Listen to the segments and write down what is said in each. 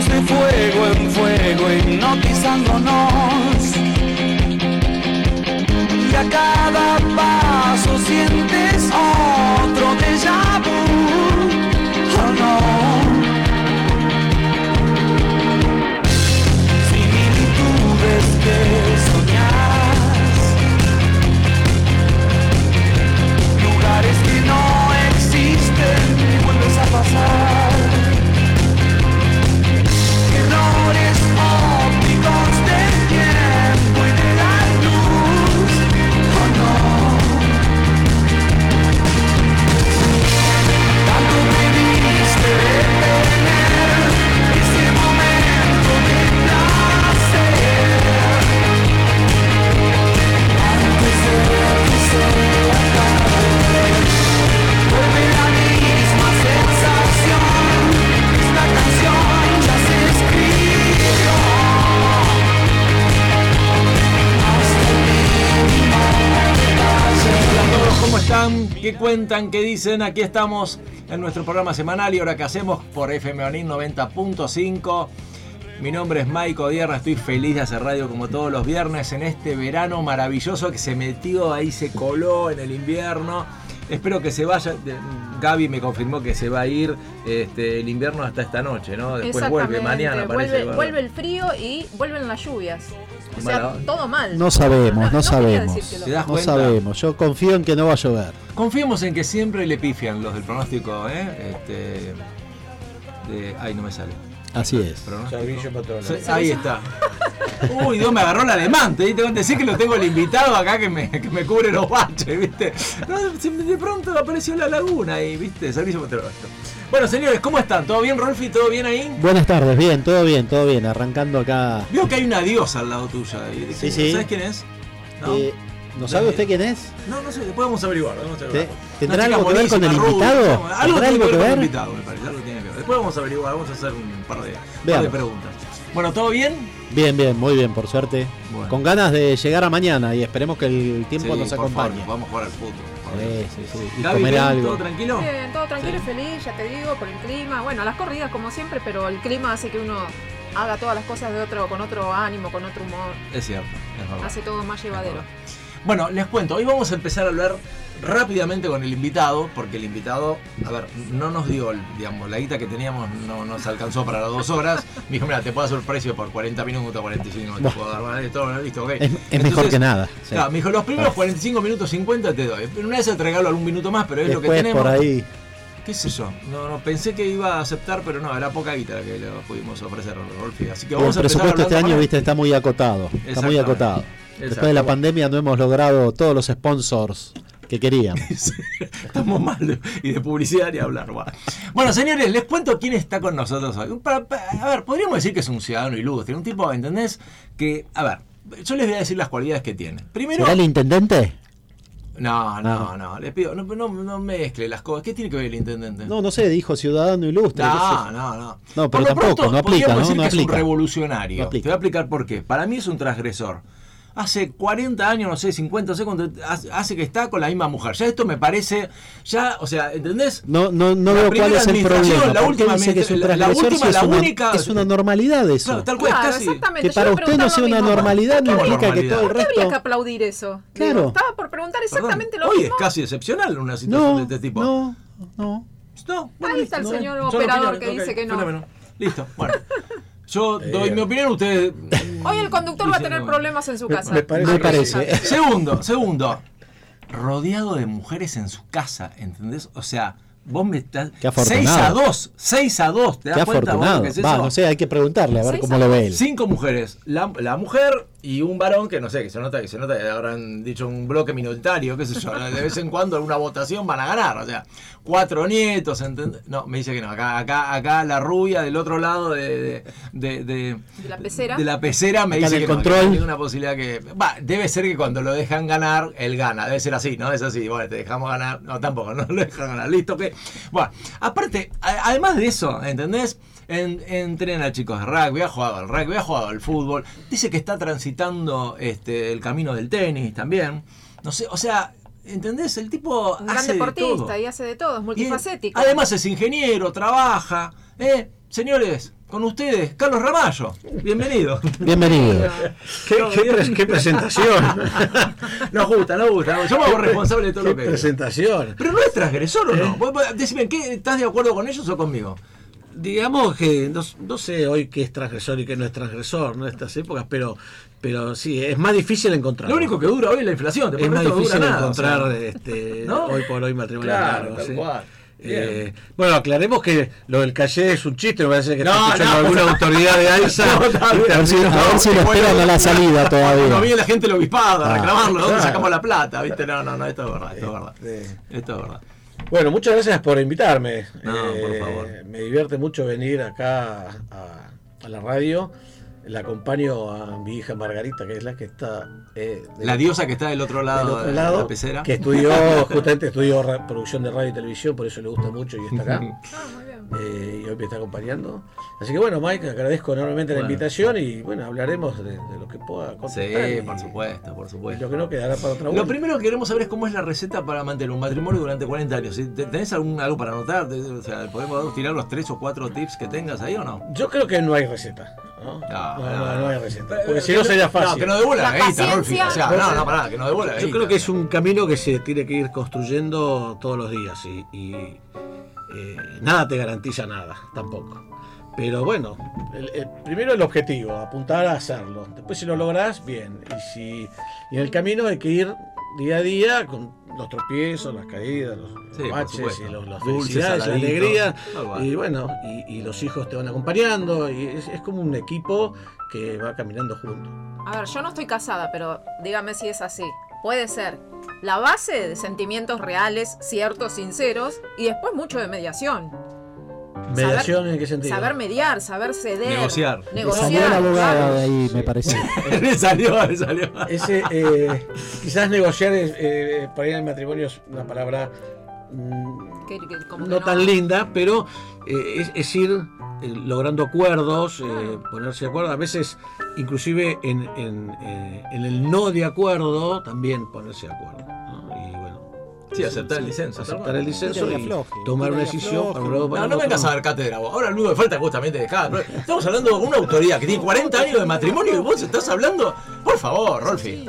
De fuego en fuego, hipnotizándonos. Y a cada paso sientes ¿cómo están? ¿Qué cuentan? ¿Qué dicen? Aquí estamos en nuestro programa semanal y ahora que hacemos por FM Onin 90.5. Mi nombre es Maico Dierra, estoy feliz de hacer radio como todos los viernes en este verano maravilloso que se metió ahí, se coló en el invierno. Espero que se vaya. Gaby me confirmó que se va a ir este, el invierno hasta esta noche, ¿no? Después vuelve mañana, parece. vuelve el frío y vuelven las lluvias. O sea, todo mal. No sabemos, no sabemos. decírtelo. ¿Te das No cuenta? sabemos. Yo confío en que no va a llover. Confiemos en que siempre le pifian los del pronóstico, ¿eh? Este, de, ay, no me sale. Así es. Ahí está. Uy, Dios, me agarró el alemán. Te diste cuenta, sí que lo tengo el invitado acá que me, que me cubre los baches, ¿viste? De pronto apareció la laguna y, ¿viste? Servicio meteorológico. Bueno, señores, ¿cómo están? ¿Todo bien, Rolfi? ¿Todo bien ahí? Buenas tardes, bien, todo bien, todo bien. Arrancando acá. Veo que hay una diosa al lado tuyo. ahí. Sí, sí. ¿Sabes quién es? ¿No? Eh, ¿No sabe usted quién es? No, no sé, después vamos a averiguar. Vamos a averiguar. ¿Te- tendrá algo que ver con el invitado? Algo ¿Tendrá tiene que ver con el invitado, me parece. Algo tiene que ver. Después vamos a averiguar, vamos a hacer un par de, par de preguntas. Bueno, ¿todo bien? Bien, bien, muy bien, por suerte. Bueno. Con ganas de llegar a mañana y esperemos que el tiempo Sí, nos acompañe. favor, vamos a jugar al fútbol. Por Sí, favor. sí, sí. Y Gaby, comer ¿bien? algo. ¿Todo tranquilo? Bien, todo tranquilo Sí. y feliz, ya te digo, por el clima. Bueno, las corridas como siempre, pero el clima hace que uno haga todas las cosas de otro, con otro ánimo, con otro humor. Es cierto, es verdad. Hace todo más llevadero. Bueno, les cuento, hoy vamos a empezar a hablar rápidamente con el invitado, porque el invitado, a ver, no nos dio, digamos, la guita que teníamos no nos alcanzó para las dos horas. Me dijo, mira, te puedo hacer un precio por 40 minutos, 45, te Bueno. puedo dar más de todo, listo, ok. Es, es mejor que nada. sí. Claro, me dijo, los primeros 45 minutos 50 te doy. Una vez te regalo algún minuto más, pero es lo que tenemos. por ahí. ¿Qué sé yo? No, no, pensé que iba a aceptar, pero no, era poca guita la que le pudimos ofrecer a Rolfi. Así que El vamos a empezar presupuesto este año, viste, está muy acotado. Está muy acotado. Después de la pandemia no hemos logrado todos los sponsors que queríamos. Estamos mal de- y de publicidad ni hablar. va. Bueno, señores, les cuento quién está con nosotros hoy. Para- para- a ver, podríamos decir que es un ciudadano ilustre, un tipo, ¿entendés? Que, a ver, yo les voy a decir las cualidades que tiene. Primero, ¿Será el intendente? no, no, Ah. no, les pido, no, no, no mezcle las cosas. ¿Qué tiene que ver el intendente? No, no sé, dijo ciudadano ilustre. No, no, no. No, pero tampoco, pronto, no aplica, ¿no? decir No que es un aplica. revolucionario. Te aplica. voy a explicar por qué. Para mí es un transgresor. Hace 40 años, no sé, 50, no sé cuánto, hace- que está con la misma mujer. Ya esto me parece, ya, o sea, ¿entendés? No, no, no La veo cuál es el problema. la ¿Por qué última que es un la última, si es la una- única- Es una normalidad eso. Claro, tal cual, Claro, casi. exactamente. que yo para usted no sea una normalidad no ¿Cómo implica que normalidad? todo el ¿Por qué habría que resto... aplaudir eso? Claro. Digo, estaba por preguntar Perdón, exactamente lo Hoy mismo. es casi excepcional una situación No, de este tipo. no, no. No, bueno, Ahí listo, está el no, señor son operador que dice que no. Listo, bueno. Yo doy mi opinión, ustedes. Hoy el conductor va a tener no. problemas en su casa. me parece- Me parece. Segundo, segundo. Rodeado de mujeres en su casa, ¿entendés? O sea, vos me estás. Qué afortunado. 6 a 2, 6 a 2, ¿te das Qué cuenta vos afortunado. que es Va, eso? no sé, hay que preguntarle a ver cómo a lo ve él. Cinco mujeres, la, la mujer y un varón que no sé, que se nota, que se nota que habrán dicho un bloque minoritario, qué sé yo, de vez en cuando alguna votación van a ganar, o sea, cuatro nietos, ¿entendés? No, me dice que no, acá, acá, acá la rubia del otro lado de, de, de, de- De la pecera. de la pecera me Acá dice que no, que control. no hay ninguna posibilidad que. Va, debe ser que cuando lo dejan ganar, él gana. Debe ser así, ¿no? Es así. Bueno, te dejamos ganar. No, tampoco, no lo dejan ganar. Listo, que. Bueno, aparte, a- además de eso, ¿entendés? En, entrena chicos de rugby, ha jugado al rugby, ha jugado al fútbol. Dice que está transitando este, el camino del tenis también. No sé, o sea, ¿entendés? El tipo Un gran hace de deportista todo. y hace de todo, es Y multifacético. Además es ingeniero, trabaja. ¿eh? Señores, con ustedes, Carlos Ramallo. Bienvenido. Bienvenido. ¿Qué, qué pres- qué presentación? Nos gusta, nos gusta. Somos responsables de todo ¿Qué lo que presentación? Pero no es transgresor o no. ¿Eh? Decime, ¿qué, ¿estás de acuerdo con ellos o conmigo? Digamos que no, no sé hoy qué es transgresor y qué no es transgresor ¿no? en estas épocas, pero, pero sí, es más difícil encontrar. Lo único que dura hoy es la inflación. después es más no difícil dura nada, encontrar o sea. este, ¿No? hoy por hoy matrimonio Claro, largo, tal sí. cual. Eh, bueno, aclaremos que lo del calle es un chiste, me parece que No, está escuchando no. alguna autoridad de AISA. No, está bien. A ver si, lo esperan a la salida todavía. viene la gente lo obispado a Ah, reclamarlo, ¿dónde claro. sacamos la plata? ¿Viste? No, no, no, esto es verdad, esto es verdad. Este, Esto es verdad. Bueno, muchas gracias por invitarme. No, por favor. Me divierte mucho venir acá a, a la radio. La acompaño a mi hija Margarita, que es la que está eh, La diosa que está del otro lado, del otro de la pecera. que estudió, justamente estudió producción de radio y televisión, por eso le gusta mucho y está acá. Ah, eh, y hoy me está acompañando. Así que bueno, Mike, agradezco enormemente la invitación y bueno, hablaremos de, de lo que pueda contestar. Sí, y- por supuesto, por supuesto. lo que no quedará para otra Lo vuelta. primero que queremos saber es cómo es la receta para mantener un matrimonio durante 40 años. ¿Tenés algún, algo para anotar? O sea, ¿podemos tirar los tres o cuatro tips que tengas ahí o no? Yo creo que no hay receta. No, No, no, no, no, no. hay receta. Pero, Porque si que no sería fácil. No, que nos devuelva La la guita, Rolfi. paciencia. O sea, no, no, pará, que nos devuelva la Yo guita. creo que es un camino que se tiene que ir construyendo todos los días y, y, eh, nada te garantiza nada tampoco. Pero bueno, el- el- primero el objetivo, apuntar a hacerlo. Después si lo lográs, bien. Y, si, y en el camino hay que ir día a día con los tropiezos, las caídas, los Sí, por baches y los, las felicidades, la alegría. Y bueno, y, y los hijos te van acompañando. Y es, es como un equipo que va caminando juntos. A ver, yo no estoy casada, pero dígame si es así. Puede ser la base de sentimientos reales, ciertos, sinceros, y después mucho de mediación. ¿Mediación en qué sentido? Saber mediar, saber ceder. Negociar. Le Negociar. salió la abogada claro. de ahí, me parece. le salió, le salió. Ese, eh, quizás negociar es, eh, por ahí en el matrimonio es una palabra mm, Que- que como que no tan linda, pero eh, es, es ir eh, logrando acuerdos, eh, ponerse de acuerdo. A veces, inclusive en, en, en el no de acuerdo, también ponerse de acuerdo. ¿no? Sí, aceptar el licencio. tal aceptar el disenso Tira y tomar una decisión No, el no vengas a dar cátedra vos. Ahora lo único que falta es justamente dejar. Estamos hablando de una autoridad que tiene 40 años de matrimonio y vos estás hablando. Por favor, Rolfi.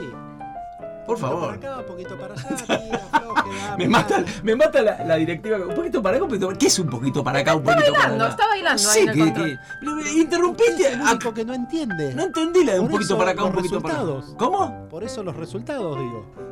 Por un poquito favor. acá, poquito para allá, Me mata, me mata la, la directiva. Un poquito para acá, un poquito para ¿Qué es un poquito para acá, un Está poquito para bailando, allá? está bailando ahí en el me Interrumpiste. Es el único que no entiende. No entendí la de un poquito para acá, un poquito para resultados. ¿Cómo? Por eso los resultados, digo.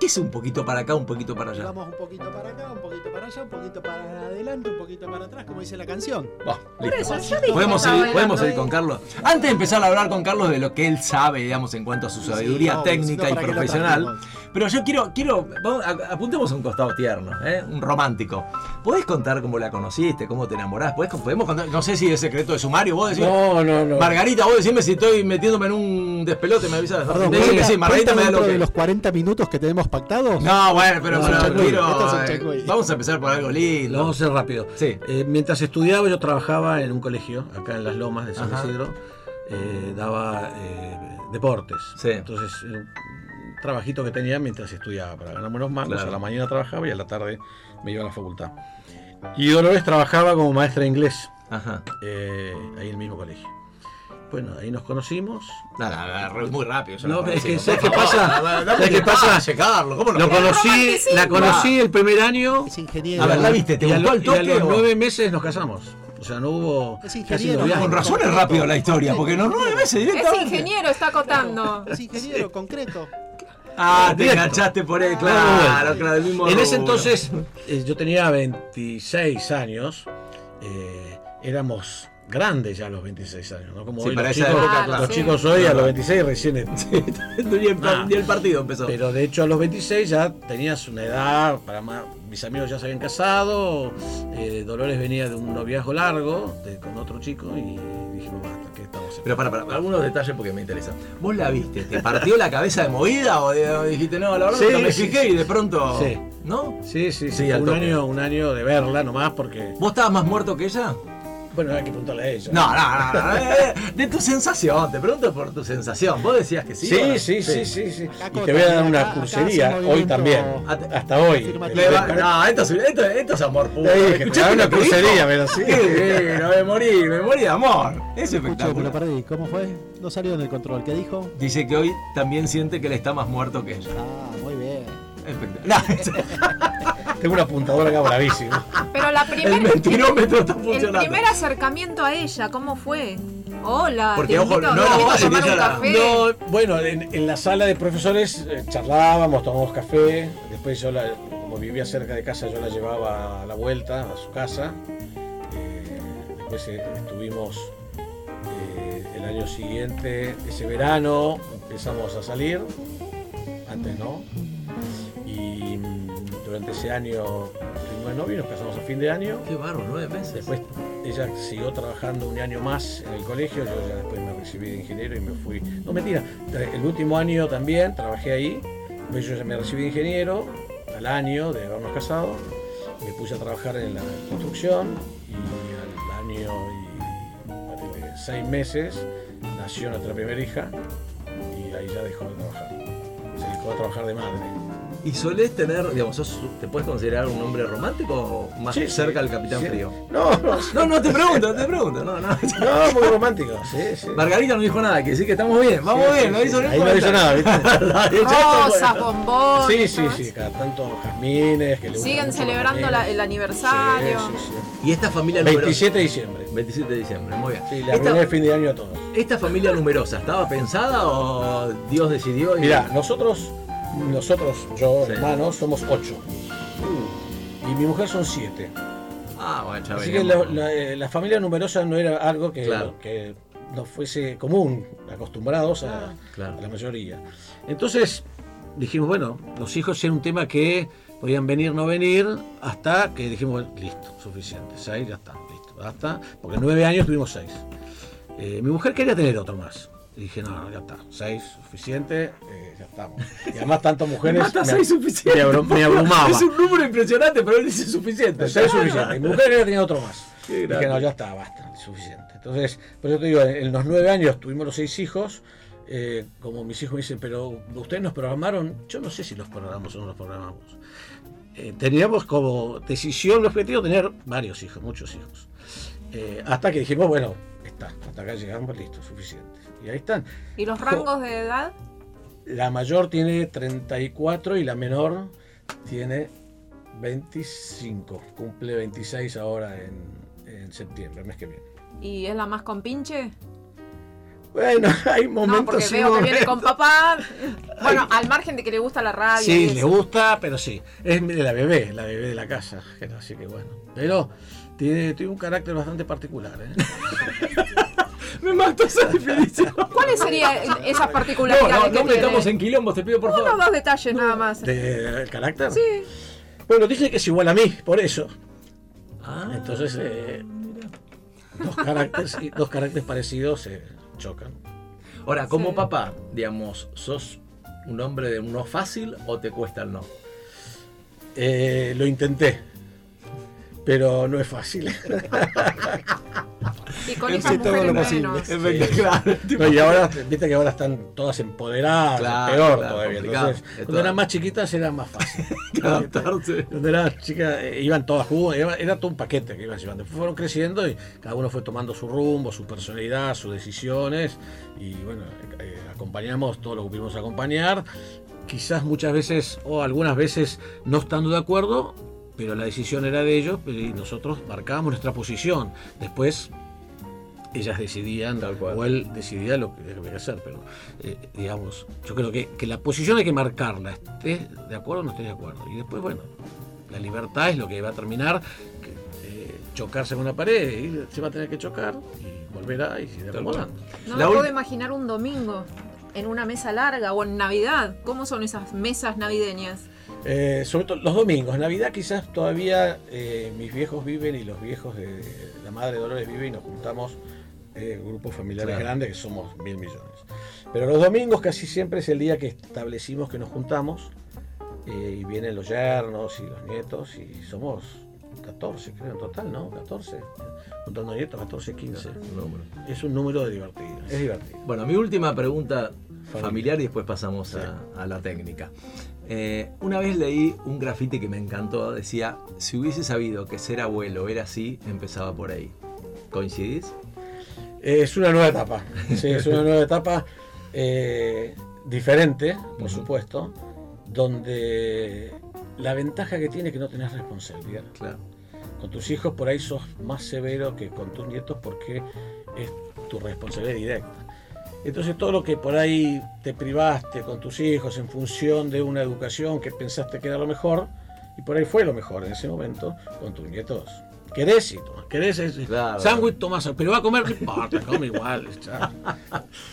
¿Qué es un poquito para acá, un poquito para allá? Vamos un poquito para acá, un poquito para allá, un poquito para adelante, un poquito para atrás, como dice la canción. Por listo. eso, yo dije Podemos seguir, podemos seguir con Carlos. Antes de empezar a hablar con Carlos de lo que él sabe, digamos, en cuanto a su sabiduría Sí, no, técnica no, y ¿para qué lo profesional. Pero yo quiero, quiero, vamos, apuntemos a un costado tierno, ¿eh? un romántico. ¿Podés contar cómo la conociste, cómo te enamorás? ¿Podés, podemos contar, no sé si es secreto de sumario, vos decís, No, no, no. Margarita, vos decime si estoy metiéndome en un despelote, me avisas. Perdón, ¿cuenta- sí, Margarita me da lo que. de los 40 minutos que tenemos pactados? No, bueno, pero, No, pero es un changüí, quiero, esto es un eh, vamos a empezar por algo lindo. vamos a hacer rápido. Sí. Eh, mientras estudiaba, yo trabajaba en un colegio, acá en las Lomas de San Ajá. Isidro. eh, daba eh, deportes. Sí. Entonces, trabajito que tenía mientras estudiaba para ganarme unos mangos. Claro. A la mañana trabajaba y a la tarde me iba a la facultad. Y Dolores trabajaba como maestra de inglés Ajá. eh, ahí en el mismo colegio. Bueno, ahí nos conocimos. Nada, muy rápido. No, es que. ¿sabes qué pasa? ¿Sabes qué pasa? Carlos, ¿cómo? Lo conocí, la conocí el primer año. Es ingeniero. A ver, ¿la viste? ¿Te gustó el y a toque? los nueve meses nos casamos. O sea, no hubo. Es ingeniero. Con razón es rápido la historia, porque no nueve meses Es directamente. ingeniero, está acotando. Es ingeniero, concreto. Ah, te enganchaste por Ah, claro, bueno. claro, el mismo En ese entonces, eh, yo tenía 26 años. eh, éramos grandes ya a los 26 años, ¿no? Como Sí, hoy para los, esa chicos, época, los sí. chicos hoy a los 26 recién. ni, el, Ah. ni el partido empezó. Pero de hecho a los 26 ya tenías una edad, para más, mis amigos ya se habían casado, eh, Dolores venía de un noviazgo largo de- con otro chico y dijimos, basta, ¿qué estamos? Pero para, para, algunos detalles porque me interesa. ¿Vos la viste? ¿Te partió la cabeza de movida o, de- o dijiste, no, la verdad Sí, no me fijé y de pronto. Sí. ¿No? Sí, sí, sí, un toque. año, un año de verla nomás porque ¿Vos estabas más muerto que ella? Bueno, hay que preguntarle a ella. No, no, no, no, eh, de tu sensación, te pregunto por tu sensación. Vos decías que sí. Sí, ¿o no? sí, sí, sí, sí. Y te voy a dar una hace hoy también. Hasta hoy. no, esto, es- esto, esto es amor puro. Te dije, ¿Escuchaste te da una crucería, pero sí. Divino, me morí, me morí de amor. Es espectacular. perdí. ¿Cómo fue? No salió en el control. ¿Qué dijo? Dice que hoy también siente que él está más muerto que ella. Ah, muy bien. Espectacular. Tengo una apuntadora acá bravísima. Pero la El primera. mentirómetro está El primer acercamiento a ella, ¿cómo fue? Hola, Porque, ojo, no café. No, bueno, en, en la sala de profesores eh, charlábamos, tomábamos café. Después yo, la- como vivía cerca de casa, yo la llevaba a la vuelta a su casa. Eh, después eh, estuvimos el año siguiente, ese verano, empezamos a salir. Antes no. Y durante ese año fuimos de novio y nos casamos a fin de año. Qué barro, nueve meses. Después ella siguió trabajando un año más en el colegio, yo ya después me recibí de ingeniero y me fui. No, mentira, el último año también trabajé ahí, después yo ya me recibí de ingeniero, al año de habernos casado, me puse a trabajar en la construcción y al año y ponele, seis meses nació nuestra primera hija y ahí ya dejó de trabajar. Se dedicó a trabajar de madre. ¿Y solés tener, digamos, sos- te puedes considerar un hombre romántico o más Sí, cerca sí, del Capitán sí. Frío? No, no, No, no te pregunto, te pregunto, no, no. no, muy romántico, sí, sí. Margarita no dijo nada, que sí que estamos bien, vamos Sí, bien, sí, no sí. hizo Ahí no hizo nada, ¿viste? Rosas, bombones. Sí, sí, sí, cada tanto jazmines. Que le gustan Siguen celebrando la- el aniversario. Sí, sí, sí. Y esta familia numerosa. 27 de diciembre. 27 de diciembre, muy bien. Sí, le esta, el fin de año a todos. esta familia numerosa, ¿estaba pensada o Dios decidió? y- Mirá, nosotros, nosotros, yo, Sí. hermanos, somos ocho. Y mi mujer son siete. Ah, bueno, Así que la, la- eh, la familia numerosa no era algo que, Claro. que no fuese común, acostumbrados a, Claro. a la mayoría. Entonces dijimos, bueno, los hijos eran un tema que podían venir, no venir, hasta que dijimos, bueno, listo, suficiente, seis, ya está, listo, basta, porque nueve años tuvimos seis. Eh, mi mujer quería tener otro más. Y dije, no, no, ya está, seis, suficiente, eh, ya estamos. Y además tantas mujeres Mata me, seis suficiente. me abru- me abrumaba. Es un número impresionante, pero él dice suficiente. Seis suficiente. Mi mujer quería tener otro más. Qué Dije, grande. no, ya está, basta, suficiente. Entonces, por eso te digo, en los nueve años tuvimos los seis hijos. eh, como mis hijos me dicen, pero ustedes nos programaron, yo no sé si los programamos o no los programamos. Eh, teníamos como decisión, el objetivo, tener varios hijos, muchos hijos. Eh, hasta que dijimos, bueno, está, hasta acá llegamos, listo, suficiente. Y ahí están. ¿Y los rangos de edad? La mayor tiene 34 y la menor tiene 25. Cumple 26 ahora en, en septiembre, el mes que viene. ¿Y es la más compinche? Bueno, hay No, momentos. porque sí, veo que viene momentos. con papá. Bueno, al margen de que le gusta la radio. Sí, le gusta, pero sí. Es la bebé, la bebé de la casa. Así que bueno. Pero tiene, tiene un carácter bastante particular. ¿eh? Me mató esa definición. ¿Cuáles serían esas No, particularidades no, que no metamos tiene? en quilombos, te pido por Unos favor. dos detalles nada más. De- ¿El carácter? Sí. Bueno, dice que es igual a mí, por eso. Ah, Entonces, eh, dos, caracteres, dos caracteres parecidos se chocan. Ahora, como Sí. papá, digamos, ¿sos un hombre de un no fácil o te cuesta el no? Eh, lo intenté, pero no es fácil. Y con esas sí todo lo posible. menos. Espectacular. No, y ahora, viste que ahora están todas empoderadas, Claro, peor claro, todavía. Entonces, Es cuando eran más chiquitas era más fácil. Adaptarse. Cuando eran chicas eh, iban todas juntas, era, era todo un paquete que iban llevando. Fueron creciendo y cada uno fue tomando su rumbo, su personalidad, sus decisiones. Y bueno, eh, acompañamos todo lo que pudimos acompañar. Quizás muchas veces o algunas veces no estando de acuerdo, pero la decisión era de ellos y nosotros marcábamos nuestra posición. Después ellas decidían, Tal cual. o él decidía lo que, había que hacer, pero eh, digamos, yo creo que, que la posición hay que marcarla, estés de acuerdo o no estés de acuerdo. Y después, bueno, la libertad es lo que va a terminar, que, eh, chocarse con una pared, y se va a tener que chocar y volverá y seguir Tal acomodando. No La me puedo imaginar un domingo en una mesa larga o en Navidad. ¿Cómo son esas mesas navideñas? Eh, sobre todo los domingos, Navidad quizás todavía eh, mis viejos viven y los viejos de la madre de Dolores viven y nos juntamos eh, grupos familiares Claro. grandes que somos mil millones. Pero los domingos casi siempre es el día que establecimos que nos juntamos y vienen los yernos y los nietos y somos 14 creo en total, ¿no? 14. Contando nietos, 14, 15. Un número. Es un número divertido, es divertido. Bueno, mi última pregunta familiar y después pasamos a, a la técnica. Eh, una vez leí un grafiti que me encantó, decía, si hubiese sabido que ser abuelo era así, empezaba por ahí. ¿Coincidís? Es una nueva etapa. Sí, es una nueva etapa eh, diferente, por supuesto, donde la ventaja que tiene es que no tenés responsabilidad. Claro. Con tus hijos por ahí sos más severo que con tus nietos porque es tu responsabilidad directa. Entonces todo lo que por ahí te privaste con tus hijos en función de una educación que pensaste que era lo mejor, y por ahí fue lo mejor en ese momento, con tus nietos. Querés y tomás, querés ese Claro. sándwich, tomás, pero va a comer, no importa, come igual.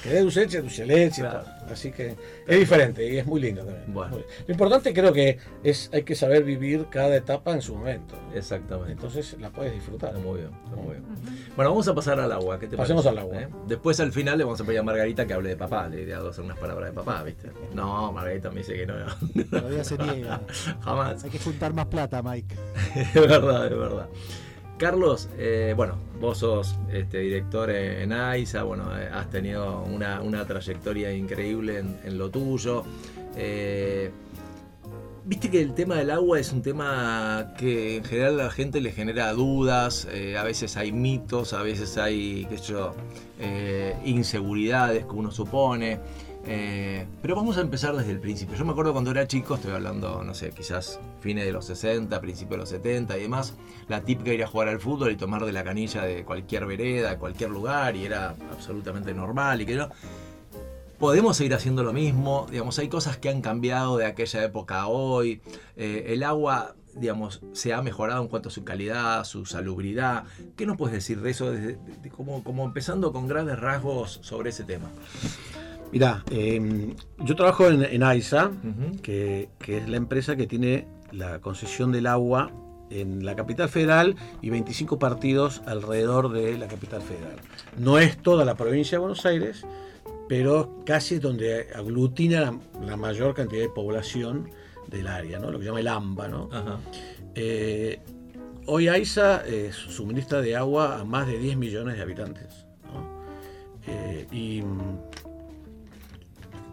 Querés dulce leche, dulce leche. Claro. Así que es diferente y es muy lindo también. Bueno. Muy- Lo importante creo que es hay que saber vivir cada etapa en su momento. Exactamente. Entonces la puedes disfrutar. Está muy bien, está muy bien. Bueno, vamos a pasar al agua. ¿Qué te Pasemos parece? al agua. ¿Eh? Después al final le vamos a pedir a Margarita que hable de papá. Le iré a hacer unas palabras de papá, ¿viste? No, Margarita me dice que no. Todavía se niega. Jamás. Hay que juntar más plata, Mike. Es verdad, es verdad. Carlos, eh, bueno, vos sos este, director en AISA, bueno, eh, has tenido una, una trayectoria increíble en, lo tuyo. Eh, Viste que el tema del agua es un tema que en general a la gente le genera dudas, a veces hay mitos, a veces hay, qué sé yo, inseguridades que uno supone. Eh, pero vamos a empezar desde el principio. Yo me acuerdo cuando era chico, estoy hablando, no sé, quizás fines de los 60, principios de los 70 y demás, la típica ir a jugar al fútbol y tomar de la canilla de cualquier vereda, de cualquier lugar, y era absolutamente normal y que podemos seguir haciendo lo mismo. Digamos, hay cosas que han cambiado de aquella época a hoy. Eh, el agua, digamos, se ha mejorado en cuanto a su calidad, su salubridad. ¿Qué nos puedes decir de eso? de- como empezando con grandes rasgos sobre ese tema. Mirá, eh, yo trabajo en, en AISA, que, que es la empresa que tiene la concesión del agua en la capital federal y 25 partidos alrededor de la capital federal. No es toda la provincia de Buenos Aires, pero casi es donde aglutina la, la mayor cantidad de población del área, ¿no? lo que se llama el AMBA. ¿no? Eh, hoy AISA eh, suministra de agua a más de 10 millones de habitantes. ¿no? Eh, y,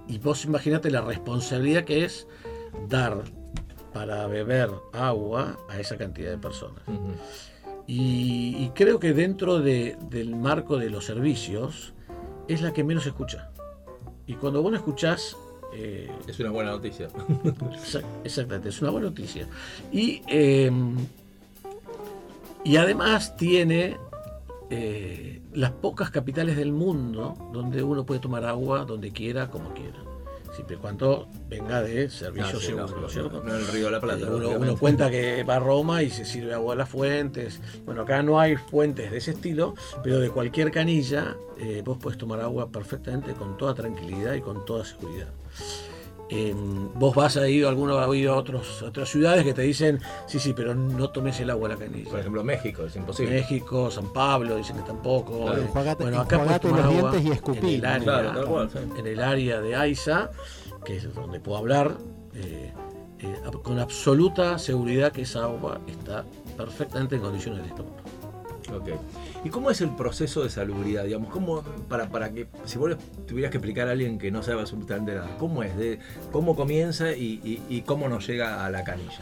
y vos imaginate la responsabilidad que es dar para beber agua a esa cantidad de personas. Y, y creo que dentro de- del marco de los servicios es la que menos se escucha. Y cuando vos no escuchás, eh, Es una buena noticia. Exact- Exactamente, es una buena noticia. Y, eh, y además tiene eh, las pocas capitales del mundo donde uno puede tomar agua donde quiera, como quiera. Siempre y cuando venga de servicio Ah, sí, seguro, ¿cierto? no el Río de la Plata, Eh, uno, cuenta que va a Roma y se sirve agua de las fuentes. Bueno, acá no hay fuentes de ese estilo, pero de cualquier canilla eh, vos podés tomar agua perfectamente con toda tranquilidad y con toda seguridad. Eh, vos vas a ir, alguno ha ido a, otros, a otras ciudades que te dicen, sí, sí, pero no tomes el agua de la canilla. Por ejemplo, México, es imposible. México, San Pablo, dicen que tampoco. Claro. Eh, Enjuagate- bueno, acá puedes tomar los agua dientes y en escupí. el área, Claro, tal cual, sí. en el área de AISA, que es donde puedo hablar, eh, eh, con absoluta seguridad que esa agua está perfectamente en condiciones de tomar. Ok. ¿Y cómo es el proceso de salubridad? Digamos, ¿cómo, para, para que, si vos tuvieras que explicar a alguien que no sabe absolutamente nada, ¿cómo es? De, ¿Cómo comienza y, y- y cómo nos llega a la canilla?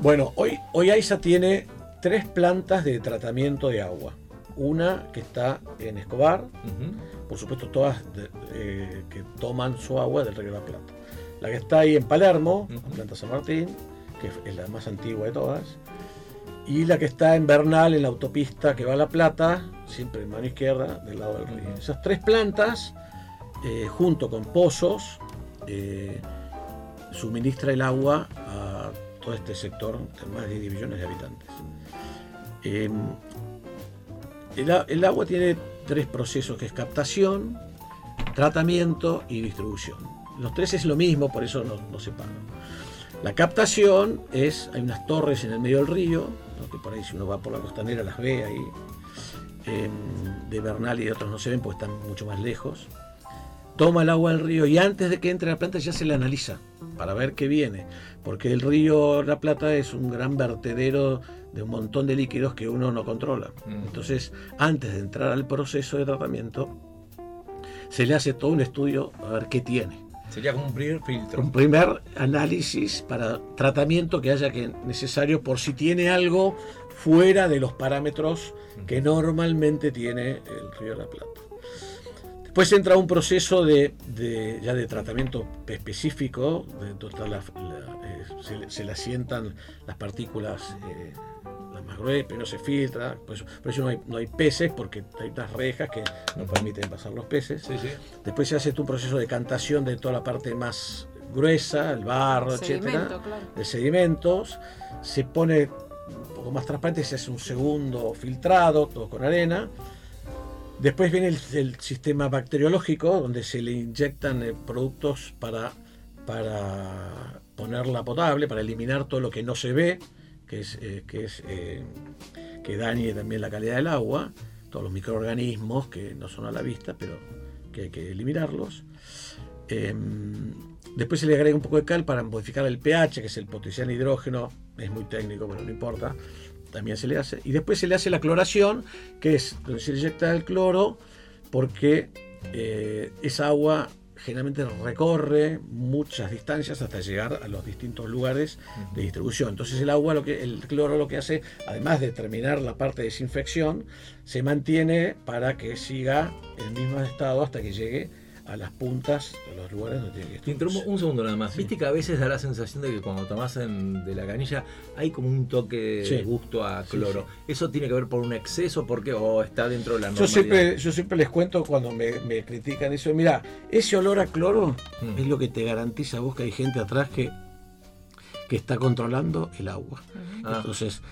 Bueno, hoy, hoy AISA tiene tres plantas de tratamiento de agua. Una que está en Escobar, por supuesto todas de- eh, que toman su agua del Río de la Plata. La que está ahí en Palermo, Ujú. planta San Martín, que es la más antigua de todas. Y la que está en Bernal, en la autopista que va a La Plata, siempre en mano izquierda, del lado del río. Esas tres plantas, eh, junto con pozos, eh, suministra el agua a todo este sector de más de 10 millones de habitantes. Eh, el, agua tiene tres procesos, que es captación, tratamiento y distribución. Los tres es lo mismo, por eso no, no se pagan. La captación es, hay unas torres en el medio del río, ¿no? que por ahí si uno va por la costanera las ve ahí. Em, de Bernal y de otros no se ven porque están mucho más lejos. Toma el agua del río y antes de que entre a la planta ya se la analiza para ver qué viene. Porque el río La Plata es un gran vertedero de un montón de líquidos que uno no controla. Mm. Entonces, antes de entrar al proceso de tratamiento, se le hace todo un estudio a ver qué tiene. Sería como un primer filtro. Un primer análisis para tratamiento que haya que necesario por si tiene algo fuera de los parámetros que normalmente tiene el Río de la Plata. Después entra un proceso de, de- ya de tratamiento específico, de la- la- eh, se, le- se le asientan las partículas eh, más gruesas, pero no se filtra, por eso, por eso no, hay, no hay peces, porque hay unas rejas que no permiten pasar los peces. Sí, sí. Después se hace un proceso de cantación de toda la parte más gruesa, el barro, etcétera, Sedimento, claro. de sedimentos. Se pone un poco más transparente, se hace un segundo filtrado, todo con arena. Después viene el, el sistema bacteriológico, donde se le inyectan eh, productos para, para ponerla potable, para eliminar todo lo que no se ve, que es, eh, eh, que dañe también la calidad del agua, todos los microorganismos que no son a la vista, pero que hay que eliminarlos. Eh, después se le agrega un poco de cal para modificar el pH, que es el potencial hidrógeno, es muy técnico, pero no importa. También se le hace. Y después se le hace la cloración, que es donde se inyecta el cloro, porque eh, esa agua generalmente recorre muchas distancias hasta llegar a los distintos lugares de distribución. Entonces el agua, lo que, el cloro lo que hace, además de terminar la parte de desinfección, se mantiene para que siga en el mismo estado hasta que llegue a las puntas de los lugares donde tiene que estar. un segundo nada más. Viste que a veces da la sensación de que cuando tomás en- de la canilla hay como un toque de gusto a Sí, cloro. ¿Eso tiene que ver por un exceso? ¿Por qué? ¿O está dentro de la Yo normalidad? siempre, yo siempre les cuento cuando me, me critican eso, mira, ese olor a cloro Mm. es lo que te garantiza a vos que hay gente atrás que, que está controlando el agua. Ah. Entonces,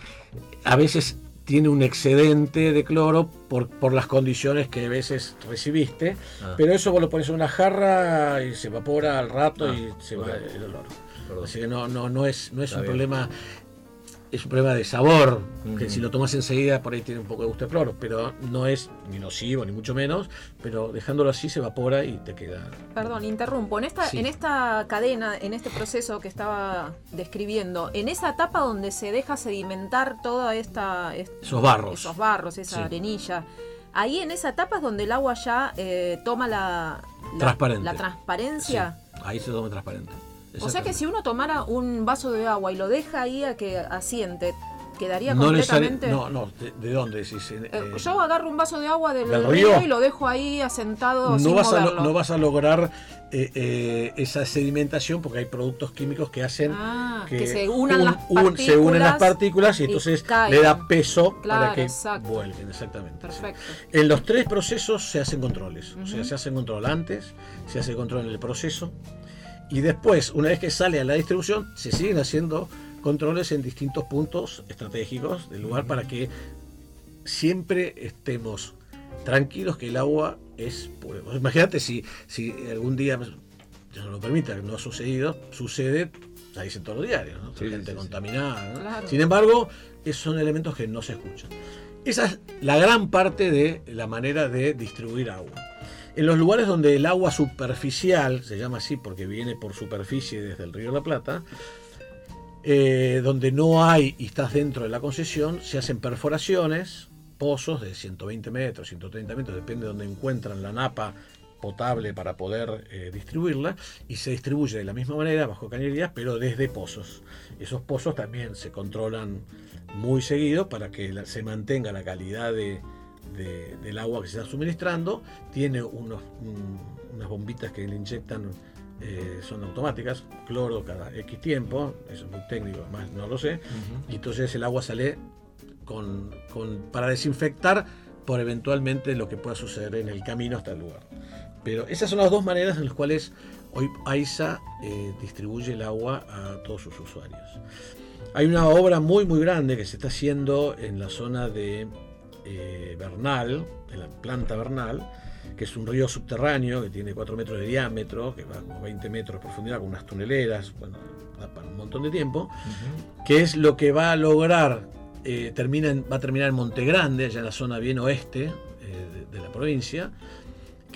a veces tiene un excedente de cloro por, por las condiciones que a veces recibiste, Ah. pero eso vos lo pones en una jarra y se evapora al rato Ah, y se va el olor. Perdón. Así que no, no, no es, no es Está un bien. problema, es un problema de sabor, que si lo tomas enseguida por ahí tiene un poco de gusto de cloro, pero no es ni nocivo ni mucho menos, pero dejándolo así se evapora y te queda. Perdón, interrumpo. En esta, Sí. en esta cadena, en este proceso que estaba describiendo, en esa etapa donde se deja sedimentar toda esta, est- Esos barros. esos barros, esa Sí. arenilla, ahí en esa etapa es donde el agua ya eh, toma la, la- Transparente. la transparencia. Sí, ahí se toma transparente. O sea que si uno tomara un vaso de agua y lo deja ahí a que asiente, quedaría no completamente. No, no, ¿de, de dónde? Si se- Eh, eh, yo agarro un vaso de agua del, ¿Del río? río? y lo dejo ahí asentado no sin vas, a, no vas a lograr eh, eh, esa sedimentación porque hay productos químicos que hacen Ah, que se unan las se unen las partículas partículas y y entonces caigan. le da peso para Claro, que exacto. vuelven, exactamente. sí. Perfecto. En los tres procesos se hacen controles. O sea, se hace control antes, se hace control en el proceso y después, una vez que sale a la distribución, se siguen haciendo controles en distintos puntos estratégicos del lugar para que siempre estemos tranquilos que el agua es pura. Sea, Imagínate si, si algún día, Dios no lo permita, no ha sucedido, sucede, la dicen todos los diarios, ¿no? Sí, gente sí. contaminada. ¿no? Claro. Sin embargo, esos son elementos que no se escuchan. Esa es la gran parte de la manera de distribuir agua. En los lugares donde el agua superficial, se llama así porque viene por superficie desde el río la Plata, eh, donde no hay y estás dentro de la concesión, se hacen perforaciones, pozos de 120 metros, 130 metros, depende de donde encuentran la napa potable para poder eh, distribuirla, y se distribuye de la misma manera bajo cañerías, pero desde pozos. Esos pozos también se controlan muy seguido para que se mantenga la calidad de, de- del agua que se está suministrando. Tiene unos, un- unas bombitas que le inyectan, eh, son automáticas, cloro cada X tiempo, eso es muy técnico, además no lo sé, y entonces el agua sale con, con- para desinfectar por eventualmente lo que pueda suceder en el camino hasta el lugar. Pero esas son las dos maneras en las cuales hoy AISA eh, distribuye el agua a todos sus usuarios. Hay una obra muy muy grande que se está haciendo en la zona de eh, Bernal, en la planta Bernal, que es un río subterráneo que tiene 4 metros de diámetro, que va como 20 metros de profundidad con unas tuneleras, bueno, da para un montón de tiempo, que es lo que va a lograr, eh, termina en- va a terminar en Monte Grande, allá en la zona bien oeste eh, de, de la provincia,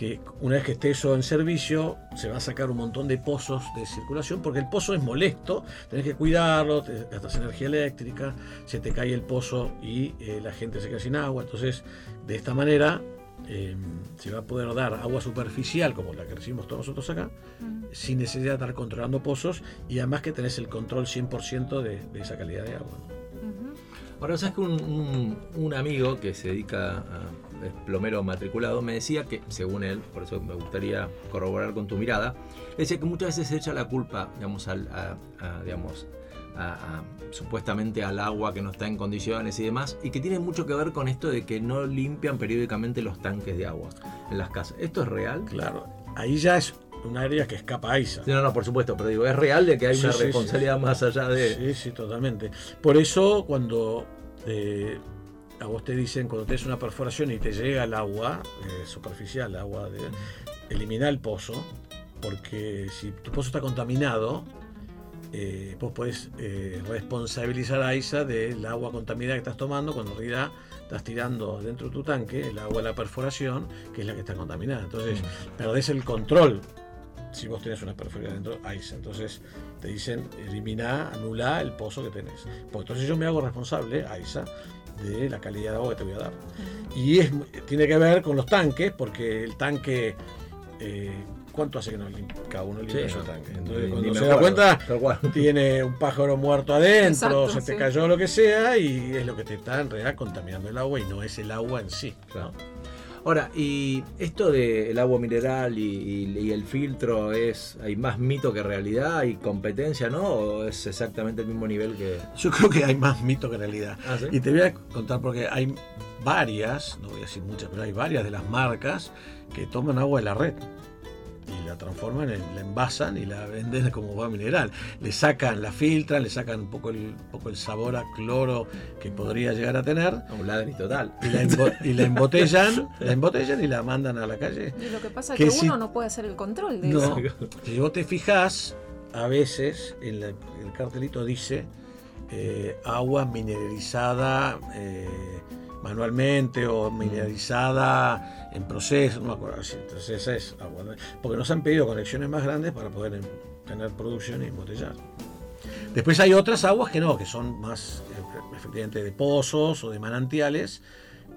que una vez que esté eso en servicio, se va a sacar un montón de pozos de circulación, porque el pozo es molesto, tenés que cuidarlo, te gastas energía eléctrica, se te cae el pozo y eh, la gente se queda sin agua. Entonces, de esta manera eh, se va a poder dar agua superficial, como la que recibimos todos nosotros acá, sin necesidad de estar controlando pozos y además que tenés el control 100% de, de esa calidad de agua. Ahora, sabes que un, un- un amigo que se dedica a es plomero matriculado me decía que, según él, por eso me gustaría corroborar con tu mirada, decía que muchas veces se echa la culpa, digamos, al, a, a, digamos, a- a- supuestamente al agua que no está en condiciones y demás, y que tiene mucho que ver con esto de que no limpian periódicamente los tanques de agua en las casas. ¿Esto es real? Claro, ahí ya es un área que escapa a ISA. No, no, por supuesto, pero digo, es real de que hay Sí, una sí, sí. responsabilidad más allá de... Sí, sí, totalmente. Por eso cuando eh, a vos te dicen, cuando tenés una perforación y te llega el agua eh, superficial, agua de eliminar el pozo, porque si tu pozo está contaminado, eh, vos podés eh, responsabilizar a ISA del agua contaminada que estás tomando, cuando en realidad estás tirando dentro de tu tanque el agua de la perforación, que es la que está contaminada. Entonces, perdés el control si vos tenés una perforación dentro ISA. Entonces, te dicen elimina, anula el pozo que tenés. Porque entonces yo me hago responsable, AISA, de la calidad de agua que te voy a dar. Y es, tiene que ver con los tanques, porque el tanque, eh, ¿cuánto hace que no cada uno limpia Sí, su tanque? Entonces cuando se da cuenta, tiene un pájaro muerto adentro, Exacto, se te sí. cayó lo que sea, y es lo que te está en realidad contaminando el agua y no es el agua en sí. Claro. Ahora, y esto del agua mineral y, y- y el filtro es, hay más mito que realidad, hay competencia, ¿no? ¿O es exactamente el mismo nivel que... Yo creo que hay más mito que realidad. Ah, ¿sí? Y te voy a contar porque hay varias, no voy a decir muchas, pero hay varias de las marcas que toman agua de la red la transforman, en, la envasan y la venden como agua mineral. Le sacan, la filtran, le sacan un poco el, un poco el sabor a cloro que podría llegar a tener Un ladri total. y la, embo- y la embotellan, la embotellan y la mandan a la calle. Y lo que pasa es Que que si- uno no puede hacer el control de No, eso. si vos te fijas, a veces en la- el cartelito dice eh, agua mineralizada eh, manualmente o mineralizada en proceso, no me acuerdo así. Entonces es agua. ¿no? Porque nos han pedido conexiones más grandes para poder em- tener producción y embotellar. Después hay otras aguas que no, que son más eh, efectivamente de pozos o de manantiales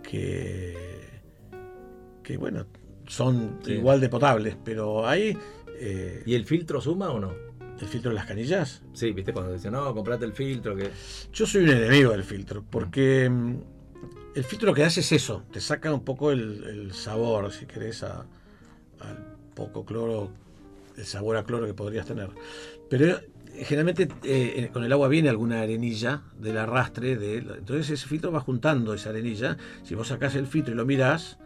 que, que bueno, son Sí. igual de potables, pero hay eh, ¿Y el filtro suma o no? el filtro de las canillas. Sí, viste cuando dicen, no, comprate el filtro, que... Yo soy un enemigo del filtro, porque mm, el filtro lo que hace es eso, te saca un poco el, sabor, si querés, al poco cloro, el sabor a cloro que podrías tener. Pero eh, generalmente eh, eh, con el agua viene alguna arenilla del arrastre, entonces ese filtro va juntando esa arenilla. Si vos sacás el filtro y lo mirás,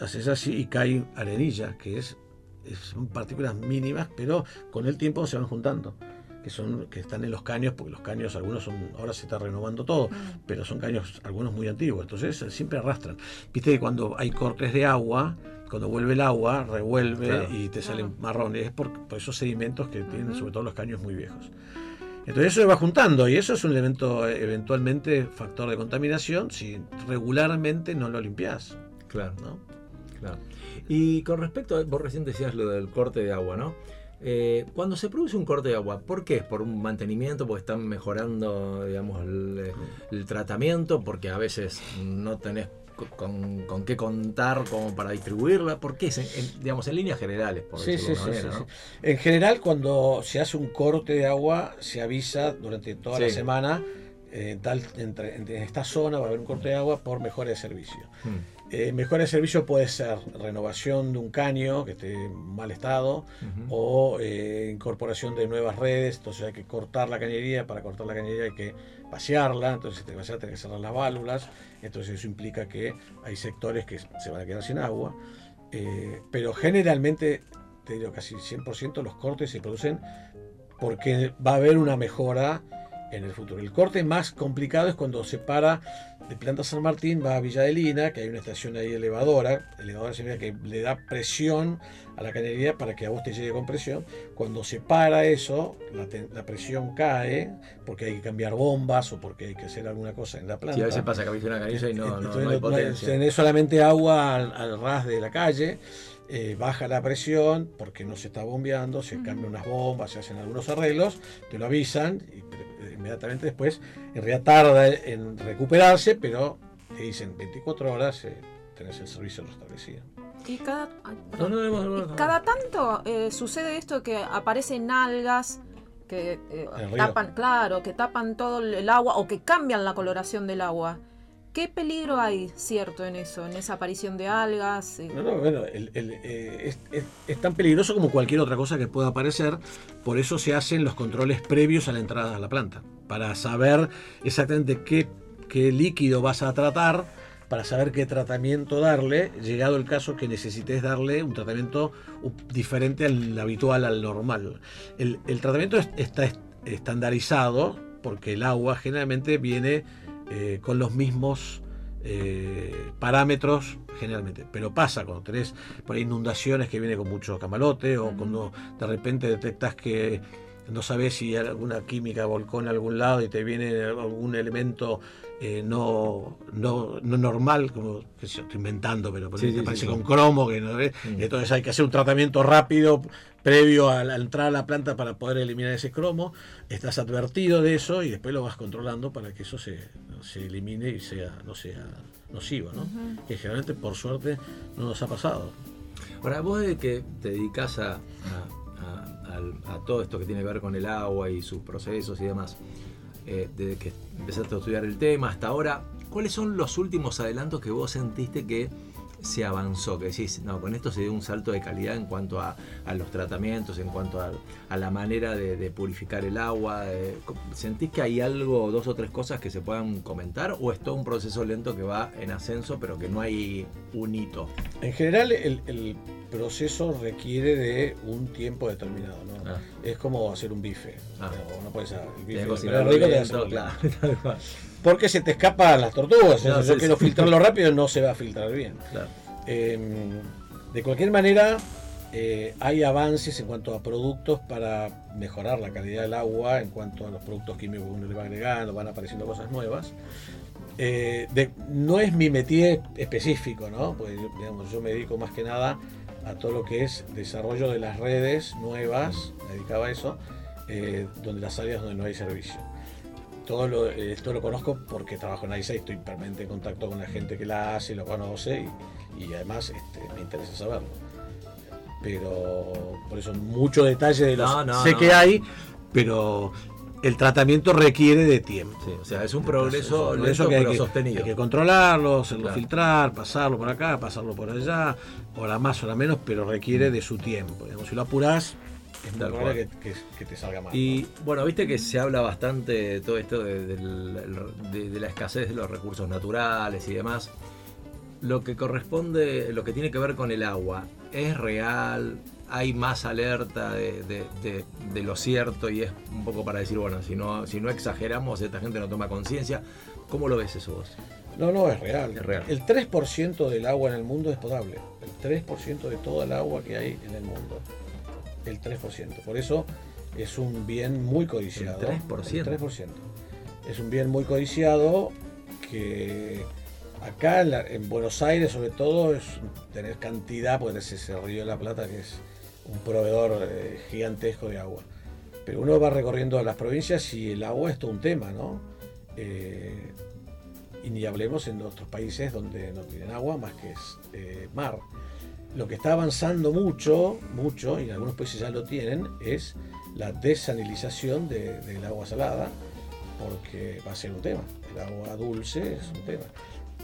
haces así y cae arenilla, que es, es- son partículas mínimas, pero con el tiempo se van juntando. Que son, que están en los caños, porque los caños, algunos son, ahora se está renovando todo, pero son caños, algunos muy antiguos, entonces eh, siempre arrastran. Viste que cuando hay cortes de agua, cuando vuelve el agua, revuelve Claro. y te salen Claro. marrones, es por, por esos sedimentos que tienen, sobre todo los caños muy viejos. Entonces eso se va juntando y eso es un elemento, eh, eventualmente, factor de contaminación si regularmente no lo limpias. Claro, ¿no? claro. Y con respecto, a, vos recién decías lo del corte de agua, ¿no? Eh, cuando se produce un corte de agua, ¿por qué? ¿Por un mantenimiento? ¿Porque están mejorando, digamos, el, el tratamiento? ¿Porque a veces no tenés co- con, con qué contar como para distribuirla? ¿Por qué? Es en- en- digamos, en líneas generales, por Sí, decirlo sí, sí. En general, cuando se hace un corte de agua, se avisa durante toda la semana. eh, En, tal, entre- en esta zona va a haber un corte de agua por mejora de servicio. ¿no? Eh, mejora de servicio puede ser renovación de un caño que esté en mal estado o eh, incorporación de nuevas redes. Entonces hay que cortar la cañería. Para cortar la cañería hay que vaciarla. Entonces, si te vaciar, tenés que cerrar las válvulas. Entonces, eso implica que hay sectores que se van a quedar sin agua. Eh, pero generalmente, te digo casi 100%, los cortes se producen porque va a haber una mejora en el futuro. El corte más complicado es cuando se para de Planta San Martín, va a Villa de Lina, que hay una estación ahí elevadora. Elevadora significa que le da presión a la cañería para que a vos te llegue con presión. Cuando se para eso, la, presión cae porque hay que cambiar bombas o porque hay que hacer alguna cosa en la planta. Sí, a veces pasa que abrís una canilla y no, no, Entonces no hay no- no- potencia. tenés solamente agua al, al ras de la calle. eh, baja la presión porque no se está bombeando, se cambian unas bombas, se hacen algunos arreglos, te lo avisan y inmediatamente después, en realidad tarda en recuperarse, pero te dicen 24 horas eh, tenés el servicio restablecido. Y cada, ay, No, perdón. no, no, no, Y no. cada tanto eh, sucede esto que aparecen algas que eh, tapan, claro, que tapan todo el- el agua o que cambian la coloración del agua. ¿Qué peligro hay, cierto, en eso, en esa aparición de algas? Eh, No, no, bueno, eh, es, tan peligroso como cualquier otra cosa que pueda aparecer, por eso se hacen los controles previos a la entrada a la planta, para saber exactamente qué, líquido vas a tratar, para saber qué tratamiento darle, llegado el caso que necesites darle un tratamiento diferente al habitual, al normal. El, tratamiento es- está est- estandarizado porque el agua generalmente viene eh, con los mismos eh, parámetros generalmente. Pero pasa cuando tenés por ahí inundaciones que viene con mucho camalote o cuando de repente detectas que no sabes si alguna química volcó en algún lado y te viene algún elemento eh, no, no, no normal, como que yo, estoy inventando, pero por Sí, ahí sí, te sí, aparece sí. con cromo, que no. Mm. Entonces hay que hacer un tratamiento rápido previo a la entrada a la planta para poder eliminar ese cromo. Estás advertido de eso y después lo vas controlando para que eso se, se elimine y sea, no sea nocivo, ¿no? Que generalmente, por suerte, no nos ha pasado. Ahora, vos de que te dedicas a, a- a- todo esto que tiene que ver con el agua y sus procesos y demás, eh, desde que empezaste a estudiar el tema hasta ahora, ¿cuáles son los últimos adelantos que vos sentiste que se avanzó? Que decís, no, con esto se dio un salto de calidad en cuanto a, a los tratamientos, en cuanto a, a la manera de, de purificar el agua. de- ¿Sentís que hay algo, dos o tres cosas que se puedan comentar? ¿O es todo un proceso lento que va en ascenso, pero que no hay un hito? En general, el, el proceso requiere de un tiempo determinado, ¿no? Ah. Es como hacer un bife. Ah. No, no puedes hacer el bife. Pero rico, claro. Porque se te escapan las tortugas. No, yo sí, quiero sí. filtrarlo rápido, no se va a filtrar bien. Claro. Eh, de cualquier manera, eh, hay avances en cuanto a productos para mejorar la calidad del agua, en cuanto a los productos químicos que uno le va agregando, van apareciendo cosas nuevas. Eh, de- no es mi métier específico, ¿no? Pues, yo- digamos, yo me dedico más que nada a todo lo que es desarrollo de las redes nuevas, me dedicaba a eso, eh, donde las áreas donde no hay servicio. Todo lo, eh, esto lo conozco porque trabajo en AISA y estoy permanente en contacto con la gente que la hace, lo conoce y, y además este, me interesa saberlo. Pero por eso mucho detalle de los No, no, sé no. que hay, pero el tratamiento requiere de tiempo. Sí, o sea, es un progreso Por lento eso que hay pero que, sostenido. hay que controlarlo, hacerlo Claro. filtrar, pasarlo por acá, pasarlo por allá, hora más, hora menos, pero requiere de su tiempo. Digamos, si lo apurás, es muy cual. que, que- que te salga mal. Y bueno, viste que se habla bastante de todo esto de, de- de la escasez de los recursos naturales y demás. Lo que corresponde, lo que tiene que ver con el agua, ¿es real? ¿Hay más alerta de, de- de- de lo cierto? Y es un poco para decir, bueno, si no, si no exageramos, esta gente no toma conciencia. ¿Cómo lo ves eso vos? No, no, es real. Es real. El 3% del agua en el mundo es potable. El 3% de toda el agua que hay en el mundo. El 3%. Por eso es un bien muy codiciado. El 3%. El 3%. Es un bien muy codiciado que acá en, la- en Buenos Aires sobre todo es tener cantidad, porque tenés ese río de la Plata que es un proveedor eh, gigantesco de agua. Pero uno va recorriendo las provincias y el agua es todo un tema, ¿no? Eh, y ni hablemos en otros países donde no tienen agua más que es eh, mar. Lo que está avanzando mucho, mucho, y en algunos países ya lo tienen, es la desanilización de- del agua salada, porque va a ser un tema. El agua dulce es un tema.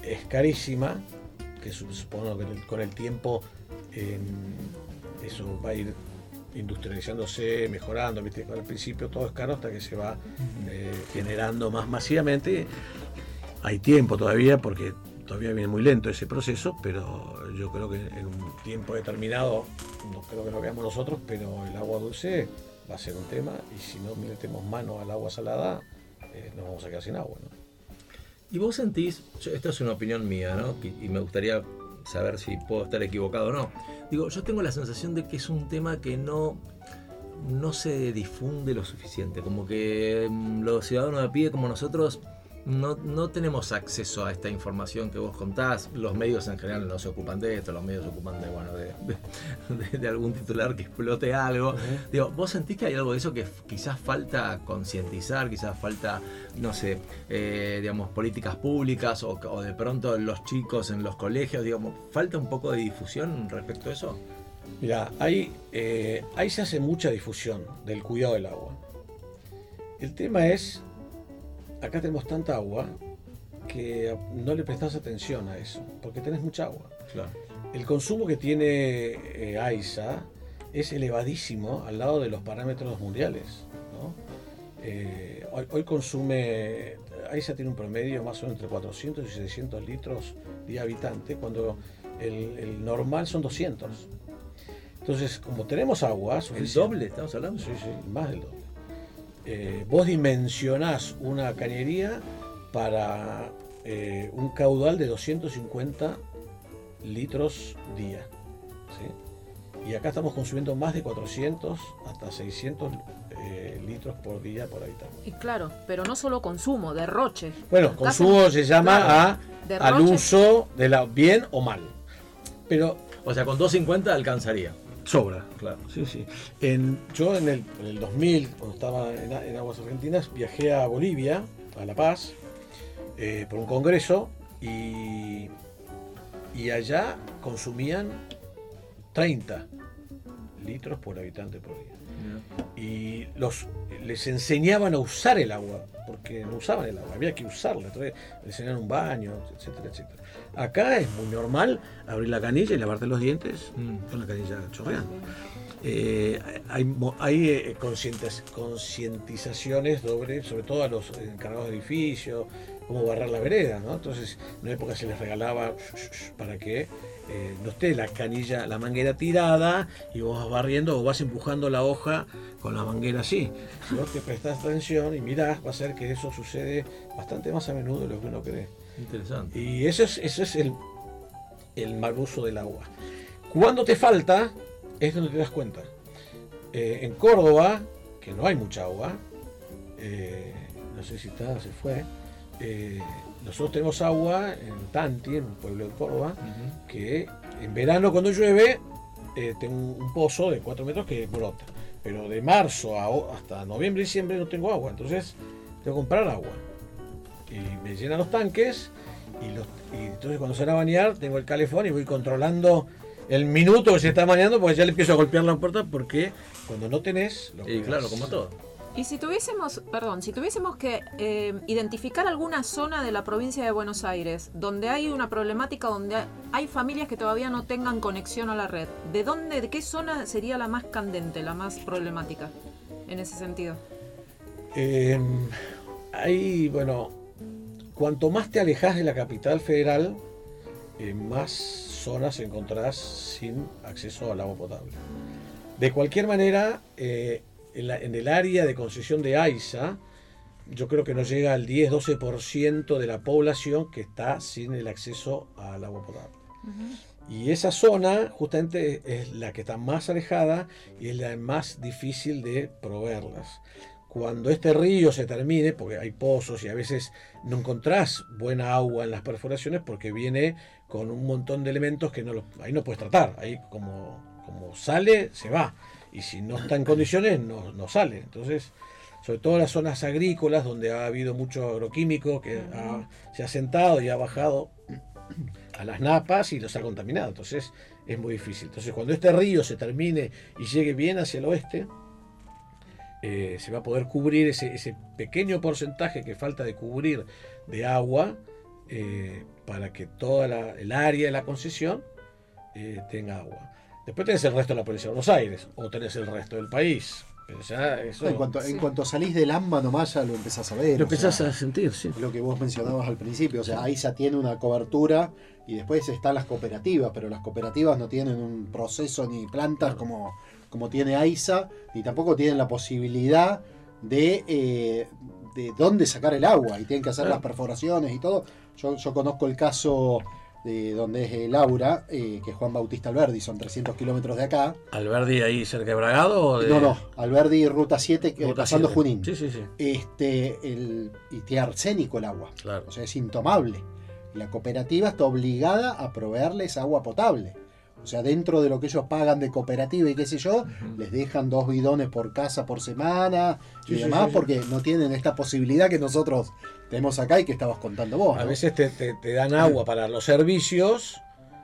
Es carísima, que su- supongo que con el- con el tiempo eh, eso va a ir industrializándose, mejorando, ¿viste? Al principio todo es caro hasta que se va eh, generando más masivamente. Hay tiempo todavía porque todavía viene muy lento ese proceso, pero yo creo que en un tiempo determinado, no creo que lo veamos nosotros, pero el agua dulce va a ser un tema y si no metemos mano al agua salada, eh, nos vamos a quedar sin agua. ¿no? Y vos sentís, yo- esta es una opinión mía, ¿no? Y, me gustaría saber si puedo estar equivocado o no. Digo, yo tengo la sensación de que es un tema que no, no se difunde lo suficiente. Como que mm, los ciudadanos de pie como nosotros no, no tenemos acceso a esta información que vos contás. Los medios en general no se ocupan de esto, los medios se ocupan de, bueno, de, de- de algún titular que explote algo. Digo, ¿vos sentís que hay algo de eso que quizás falta concientizar, quizás falta, no sé, eh, digamos, políticas públicas o, o de pronto los chicos en los colegios, digamos, falta un poco de difusión respecto a eso? Mira, ahí, eh, ahí se hace mucha difusión del cuidado del agua. El tema es, acá tenemos tanta agua que no le prestas atención a eso, porque tenés mucha agua. Claro. El consumo que tiene eh, AISA es elevadísimo al lado de los parámetros mundiales. ¿no? Eh, hoy, hoy consume, AISA tiene un promedio más o menos entre 400 y 600 litros día habitante, cuando el, el normal son 200. Entonces, como tenemos agua ¿El doble estamos hablando? Sí, sí, más del doble. Eh, vos dimensionás una cañería para eh, un caudal de 250 litros día. ¿sí? Y acá estamos consumiendo más de 400 hasta 600 eh, litros por día por habitante. Y claro, pero no solo consumo, derroche. Bueno, consumo se llama claro, a, al uso de la bien o mal. Pero O sea, con 250 alcanzaría. Sobra. Claro. Sí, sí. En, yo en el, en el 2000, cuando estaba en Aguas Argentinas, viajé a Bolivia, a La Paz, eh, por un congreso y, y allá consumían 30 litros por habitante por día. Y los, les enseñaban a usar el agua, porque no usaban el agua, había que usarla. Entonces les enseñaban un baño, etcétera, etcétera. Acá es muy normal abrir la canilla y lavarte los dientes Mm. con la canilla chorreando. Eh, hay eh, concientizaciones sobre, sobre todo a los encargados de edificios, cómo barrar la vereda, ¿no? Entonces, en una época se les regalaba para que eh, no esté la canilla, la manguera tirada y vos vas barriendo o vas empujando la hoja con la manguera así. Si vos te prestás atención y mirás, va a ser que eso sucede bastante más a menudo de lo que uno cree. Interesante. Y eso es, eso es el, el mal uso del agua. Cuando te falta, es donde te das cuenta. Eh, en Córdoba, que no hay mucha agua, eh, no sé si está, se fue, eh, nosotros tenemos agua en Tanti, en un pueblo de Córdoba, que en verano cuando llueve, eh, tengo un, pozo de 4 metros que brota. Pero de marzo a hasta noviembre y diciembre no tengo agua, entonces tengo que comprar agua. Y me llenan los tanques y, los, y entonces cuando se van a bañar tengo el calefón y voy controlando el minuto que se está bañando porque ya le empiezo a golpear la puerta porque cuando no tenés... lo Y claro, como todo. Y si tuviésemos, perdón, si tuviésemos que eh, identificar alguna zona de la provincia de Buenos Aires donde hay una problemática, donde hay familias que todavía no tengan conexión a la red, ¿de dónde, de qué zona sería la más candente, la más problemática en ese sentido? Eh, ahí, bueno, cuanto más te alejas de la capital federal, eh, más zonas encontrás sin acceso al agua potable. De cualquier manera, eh, en, la- en el área de concesión de AISA, yo creo que no llega al 10-12% de la población que está sin el acceso al agua potable. Y esa zona justamente es la que está más alejada y es la más difícil de proveerlas. Cuando este río se termine, porque hay pozos y a veces no encontrás buena agua en las perforaciones porque viene con un montón de elementos que no los- ahí no puedes tratar. Ahí como, como sale, se va. Y si no está en condiciones, no, no sale. Entonces, sobre todo en las zonas agrícolas donde ha habido mucho agroquímico que ha- se ha sentado y ha bajado a las napas y los ha contaminado. Entonces es muy difícil. Entonces cuando este río se termine y llegue bien hacia el oeste, eh, se va a poder cubrir ese, ese pequeño porcentaje que falta de cubrir de agua eh, para que toda la, el área de la concesión eh, tenga agua. Después tenés el resto de la provincia de Buenos Aires o tenés el resto del país. Pero ya eso En cuanto, Sí. en cuanto salís del AMBA nomás ya lo empezás a ver. lo sea, empezás a sentir, sí. Lo que vos mencionabas al principio, o sea, AISA tiene una cobertura y después están las cooperativas, pero las cooperativas no tienen un proceso ni plantas como, como tiene AISA, ni tampoco tienen la posibilidad de, eh, de dónde sacar el agua y tienen que hacer Claro. las perforaciones y todo. Yo, yo conozco el caso de donde es eh, Laura, eh, que es Juan Bautista Alberdi, son 300 kilómetros de acá. ¿Alberdi ahí cerca de Bragado? O de... No, no, Alberdi, Ruta 7, que- Ruta pasando 7. Junín. Sí, sí, sí. Este, el, y tiene arsénico el agua. Claro. O sea, es intomable. La cooperativa está obligada a proveerles agua potable. O sea, dentro de lo que ellos pagan de cooperativa y qué sé yo, les dejan dos bidones por casa por semana y Sí, demás, sí, porque no tienen esta posibilidad que nosotros tenemos acá y que estabas contando vos. A ¿no? veces te, te- te dan agua para los servicios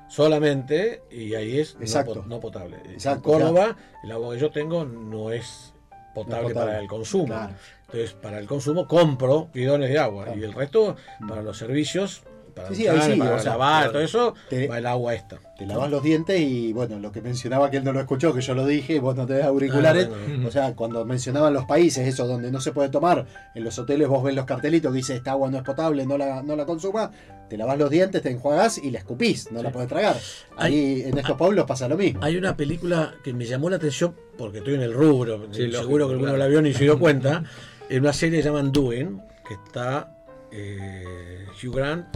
solamente y ahí es no Exacto. pot- no, potable. Exacto, en Córdoba, el agua que yo tengo no es potable, No es potable. para el consumo. Claro. Entonces, para el consumo compro bidones de agua Claro. y el resto para los servicios, para, Sí, sí, ahí sí, para o sea, lavar, claro. todo eso, Te- va el agua esta. Te lavas los dientes y bueno, lo que mencionaba que él no lo escuchó, que yo lo dije, vos no tenés auriculares. Ah, bueno. O sea, cuando mencionaban los países, eso donde no se puede tomar, en los hoteles vos ves los cartelitos que dice esta agua no es potable, no la, no la consuma, te lavas los dientes, te enjuagás y la escupís, no la podés tragar. Ahí en estos pueblos pasa lo mismo. Hay una película que me llamó la atención porque estoy en el rubro, Sí, lógico, seguro que alguno claro. la vio ni se dio cuenta. En una serie que se llaman Doing, que está eh, Hugh Grant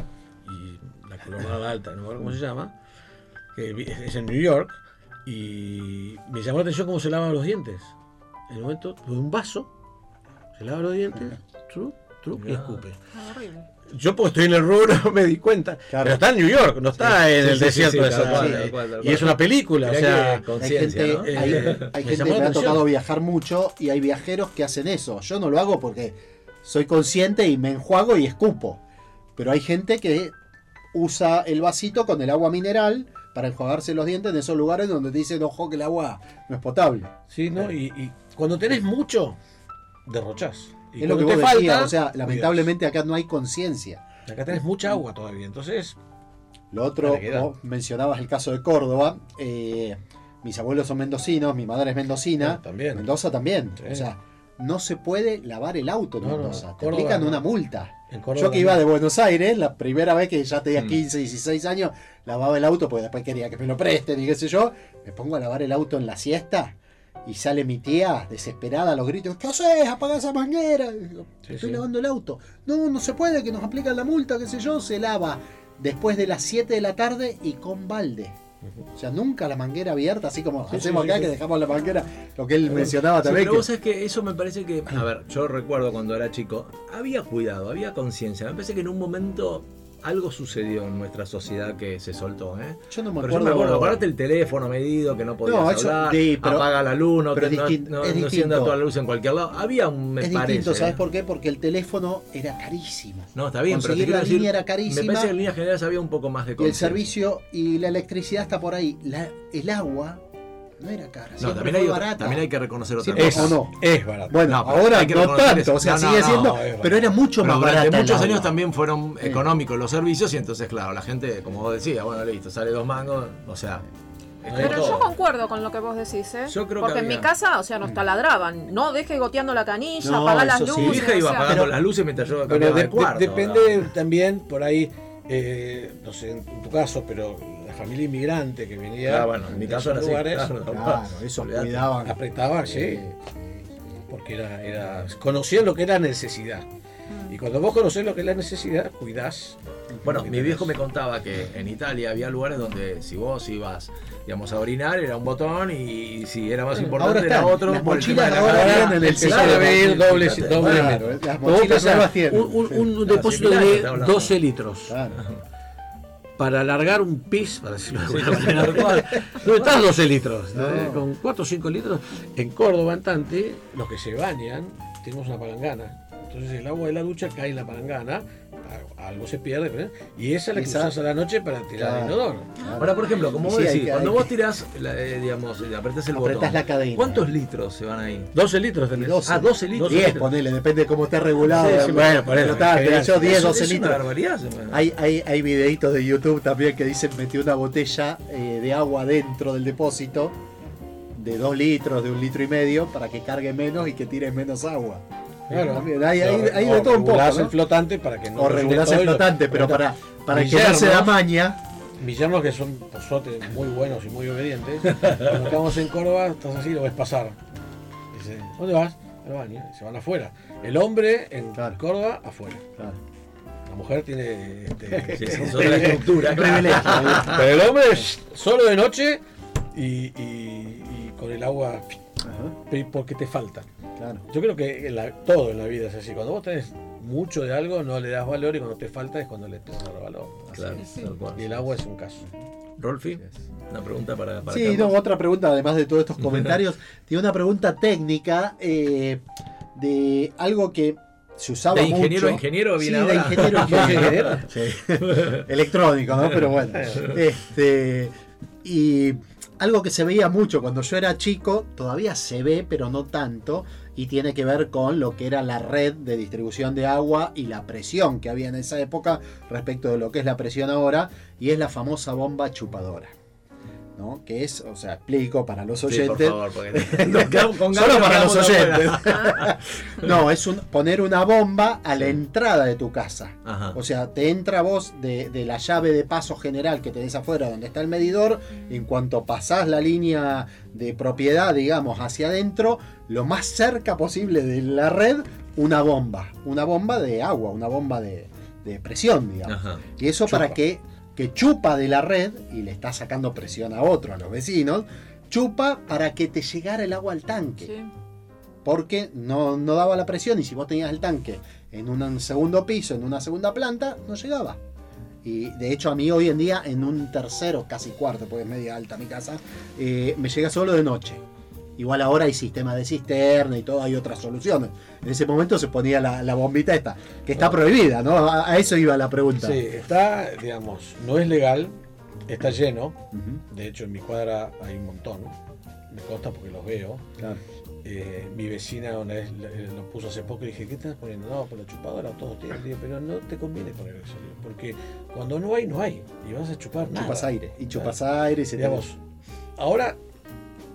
colorada alta, no me acuerdo cómo se llama, que es en New York, y me llamó la atención cómo se lavan los dientes. En el momento, con un vaso, se lava los dientes, tru, tru, y escupe. Ah. Yo porque estoy en el rubro me di cuenta, Claro. pero está en New York, no está en Sí, el sí, sí, desierto sí, de Sahara. Sí. tal Y es una película, o Mirá sea, que Hay gente, ¿no? Hay, eh, hay gente que me ha tocado viajar mucho y hay viajeros que hacen eso. Yo no lo hago porque soy consciente y me enjuago y escupo. Pero hay gente que usa el vasito con el agua mineral para enjuagarse los dientes en esos lugares donde te dicen, ojo, que el agua no es potable. Sí, ¿no? Y, y cuando tenés mucho, derrochás. Y es lo que te decías, falta, o sea, lamentablemente acá no hay conciencia. Acá tenés mucha agua todavía, entonces. Lo otro, vos mencionabas el caso de Córdoba. eh, mis abuelos son mendocinos, mi madre es mendocina. Ah, también. Mendoza también. Sí. O sea, no se puede lavar el auto en No, no, Mendoza. Te aplican no. una multa. En Córdoba Yo que iba de Buenos Aires, la primera vez que ya tenía Mm. 15, 16 años, lavaba el auto porque después quería que me lo presten y qué sé yo. Me pongo a lavar el auto en la siesta y sale mi tía desesperada a los gritos: ¿Qué haces? Apaga esa manguera. Y digo, Sí, Estoy sí. lavando el auto. No, no se puede, que nos aplican la multa, qué sé yo. Se lava después de las 7 de la tarde y con balde. O sea, nunca la manguera abierta, así como Sí, hacemos sí, acá, sí, que dejamos la manguera, lo que él mencionaba también. pero que- vos sabés que eso me parece que, a ver, yo recuerdo cuando era chico, había cuidado, había conciencia. Me parece que en un momento algo sucedió en nuestra sociedad que se soltó, ¿eh? yo no me Pero yo acuerdo. me acuerdo, acordate el teléfono medido que no podías No, eso- hablar, sí, pero- apaga la luz, no, pero te- no, distin- no- es no distinto. toda la luz en cualquier lado. Había un, me es parece. distinto, ¿sabes ¿eh? por qué? Porque el teléfono era carísimo. No, está bien, pero Conseguir quiero la decir, línea era me carísima. parece que en líneas generales había un poco más de Y el servicio y la electricidad está por ahí. La- el agua no era cara, No, también fue hay, otra- barata. también hay que reconocer otra Siempre- cosa. ¿O no? Es barato. Bueno, No, ahora hay que no tanto, eso. o sea, No, sigue no, siendo, es pero era mucho Pero más durante barata. el muchos agua. años también fueron Sí. económicos los servicios y entonces, claro, la gente, como vos decías, bueno, listo, sale dos mangos, o sea... es Pero todo. yo concuerdo con lo que vos decís, ¿eh? Yo creo que Porque en mi había- casa, o sea, nos taladraban. No deje goteando la canilla, No, apagar las eso sí. Mi luces. hija iba o sea, apagando pero- las luces mientras yo Pero cambiaba de- de cuarto. de- depende también por ahí, eh, no sé, en tu caso, pero familia inmigrante que venía. Ah, bueno, en mi caso era así, lugares, claro. Claro, eso cuidaban. apretaba, sí, Sí, porque era, era, conocían lo que era necesidad. Y cuando vos conocés lo que es la necesidad, cuidás. Bueno, mi viejo me contaba que en Italia había lugares donde si vos ibas, digamos, a orinar era un botón y si era más importante ahora era otro. Las por mochilas de ahora vienen en el a de ver doble, doble Claro, metro. las mochilas un, un- un Claro, depósito similar, de está hablando. 12 litros. Claro. Para alargar un pis, para decirlo de alguna manera, cual. no estás 12 litros. No. ¿eh? Con 4 o 5 litros. En Córdoba, en Tante, los que se bañan, tenemos una palangana. Entonces el agua de la ducha cae en la palangana, algo se pierde, ¿eh? y esa es la que usás a la noche para tirar Claro. el inodoro. Ahora, por ejemplo, como vos Sí, decís, que- cuando vos tirás, la, eh, digamos, eh, apretás el Apretás botón, la cadena. ¿cuántos litros se van ahí? 12 litros tenés. 12. Ah, 12 litros. 10, litros. ponele, depende de cómo esté regulado. Sí, sí, bueno, por eso, Pero está, pero yo 10, Eso 12 es una litros. barbaridad. se me- Hay, hay, hay videitos de YouTube también que dicen metió una botella eh, de agua dentro del depósito de 2 litros, de un litro y medio, para que cargue menos y que tire menos agua. Claro. También hay, hay, hay de todo un poco. regulás ¿no? el flotante para que no. o regulás el flotante, pero para, para que no se da maña. Mis yernos que son, por suerte, muy buenos y muy obedientes, cuando estamos en Córdoba, estás así, lo ves pasar. Dice, ¿dónde vas? Al baño. Se van afuera. El hombre en Claro. Córdoba, afuera. Claro. No mujer tiene este, Sí, sí, es otra estructura. Pero el hombre es solo de noche y, y- y con el agua Ajá, porque te falta. claro. Yo creo que en la- todo en la vida es así. Cuando vos tenés mucho de algo no le das valor y cuando te falta es cuando le empiezas a dar valor. Así Claro. Y el agua es un caso. Rolfi, una pregunta para, para Sí, no, otra pregunta, además de todos estos comentarios, tiene una pregunta técnica eh, de algo que se usaba ¿De ingeniero mucho. a ingeniero viene sí, de ingeniero a ¿Vos ingeniero. Sí. Electrónico, ¿no? Pero bueno. Este, y algo que se veía mucho cuando yo era chico, todavía se ve, pero no tanto, y tiene que ver con lo que era la red de distribución de agua y la presión que había en esa época respecto de lo que es la presión ahora, y es la famosa bomba chupadora. ¿No? Que es, o sea, explico para los Sí, por oyentes. favor, porque quedamos con Solo para los oyentes. No, es un, poner una bomba a la entrada de tu casa. Ajá. O sea, te entra vos de, de la llave de paso general que tenés afuera donde está el medidor. En cuanto pasás la línea de propiedad, digamos, hacia adentro, lo más cerca posible de la red, una bomba. Una bomba de agua, una bomba de, de presión, digamos. Ajá. Y eso Chupa. para que, que chupa de la red y le está sacando presión a otro, a los vecinos. Chupa para que te llegara el agua al tanque Sí. porque no, no daba la presión y si vos tenías el tanque en un segundo piso, en una segunda planta, no llegaba. Y de hecho a mí hoy en día en un tercero, casi cuarto, porque es media alta mi casa, eh, me llega solo de noche. Igual ahora hay sistema de cisterna y todo, hay otras soluciones. En ese momento se ponía la, la bombita esta, que está prohibida, ¿no? A, a eso iba la pregunta. Sí, está, digamos, no es legal, está lleno. De hecho, en mi cuadra hay un montón. Me consta porque los veo. claro. Eh, mi vecina una vez lo puso hace poco y dije, ¿qué estás poniendo? No, por la chupadora todos tienen. Digo, pero no te conviene poner eso. digo, Porque cuando no hay, no hay. Y vas a chupar nada. Chupas aire. Y chupas aire y se Digamos, ahora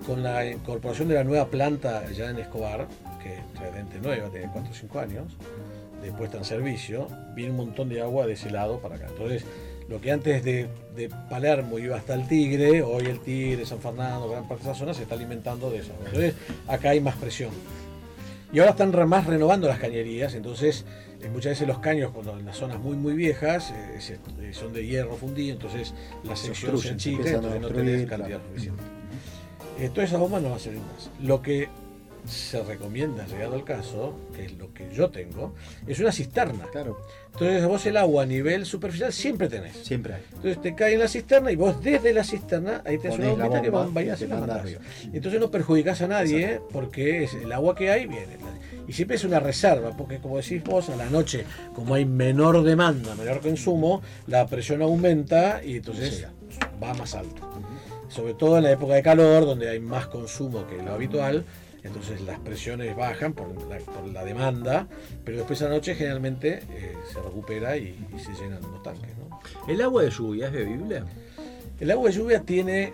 con la incorporación de la nueva planta ya en Escobar, que es relativamente nueva, tiene 4 o 5 años, de puesta en servicio, viene un montón de agua de ese lado para acá. Entonces, lo que antes de, de Palermo iba hasta el Tigre, hoy el Tigre, San Fernando, gran parte de esa zona se está alimentando de eso. Entonces, acá hay más presión. Y ahora están más renovando las cañerías, entonces eh, muchas veces los caños, cuando en las zonas muy muy viejas, eh, se- eh, son de hierro fundido, entonces la Se sección se se entonces no tenés cantidad suficiente. Eh, todas esas bombas no va a servir más. Lo que se recomienda, llegado el caso, que es lo que yo tengo, es una cisterna. Claro, Entonces vos el agua a nivel superficial siempre tenés. siempre hay. Entonces te cae en la cisterna y vos desde la cisterna, ahí tenés una bombita que va bailás y y te la mandás mandás. arriba. Entonces no perjudicás a nadie porque es el agua que hay viene. Y siempre es una reserva, porque como decís vos, a la noche, como hay menor demanda, menor consumo, la presión aumenta y entonces va más alto. Sobre todo en la época de calor, donde hay más consumo que lo habitual, entonces las presiones bajan por la, por la demanda, pero después a la noche generalmente eh, se recupera y, y se llenan los tanques. ¿no? ¿El agua de lluvia es bebible? El agua de lluvia tiene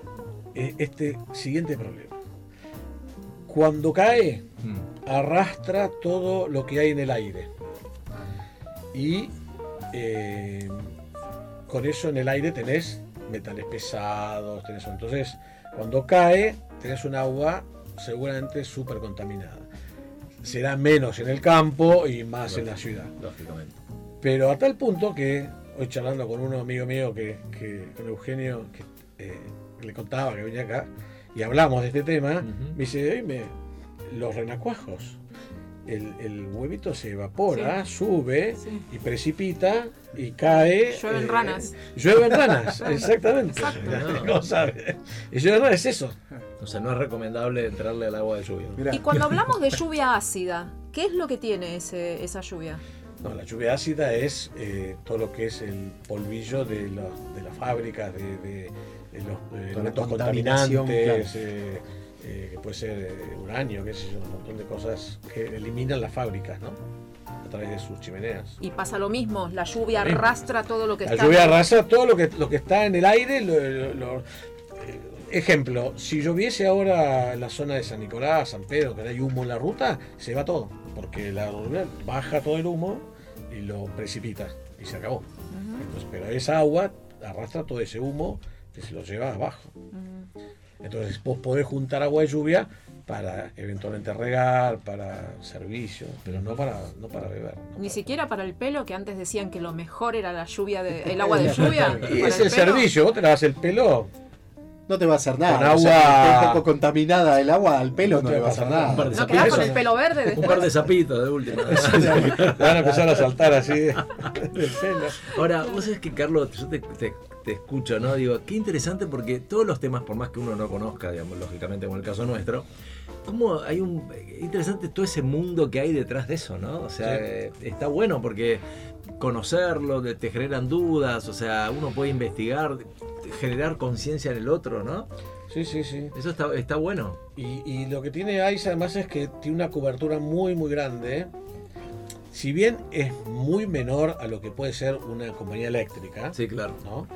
eh, este siguiente problema. Cuando cae, Mm. arrastra todo lo que hay en el aire. Y eh, con eso en el aire tenés metales pesados, tenés eso. Entonces, cuando cae, tenés un agua seguramente súper contaminada. Será menos en el campo y más en la ciudad. Lógicamente. Pero a tal punto que hoy charlando con un amigo mío que, que- con Eugenio, que eh, le contaba que venía acá, y hablamos de este tema, me dice, oíme, los renacuajos, el, el huevito se evapora, sube Sí. y precipita y cae. eh, Llueven ranas. Llueven ranas, exactamente. Exacto. ¿Cómo sabe? Y llueven ranas es eso. O sea, no es recomendable entrarle al agua de lluvia. Mirá. Y cuando hablamos de lluvia ácida, ¿qué es lo que tiene ese, esa lluvia? No, la lluvia ácida es eh, todo lo que es el polvillo de, los- de las fábricas, de, de- de los elementos contaminación, contaminantes, eh, eh, que puede ser eh, uranio, sé yo, un montón de cosas que eliminan las fábricas, ¿no? A través de sus chimeneas. Y pasa lo mismo, la lluvia mismo. arrastra todo lo que La está. lluvia arrasa todo lo que, lo que está en el aire. lo- lo- eh, ejemplo, si lloviese ahora en la zona de San Nicolás, San Pedro, que hay humo en la ruta, se va todo. Porque la lluvia baja todo el humo y lo precipita y se acabó. Ujú, Entonces, pero esa agua arrastra todo ese humo que se lo lleva abajo. ujú. Entonces vos podés juntar agua de lluvia para eventualmente regar, para servicios, pero no para, no para beber. no Ni para- siquiera para el pelo, que antes decían que lo mejor era la lluvia de, el agua de lluvia. Y es el servicio, vos te lavas el pelo, No te va a hacer nada. Con o sea, agua- un poco contaminada el agua al pelo, No no, te va a hacer nada. nada. Un par de ¿No quedás con el pelo verde Un después? par de zapitos de última. van a empezar a saltar así de- del pelo. Ahora, vos sabés que, Carlos, yo te, te- te escucho, ¿no? Digo, qué interesante porque todos los temas, por más que uno no conozca, digamos, lógicamente, como el caso nuestro, cómo hay un. Interesante todo ese mundo que hay detrás de eso, ¿no? O sea, Sí. eh, está bueno porque conocerlo, te generan dudas, o sea, uno puede investigar, generar conciencia en el otro, ¿no? Sí, sí, sí. Eso está, está bueno. Y, y lo que tiene ICE además es que tiene una cobertura muy, muy grande. Si bien es muy menor a lo que puede ser una compañía eléctrica, Sí, claro. ¿no?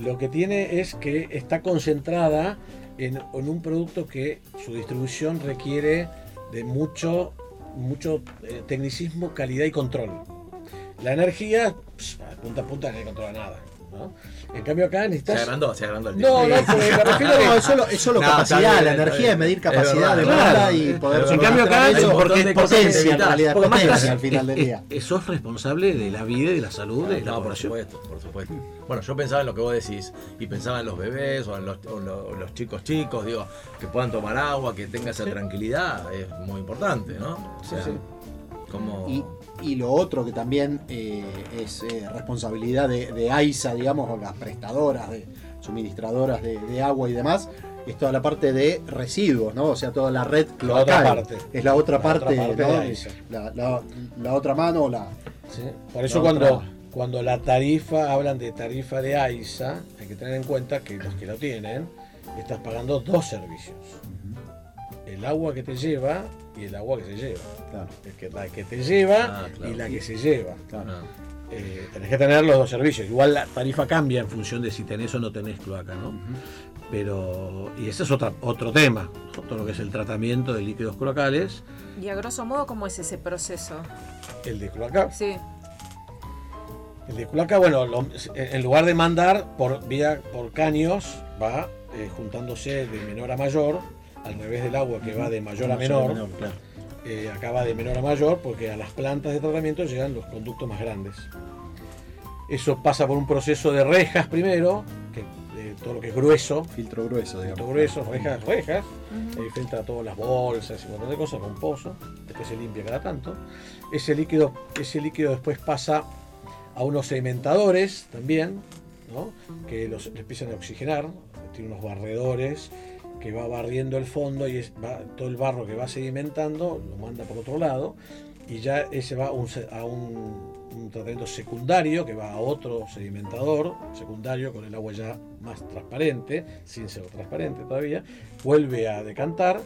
lo que tiene es que está concentrada en, en un producto que su distribución requiere de mucho, mucho eh, tecnicismo, calidad y control. La energía, pss, punta a punta, no controla nada. ¿No? En cambio acá Se necesitas... agrandó, se agrandó el No, no, tema. porque me refiero a que- No, es solo, es solo No, capacidad, bien, la energía es medir Es capacidad de claro. y poder En cambio acá suministrar hay eso. un montón de cosas que potencia en realidad, Porque potencia al final del es- día. es- sos responsable de la vida y de la salud de la No, por población. supuesto, por supuesto. Bueno, yo pensaba en lo que vos decís y pensaba en los bebés o en los, o lo- o los chicos chicos, digo, que puedan tomar agua, que tenga esa tranquilidad, es muy importante, ¿no? O Sí, sea, sí. como... Y, lo otro que también eh, es eh, responsabilidad de, de AISA, digamos, o las prestadoras, de suministradoras de, de agua y demás, es toda la parte de residuos, ¿no? O sea, toda la red La otra cloacal. parte. Es la otra La parte, otra parte ¿no? de AISA. La, otra mano, la, Sí. Por eso cuando, otra. cuando la tarifa, hablan de tarifa de AISA, hay que tener en cuenta que los que lo tienen, estás pagando dos servicios. El agua que te lleva y el agua que se lleva. claro, El que, la que te lleva Ah, claro. y la que se lleva. claro. Ah, Eh, tenés que tener los dos servicios. Igual la tarifa cambia en función de si tenés o no tenés cloaca, ¿no? Pero, y ese es otra, otro tema, todo lo que es el tratamiento de líquidos cloacales, Y a grosso modo, ¿cómo es ese proceso? el de cloaca. Sí. El de cloaca, bueno, lo- en lugar de mandar por vía por caños, va eh, juntándose de menor a mayor, al revés del agua que va de mayor a menor, claro. eh, acá va de menor a mayor, porque a las plantas de tratamiento llegan los conductos más grandes. Eso pasa por un proceso de rejas primero, que de todo lo que es grueso, Filtro grueso, digamos. filtro grueso, rejas, rejas, Ujú. ahí filtra todas las bolsas y un montón de cosas con pozo, después se limpia cada tanto. Ese líquido, ese líquido después pasa a unos sedimentadores también, ¿no? que los le empiezan a oxigenar, tiene unos barredores que va barriendo el fondo y todo el barro que va sedimentando lo manda por otro lado y ya ese va a un, un- un tratamiento secundario que va a otro sedimentador secundario con el agua ya más transparente, sin ser transparente todavía, vuelve a decantar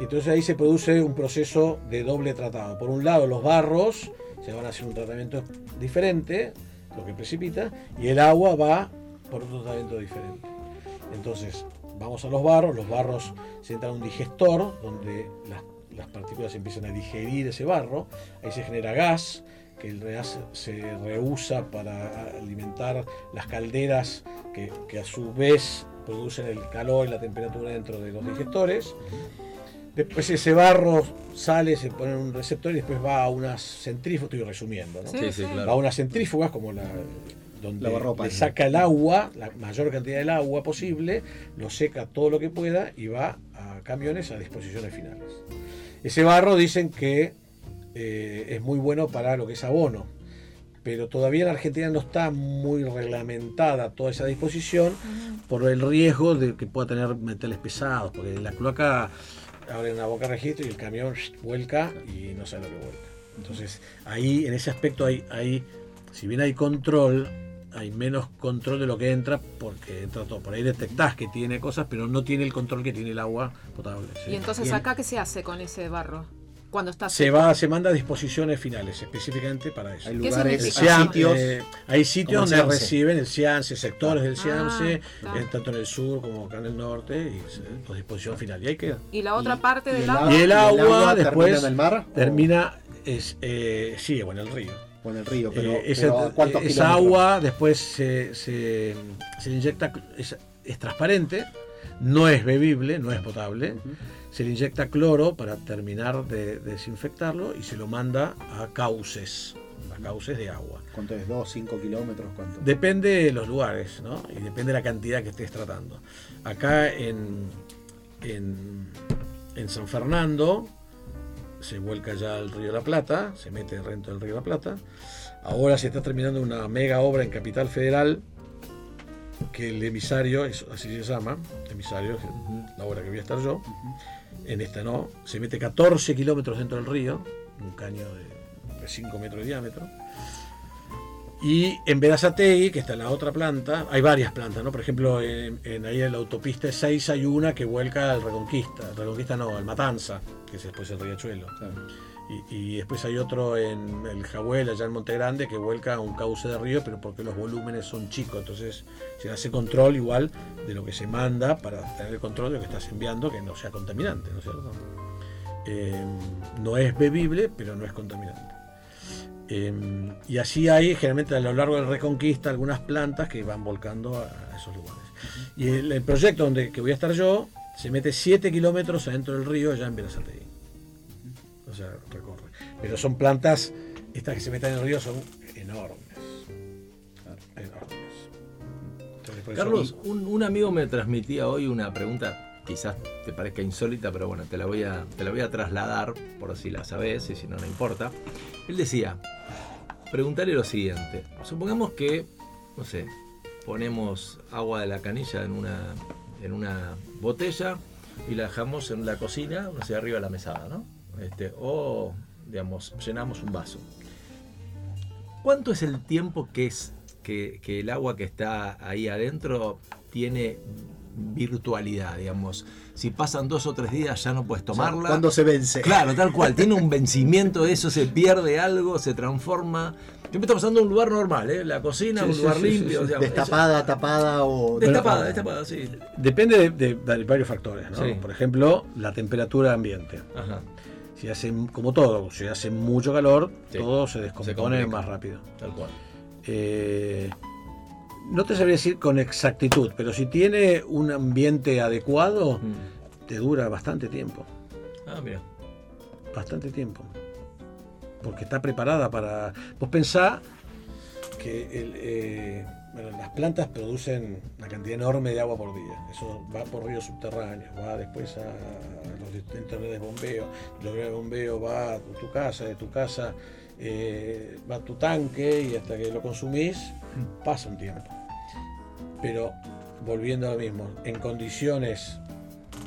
y entonces ahí se produce un proceso de doble tratado. Por un lado los barros se van a hacer un tratamiento diferente, lo que precipita, y el agua va por otro tratamiento diferente. Entonces, vamos a los barros, los barros se entra a un digestor donde las, las partículas empiezan a digerir ese barro, ahí se genera gas, que el gas se reusa para alimentar las calderas que, que a su vez producen el calor y la temperatura dentro de los digestores. Después ese barro sale, se pone en un receptor y después va a unas centrífugas, estoy resumiendo, ¿no? Sí, Sí, sí, sí. claro. va a unas centrífugas como la donde Lavarropa, le ¿no? saca el agua, la mayor cantidad del agua posible, lo seca todo lo que pueda y va a camiones a disposiciones finales. Ese barro dicen que eh, es muy bueno para lo que es abono, pero todavía en Argentina no está muy reglamentada toda esa disposición por el riesgo de que pueda tener metales pesados, porque la cloaca abre una boca de registro y el camión vuelca y no sabe lo que vuelca. Entonces, ahí, en ese aspecto, hay, hay, si bien hay control, hay menos control de lo que entra, porque entra todo. Por ahí detectás que tiene cosas, pero no tiene el control que tiene el agua potable. ¿sí? Y entonces Bien. acá, ¿qué se hace con ese barro? Cuando está se seco? va, se manda a disposiciones finales, específicamente para eso. Hay ¿Qué lugares, hay sitios. eh, hay sitios donde reciben el CIANSE, sectores del Ah, eh, tanto en el sur como acá en el norte, y a disposición final. Y ahí queda. Y la otra y- parte y del el agua. Y el agua termina después en el mar Termina, es, eh, sí, bueno, el río. En el río, pero, Eh, esa, pero ¿a cuántos esa kilómetros? agua después se, se, se inyecta, es, es transparente, no es bebible, no es potable, se le inyecta cloro para terminar de desinfectarlo y se lo manda a cauces, a cauces de agua. ¿Cuánto es? ¿2, 5 kilómetros? ¿Cuánto? Depende de los lugares, ¿no? Y depende de la cantidad que estés tratando. Acá en, en, en San Fernando se vuelca ya al Río de la Plata, se mete dentro del Río de la Plata. Ahora se está terminando una mega obra en Capital Federal, que el emisario, así se llama, emisario, es la obra que voy a estar yo. En esta no, se mete 14 kilómetros dentro del río, un caño de, de 5 metros de diámetro. Y en Verazategui, que está en la otra planta, hay varias plantas, ¿no? Por ejemplo, en, en ahí en la autopista 6 hay una que vuelca al Reconquista. Reconquista no, al Matanza, que es después el Riachuelo. Claro. Y, y después hay otro en el Jahuel, allá en Monte Grande, que vuelca a un cauce de río, pero porque los volúmenes son chicos. Entonces se hace control igual de lo que se manda para tener el control de lo que estás enviando, que no sea contaminante, ¿no es cierto? Eh, no es bebible, pero no es contaminante. Eh, y así hay generalmente a lo largo del Reconquista algunas plantas que van volcando a, esos lugares. Y el, el proyecto donde que voy a estar yo se mete 7 kilómetros adentro del río allá en Verazategui. O sea, recorre. Pero son plantas, estas que se meten en el río son enormes. Enormes. Entonces, por eso- Carlos, un, un amigo me transmitía hoy una pregunta, quizás te parezca insólita, pero bueno, te la voy a, te la voy a trasladar por si la sabes y si no, no importa. Él decía, preguntarle lo siguiente, supongamos que, no sé, ponemos agua de la canilla en una, en una botella y la dejamos en la cocina, no sé, arriba de la mesada, ¿no? Este, o, digamos, llenamos un vaso. ¿Cuánto es el tiempo que es que, el agua que está ahí adentro tiene virtualidad, digamos? Si pasan dos o tres días ya no puedes tomarla. ¿Cuándo se vence? Claro, tal cual. Tiene un vencimiento de eso, se pierde algo, se transforma. Yo me está pasando en un lugar normal, ¿eh? La cocina, Sí, un sí, lugar sí, sí, limpio. sí. digamos, Destapada, tapada o. Destapada, destapada, sí. Depende de, de- de varios factores, ¿no? Sí. Por ejemplo, la temperatura ambiente. Ajá, Si hace, como todo, si hace mucho calor, Sí. todo se descompone más rápido. tal cual. Eh, no te sabría decir con exactitud, pero si tiene un ambiente adecuado, Mm. te dura bastante tiempo. Ah, mira. Bastante tiempo. Porque está preparada para. Vos pensá que el, eh, bueno, las plantas producen una cantidad enorme de agua por día. Eso va por ríos subterráneos, va después a los distintos redes de bombeo. Los redes de bombeo va a tu casa, de tu casa eh, va a tu tanque y hasta que lo consumís pasa un tiempo. Pero volviendo a lo mismo, en condiciones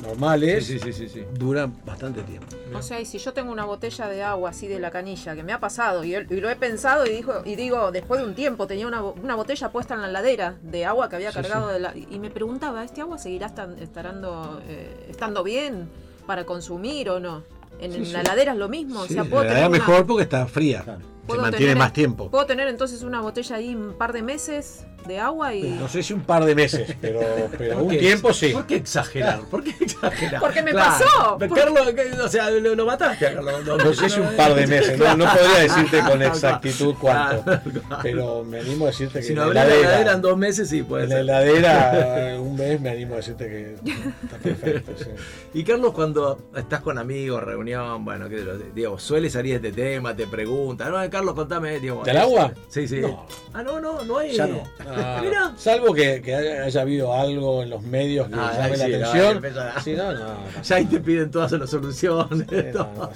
normales Sí, sí, sí, sí. sí. dura bastante tiempo. O sea, y si yo tengo una botella de agua así de la canilla, que me ha pasado, y, y lo he pensado y, dijo, y digo, después de un tiempo tenía una, una botella puesta en la heladera de agua que había Sí, cargado de la, y me preguntaba, ¿este agua seguirá estarando, eh, estando bien para consumir o no? En, Sí, en sí. la heladera es lo mismo, Sí, o sea, la puedo tener una- mejor porque está fría. Claro. Se puedo mantiene tener- más tiempo. Puedo tener entonces una botella ahí un par de meses de agua y... No sé si un par de meses, pero, pero ¿Por un tiempo sí. ¿Por qué exagerar? ¿Por qué exagerar? Porque me pasó. Carlos, que- o sea, lo, lo mataste a Carlos. No sé si un par de meses, no, no podría decirte con exactitud cuánto, Claro, claro. pero me animo a decirte que Si no la la heladera, heladera en dos meses, sí, puede en la heladera eh, un mes me animo a decirte que está perfecto. sí. Y Carlos, cuando estás con amigos, reunión, bueno, qué digo, suele salir este tema, te pregunta, no, Carlos, contame, digo, ¿Del agua? Sí, sí. No. Ah, no, no, no hay. Ya no. Ah, Mira. salvo que, que haya, habido algo en los medios que Ah, llame sí, la no, atención. a- Sí, no, no, no. Ya ahí te piden todas las soluciones. Sí, no, no.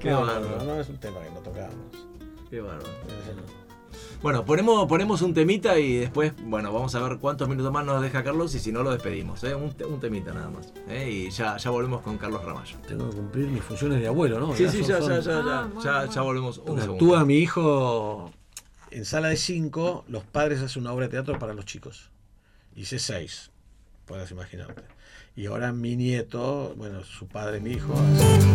Qué No, no, bárbaro. no, no, es un tema que no tocamos. Qué bárbaro. Bueno, ponemos, ponemos un temita y después, bueno, vamos a ver cuántos minutos más nos deja Carlos y si no lo despedimos, ¿eh? un, un temita nada más. ¿eh? Y ya, ya volvemos con Carlos Ramallo. Tengo que cumplir mis funciones de abuelo, ¿no? Sí, sí, son- ya, son- ya, ya, ya, Ah, bueno, ya, bueno. ya volvemos un segundo. actúa mi hijo en sala de cinco, los padres hacen una obra de teatro para los chicos. Hice seis, puedes imaginarte. Y ahora mi nieto, bueno, su padre, mi hijo, hace-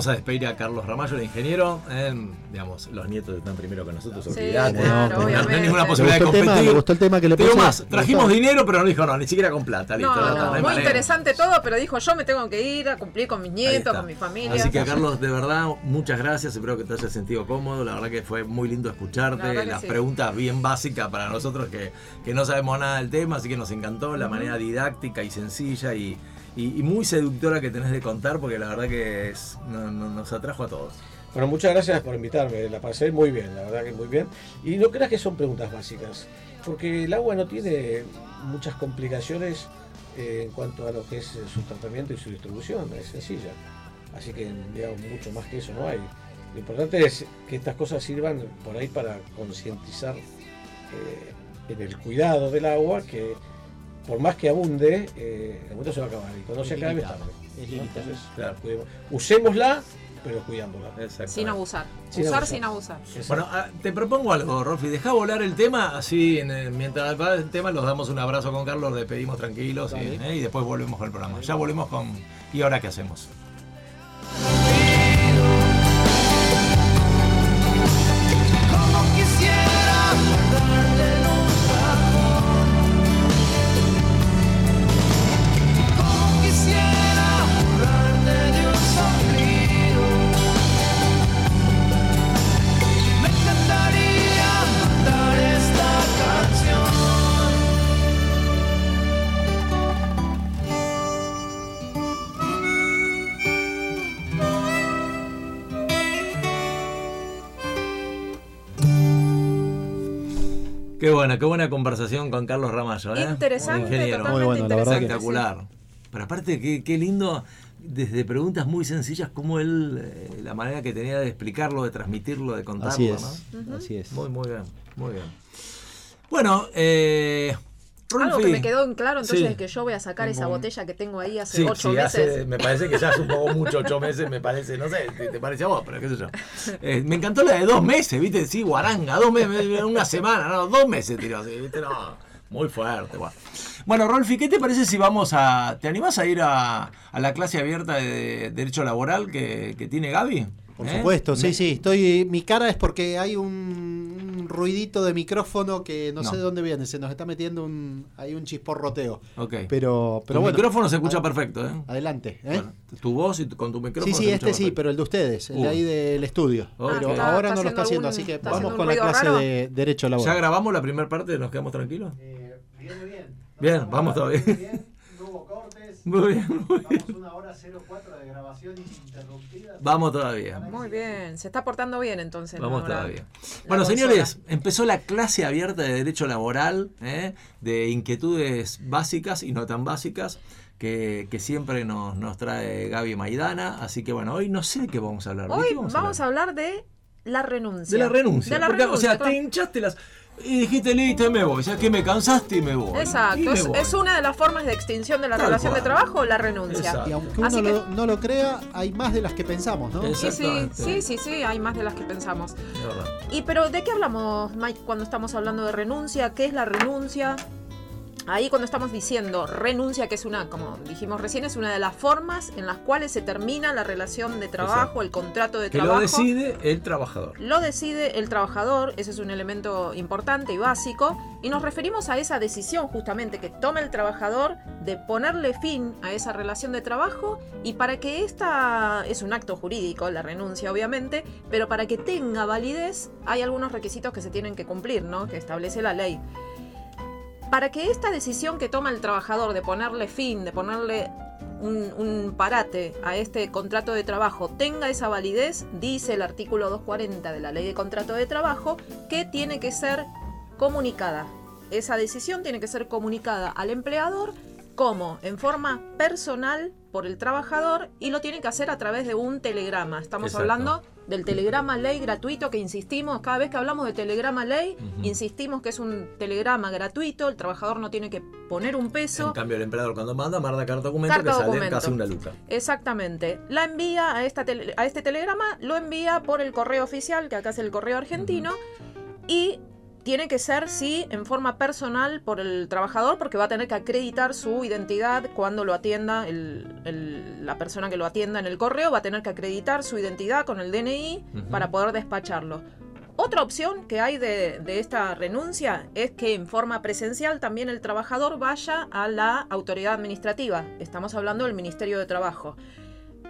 vamos a despedir a Carlos Ramallo, el ingeniero. Eh, digamos, los nietos están primero que nosotros, Sí, olvidate. claro, no, hay ninguna ¿Le posibilidad de el tema? competir. ¿Le gustó el tema que le puse? más, ¿Le trajimos dinero, pero no dijo no, ni siquiera con plata, listo. No, no, muy manera. interesante todo, pero dijo yo me tengo que ir a cumplir con mis nietos, con mi familia. Así que Carlos, de verdad, muchas gracias. Espero que te hayas sentido cómodo. La verdad que fue muy lindo escucharte. Las sí. preguntas bien básicas para nosotros que, que no sabemos nada del tema, así que nos encantó la manera didáctica y sencilla y, y- y muy seductora que tenés de contar, porque la verdad que es, no- no- nos atrajo a todos. Bueno, muchas gracias por invitarme, la pasé muy bien, la verdad que muy bien. Y no creas que son preguntas básicas, porque el agua no tiene muchas complicaciones eh, en cuanto a lo que es eh, su tratamiento y su distribución, es sencilla. Así que, digamos, mucho más que eso no hay. Lo importante es que estas cosas sirvan por ahí para concientizar eh, en el cuidado del agua, que por más que abunde, eh, algún momento se va a acabar. Y cuando Es se acabe, es limitado, tarde. es. Entonces, Claro. cuidemos- usémosla, pero cuidándola. Exacto. Sin abusar. Sin Usar abusar. sin abusar. Bueno, ah, te propongo algo, Rolfi. Deja volar el tema, así en el- mientras va el tema, los damos un abrazo con Carlos, le pedimos tranquilos y, eh, y después volvemos con el programa. Ya volvemos con. ¿Y ahora qué hacemos? Qué buena, qué buena conversación con Carlos Ramallo, ¿eh? Interesante, Ingeniero. Muy bueno, la verdad que-. Espectacular. Pero aparte, qué, qué lindo, desde preguntas muy sencillas, como él, eh, la manera que tenía de explicarlo, de transmitirlo, de contarlo, Así ¿no? es, así es. Muy, muy bien, muy bien. Bueno, eh, Algo que me quedó en claro entonces Sí. es que yo voy a sacar esa botella que tengo ahí hace Sí, ocho sí, meses. hace- me parece que ya hace un poco mucho, ocho meses, me parece, no sé, te, te parece a vos, pero qué sé yo. Eh, me encantó la de dos meses, viste, sí, guaranga, dos meses, una semana, no, dos meses tiró así, viste, no, muy fuerte, guau. Bueno, Rolfi, ¿qué te parece si vamos a, te animás a ir a, a la clase abierta de Derecho Laboral que, que tiene Gaby? Por ¿Eh? supuesto, sí, Me- sí. Estoy, mi cara es porque hay un, un ruidito de micrófono que no, No. sé de dónde viene. Se nos está metiendo un, hay un chisporroteo. Ok. Pero, pero tu bueno. micrófono se escucha perfecto, ¿eh? Adelante. ¿eh? Bueno, tu voz y tu- con tu micrófono sí, sí, se este sí, perfecto. pero el de ustedes, el Uh. de ahí del estudio. Ok. Pero Ah, ahora está no lo está haciendo, así que vamos con la clase raro. de Derecho ¿Ya Laboral. grabamos la primera parte? ¿Nos quedamos tranquilos? viene bien. Bien, vamos todavía. Muy bien, muy bien. una hora 04 de grabación ininterrumpida. Vamos todavía. Muy bien, se está portando bien entonces. Vamos todavía. La Bueno, consola. señores, empezó la clase abierta de Derecho Laboral, ¿eh? de inquietudes básicas y no tan básicas, que, que siempre nos, nos trae Gaby Maidana. Así que bueno, hoy no sé de qué vamos a hablar. ¿De Hoy vamos a hablar de la renuncia. De la renuncia. De la Porque, renuncia, o sea, claro. te hinchaste las... Y dijiste, listo, me voy. O sea, que me cansaste y me voy. Y Exacto, me es, voy. es una de las formas de extinción de la Tal relación de trabajo, la renuncia. Exacto. Y aunque uno Así que- lo- no lo crea, hay más de las que pensamos, ¿no? Sí, Exactamente. sí, sí, sí, hay más de las que pensamos. De verdad. Y pero ¿de qué hablamos, Mike, cuando estamos hablando de renuncia? ¿Qué es la renuncia? Ahí cuando estamos diciendo renuncia, que es una, como dijimos recién, es una de las formas en las cuales se termina la relación de trabajo, Exacto. el contrato de Que trabajo. lo decide el trabajador. Lo decide el trabajador, ese es un elemento importante y básico, y nos referimos a esa decisión justamente que toma el trabajador de ponerle fin a esa relación de trabajo y para que esta es un acto jurídico, la renuncia obviamente, pero para que tenga validez hay algunos requisitos que se tienen que cumplir, ¿no? Que establece la ley. Para que esta decisión que toma el trabajador de ponerle fin, de ponerle un, un parate a este contrato de trabajo tenga esa validez, dice el artículo 240 de la ley de contrato de trabajo, que tiene que ser comunicada. Esa decisión tiene que ser comunicada al empleador como en forma personal por el trabajador y lo tiene que hacer a través de un telegrama. Estamos Exacto. hablando del telegrama ley gratuito que insistimos, cada vez que hablamos de telegrama ley, insistimos que es un telegrama gratuito, el trabajador no tiene que poner un peso. En cambio, el empleador cuando manda, manda carta documento Carta que sale documento. casi una luca. Exactamente. La envía a, esta tele- a este telegrama, lo envía por el correo oficial, que acá es el correo argentino, y tiene que ser, sí, en forma personal por el trabajador, porque va a tener que acreditar su identidad cuando lo atienda, el- el- la persona que lo atienda en el correo va a tener que acreditar su identidad con el DNI para poder despacharlo. Otra opción que hay de, de esta renuncia es que en forma presencial también el trabajador vaya a la autoridad administrativa. Estamos hablando del Ministerio de Trabajo.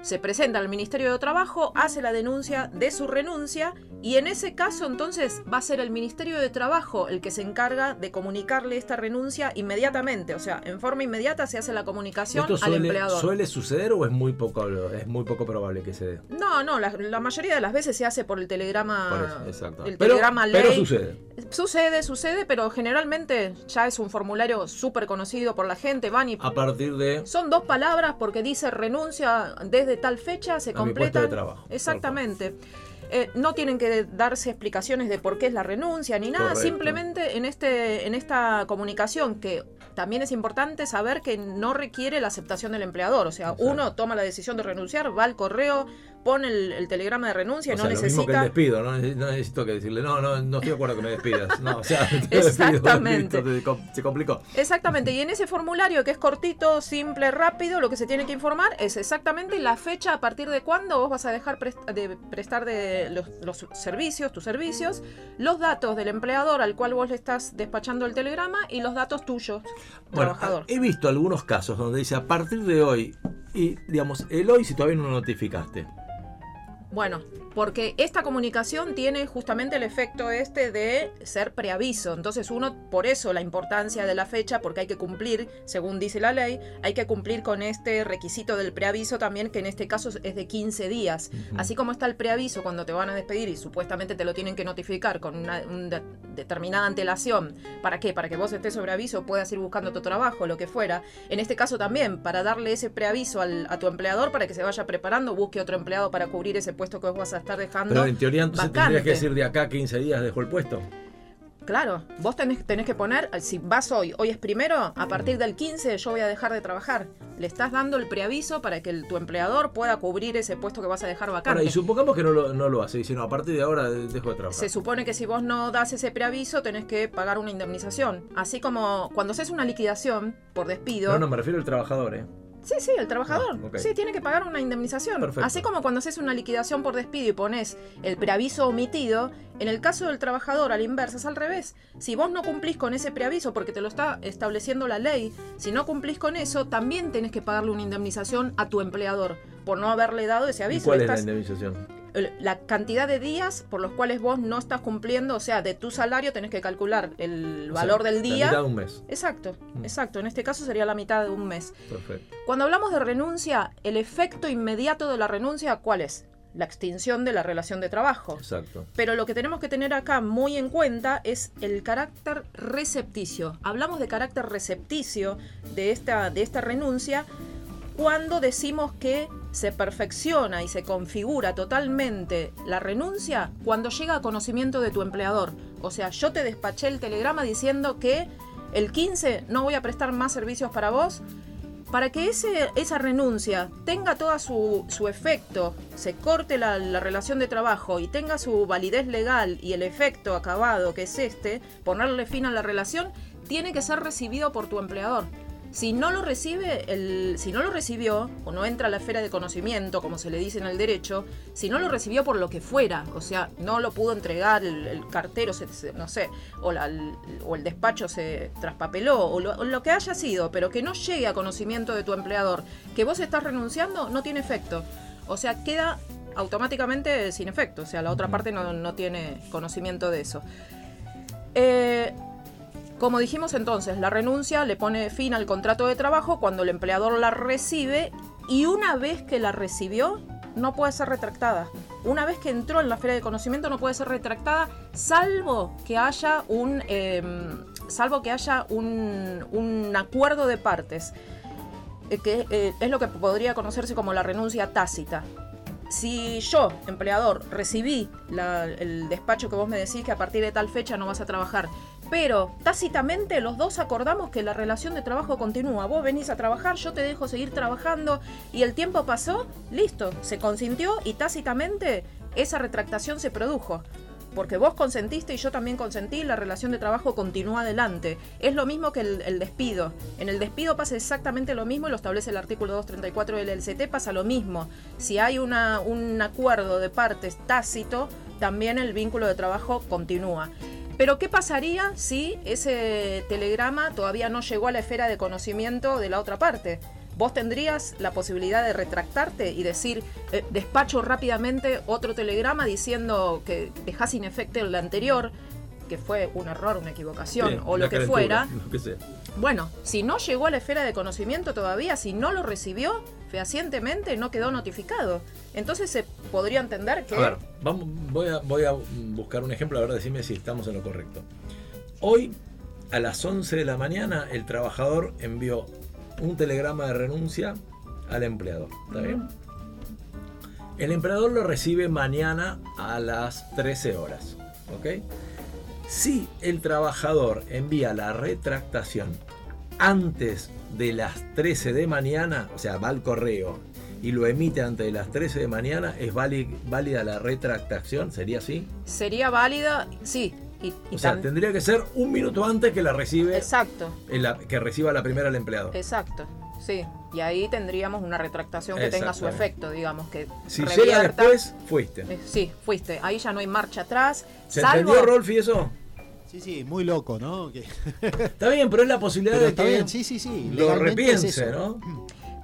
Se presenta al Ministerio de Trabajo, hace la denuncia de su renuncia y en ese caso entonces va a ser el Ministerio de Trabajo el que se encarga de comunicarle esta renuncia inmediatamente. O sea, en forma inmediata se hace la comunicación ¿Esto al empleador. suele suceder o es muy poco es muy poco probable que se dé? No, no, la, la mayoría de las veces se hace por el telegrama. Por eso, exacto. El Pero, telegrama ley. pero sucede. Sucede, sucede, pero generalmente ya es un formulario súper conocido por la gente. Van y. A partir de Son dos palabras porque dice renuncia desde tal fecha, se completa. de trabajo. Exactamente. Eh, no tienen que darse explicaciones de por qué es la renuncia ni nada, Correcto. simplemente en, este, en esta comunicación que también es importante saber que no requiere la aceptación del empleador, o sea, Exacto. uno toma la decisión de renunciar, va al correo, pone el, el telegrama de renuncia, o no sea, lo mismo que el necesita... despido, no, Neces- no necesito que decirle, no, no, no estoy de acuerdo que me despidas. No, o sea, te Exactamente. se com- se complicó. Exactamente, y en ese formulario que es cortito, simple, rápido, lo que se tiene que informar es exactamente la fecha a partir de cuándo vos vas a dejar prest- de prestar de los, los servicios, tus servicios, los datos del empleador al cual vos le estás despachando el telegrama y los datos tuyos, Bueno, trabajador. he visto algunos casos donde dice a partir de hoy, y digamos, el hoy si todavía no lo notificaste. Bueno, porque esta comunicación tiene justamente el efecto este de ser preaviso. Entonces uno, por eso la importancia de la fecha, porque hay que cumplir, según dice la ley, hay que cumplir con este requisito del preaviso también, que en este caso es de 15 días. Así como está el preaviso cuando te van a despedir y supuestamente te lo tienen que notificar con una un de- determinada antelación. ¿Para qué? Para que vos estés sobre aviso, puedas ir buscando tu trabajo, lo que fuera. En este caso también, para darle ese preaviso al- a tu empleador para que se vaya preparando, busque otro empleado para cubrir ese puesto que vos vas a estar dejando. Pero en teoría entonces vacante. tendrías que decir de acá a 15 días dejo el puesto. Claro, vos tenés, tenés que poner, si vas hoy, hoy es primero, a partir del 15 yo voy a dejar de trabajar. Le estás dando el preaviso para que el- tu empleador pueda cubrir ese puesto que vas a dejar vacante. Ahora, y supongamos que no lo, no lo hace, dice, no, a partir de ahora dejo de trabajar. Se supone que si vos no das ese preaviso tenés que pagar una indemnización. Así como cuando haces una liquidación por despido. No, no, me refiero al trabajador, ¿eh? Sí, sí, el trabajador. Ah. Sí, tiene que pagar una indemnización. Perfecto. Así como cuando haces una liquidación por despido y pones el preaviso omitido, en el caso del trabajador, a la inversa, es al revés. Si vos no cumplís con ese preaviso, porque te lo está estableciendo la ley, si no cumplís con eso, también tenés que pagarle una indemnización a tu empleador por no haberle dado ese ¿Y aviso. cuál es la indemnización? La cantidad de días por los cuales vos no estás cumpliendo, o sea, de tu salario tenés que calcular el O sea, valor del La día. mitad de un mes. Exacto, Mm. exacto. En este caso sería la mitad de un mes. Perfecto. Cuando hablamos de renuncia, el efecto inmediato de la renuncia, ¿cuál es? La extinción de la relación de trabajo. Exacto. Pero lo que tenemos que tener acá muy en cuenta es el carácter recepticio. Hablamos de carácter recepticio de esta, de esta renuncia cuando decimos que se perfecciona y se configura totalmente la renuncia cuando llega a conocimiento de tu empleador. O sea, yo te despaché el telegrama diciendo que el 15 no voy a prestar más servicios para vos. Para que ese, esa renuncia tenga todo su, su efecto, se corte la, la relación de trabajo y tenga su validez legal y el efecto acabado que es este, ponerle fin a la relación, tiene que ser recibido por tu empleador. Si no lo recibe, el, si no lo recibió, o no entra a la esfera de conocimiento, como se le dice en el derecho, si no lo recibió por lo que fuera, o sea, no lo pudo entregar, el, el cartero, se, se- no sé, o, la- el, o el despacho se traspapeló, o lo, o lo que haya sido, pero que no llegue a conocimiento de tu empleador, que vos estás renunciando, no tiene efecto. O sea, queda automáticamente sin efecto, o sea, la otra parte no, no tiene conocimiento de eso. Eh, como dijimos entonces, la renuncia le pone fin al contrato de trabajo cuando el empleador la recibe y una vez que la recibió no puede ser retractada. Una vez que entró en la esfera de conocimiento no puede ser retractada salvo que haya un eh, salvo que haya un, un acuerdo de partes eh, que eh, es lo que podría conocerse como la renuncia tácita. Si yo, empleador, recibí el despacho que vos me decís que a partir de tal fecha no vas a trabajar, pero tácitamente los dos acordamos que la relación de trabajo continúa. Vos venís a trabajar, yo te dejo seguir trabajando y el tiempo pasó, listo, se consintió y tácitamente esa retractación se produjo. porque vos consentiste y yo también consentí, la relación de trabajo continúa adelante. Es lo mismo que el, despido. En el despido pasa exactamente lo mismo, y lo establece el artículo 234 del LCT, pasa lo mismo. Si hay un acuerdo de partes tácito, también el vínculo de trabajo continúa. Pero ¿qué pasaría si ese telegrama todavía no llegó a la esfera de conocimiento de la otra parte? Vos tendrías la posibilidad de retractarte y decir, eh, despacho rápidamente otro telegrama diciendo que dejás sin efecto el anterior, que fue un error, una equivocación o lo que fuera. lo que sea. Bueno, si no llegó a la esfera de conocimiento todavía, si no lo recibió fehacientemente, no quedó notificado. Entonces se podría entender que... A ver, vamos, voy, a, voy a buscar un ejemplo, a ver, decime si estamos en lo correcto. Hoy, a las 11 de la mañana, el trabajador envió un telegrama de renuncia al empleador. ¿Está bien? El empleador lo recibe mañana a las 13 horas. ¿Ok? Si el trabajador envía la retractación antes de las 13 de mañana, o sea, va al correo y lo emite antes de las 13 de mañana, ¿es váli- válida la retractación? ¿Sería así? Sería válida, sí. Y, y O sea, tendría que ser un minuto antes que la recibe, Exacto, en la- que reciba la primera el empleador. exacto. Sí. Y ahí tendríamos una retractación que tenga su efecto, digamos, que Si llega revierta- después, fuiste. Eh, Sí, fuiste. Ahí ya no hay marcha atrás. ¿Se salvo- entendió, Rolfi, eso? Sí, sí, muy loco, ¿no? Que- Está bien, pero es la posibilidad Pero de está que bien, sí, sí, sí. lo es repiense. ¿no?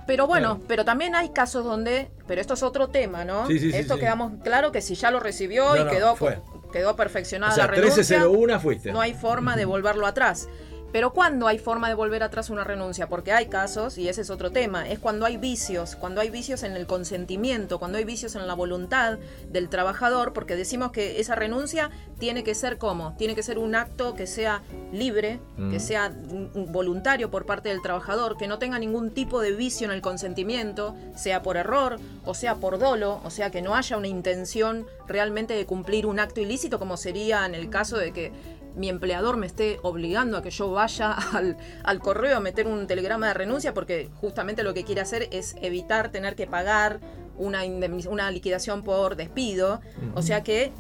Pero bueno, Claro. pero también hay casos donde, pero esto es otro tema, ¿no? Sí, sí, sí, esto sí. quedamos claro que si ya lo recibió No, y no, quedó fue. quedó perfeccionada O sea, la renuncia, 1301 fuiste. no hay forma de volverlo atrás. Pero ¿cuándo hay forma de volver atrás una renuncia? Porque hay casos, y ese es otro tema, es cuando hay vicios, cuando hay vicios en el consentimiento, cuando hay vicios en la voluntad del trabajador, porque decimos que esa renuncia tiene que ser como, tiene que ser un acto que sea libre, Mm. que sea mm, mm, voluntario por parte del trabajador, que no tenga ningún tipo de vicio en el consentimiento, sea por error o sea por dolo, o sea que no haya una intención realmente de cumplir un acto ilícito como sería en el caso de que mi empleador me esté obligando a que yo vaya al, al correo a meter un telegrama de renuncia porque justamente lo que quiere hacer es evitar tener que pagar una, una liquidación por despido. O sea que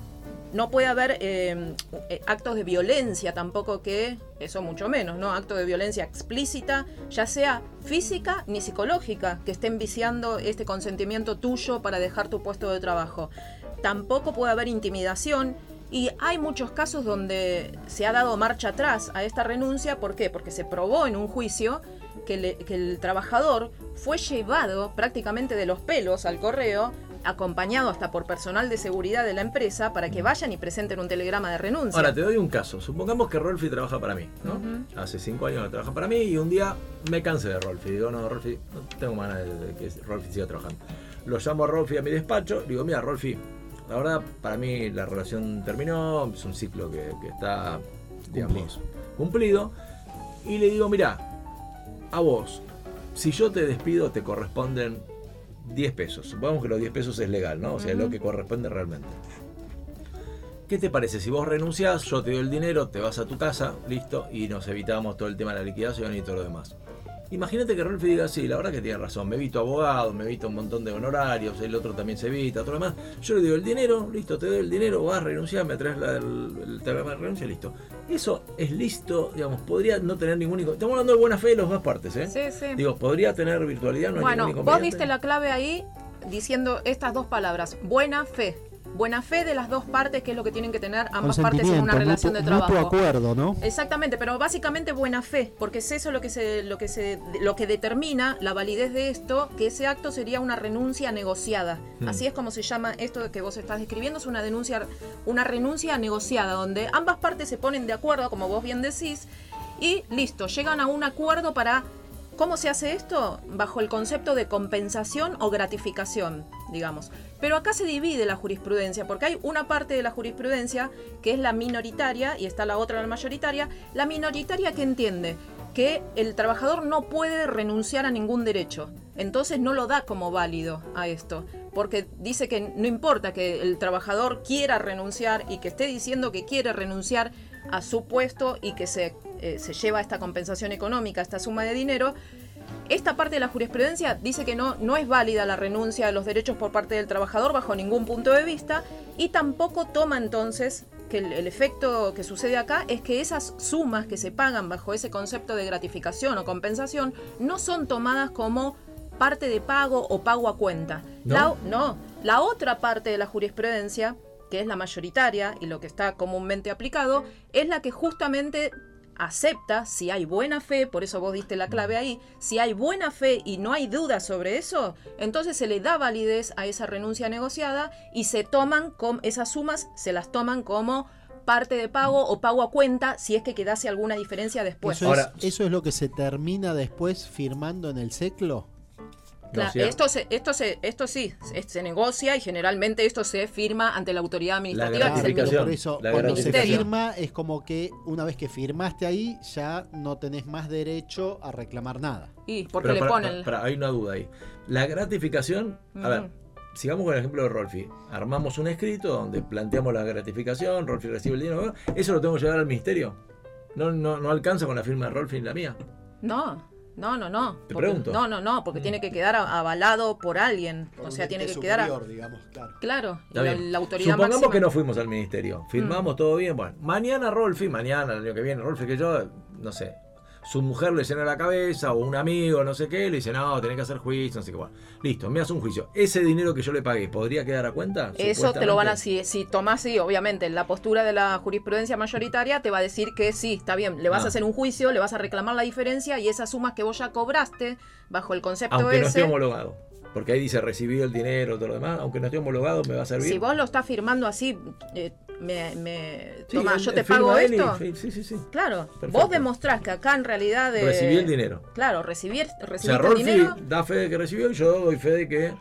no puede haber eh, eh, actos de violencia tampoco que, eso mucho menos, ¿no? Actos de violencia explícita, ya sea física ni psicológica, que estén viciando este consentimiento tuyo para dejar tu puesto de trabajo. Tampoco puede haber intimidación. Y hay muchos casos donde se ha dado marcha atrás a esta renuncia. ¿Por qué? Porque se probó en un juicio que, le- que el trabajador fue llevado prácticamente de los pelos al correo, acompañado hasta por personal de seguridad de la empresa, para que vayan y presenten un telegrama de renuncia. Ahora, te doy un caso. Supongamos que Rolfi trabaja para mí, ¿no? Hace cinco años que trabaja para mí y un día me cansé de Rolfi. Digo, no, Rolfi, no tengo ganas de que Rolfi siga trabajando. Lo llamo a Rolfi a mi despacho. Digo, mira, Rolfi, la verdad, para mí la relación terminó. Es un ciclo que, que está, digamos, cumplido. Y le digo, mira, a vos, si yo te despido, te corresponden 10 pesos. Supongamos que los 10 pesos es legal, ¿no? O sea, es lo que corresponde realmente. ¿Qué te parece? Si vos renunciás, yo te doy el dinero, te vas a tu casa, listo, y nos evitamos todo el tema de la liquidación y todo lo demás. Imagínate que Rolfi diga, sí, la verdad que tiene razón, me evito abogado, me evito un montón de honorarios, el otro también se evita, lo demás. Yo le doy el dinero, listo, te doy el dinero, vas a renunciar, me traes la, el, de renuncia, listo. Eso es listo, digamos, podría no tener ningún... Estamos hablando de buena fe de las dos partes, ¿eh? Sí, sí. Digo, podría tener virtualidad, no hay bueno, ningún vos diste la clave ahí diciendo estas dos palabras, buena fe. Buena fe de las dos partes, que es lo que tienen que tener ambas partes en una relación de trabajo. mutuo acuerdo, ¿no? Exactamente, pero básicamente buena fe, porque es eso lo que se, lo que se, lo que determina la validez de esto, que ese acto sería una renuncia negociada. Hmm. Así es como se llama esto que vos estás describiendo, es una denuncia, una renuncia negociada, donde ambas partes se ponen de acuerdo, como vos bien decís, y listo, llegan a un acuerdo para ¿Cómo se hace esto? Bajo el concepto de compensación o gratificación, digamos. Pero acá se divide la jurisprudencia, porque hay una parte de la jurisprudencia que es la minoritaria y está la otra la mayoritaria. La minoritaria que entiende que el trabajador no puede renunciar a ningún derecho. Entonces no lo da como válido a esto, porque dice que no importa que el trabajador quiera renunciar y que esté diciendo que quiere renunciar a su puesto y que se, eh, se lleva esta compensación económica, esta suma de dinero, esta parte de la jurisprudencia dice que no, no es válida la renuncia a los derechos por parte del trabajador bajo ningún punto de vista y tampoco toma entonces que el, el efecto que sucede acá es que esas sumas que se pagan bajo ese concepto de gratificación o compensación no son tomadas como parte de pago o pago a cuenta. ¿No? La, no, la otra parte de la jurisprudencia, que es la mayoritaria y lo que está comúnmente aplicado, es la que justamente acepta si hay buena fe, por eso vos diste la clave ahí, si hay buena fe y no hay duda sobre eso, entonces se le da validez a esa renuncia negociada y se toman con esas sumas, se las toman como parte de pago o pago a cuenta si es que quedase alguna diferencia después. Eso, Ahora- es, eso es lo que se termina después firmando en el seclo. Esto, se, esto, se, esto sí, se, se negocia y generalmente esto se firma ante la autoridad administrativa, que es el por eso, la cuando se firma es como que una vez que firmaste ahí, ya no tenés más derecho a reclamar nada. Y porque Pero le para- ponen... para- para, hay una duda ahí. La gratificación, a ver, sigamos con el ejemplo de Rolfi. Armamos un escrito donde planteamos la gratificación, Rolfi recibe el dinero, eso lo tengo que llevar al ministerio. No, no, no alcanza con la firma de Rolfi y la mía. No, no, no, no. Te porque- pregunto. No, no, no, porque tiene que quedar avalado por alguien. Por o sea, tiene que ente quedar... a- superior, digamos, claro. Claro, la, la autoridad Supongamos máxima. que no fuimos al ministerio. Firmamos todo bien. Bueno, mañana Rolfi, mañana, el año que viene, Rolfi que yo, no sé, su mujer le llena la cabeza o un amigo, no sé qué, le dice, no, tenés que hacer juicio, no sé qué. Bueno, listo, me hace un juicio. Ese dinero que yo le pagué, ¿podría quedar a cuenta? Eso te lo van a si, si tomás, sí, obviamente, la postura de la jurisprudencia mayoritaria te va a decir que sí, está bien, le vas Ah. a hacer un juicio, le vas a reclamar la diferencia y esas sumas que vos ya cobraste bajo el concepto Aunque no esté homologado. Porque ahí dice recibido el dinero, todo lo demás. Aunque no esté homologado, me va a servir. si vos lo estás firmando así, eh, me, me Sí, yo te pago él y- esto. sí, sí, sí. Claro, Perfecto. vos demostrás que acá en realidad eh, Recibí el dinero. Claro, recibir, O sea, el dinero. da fe de que recibió y yo doy fe de que.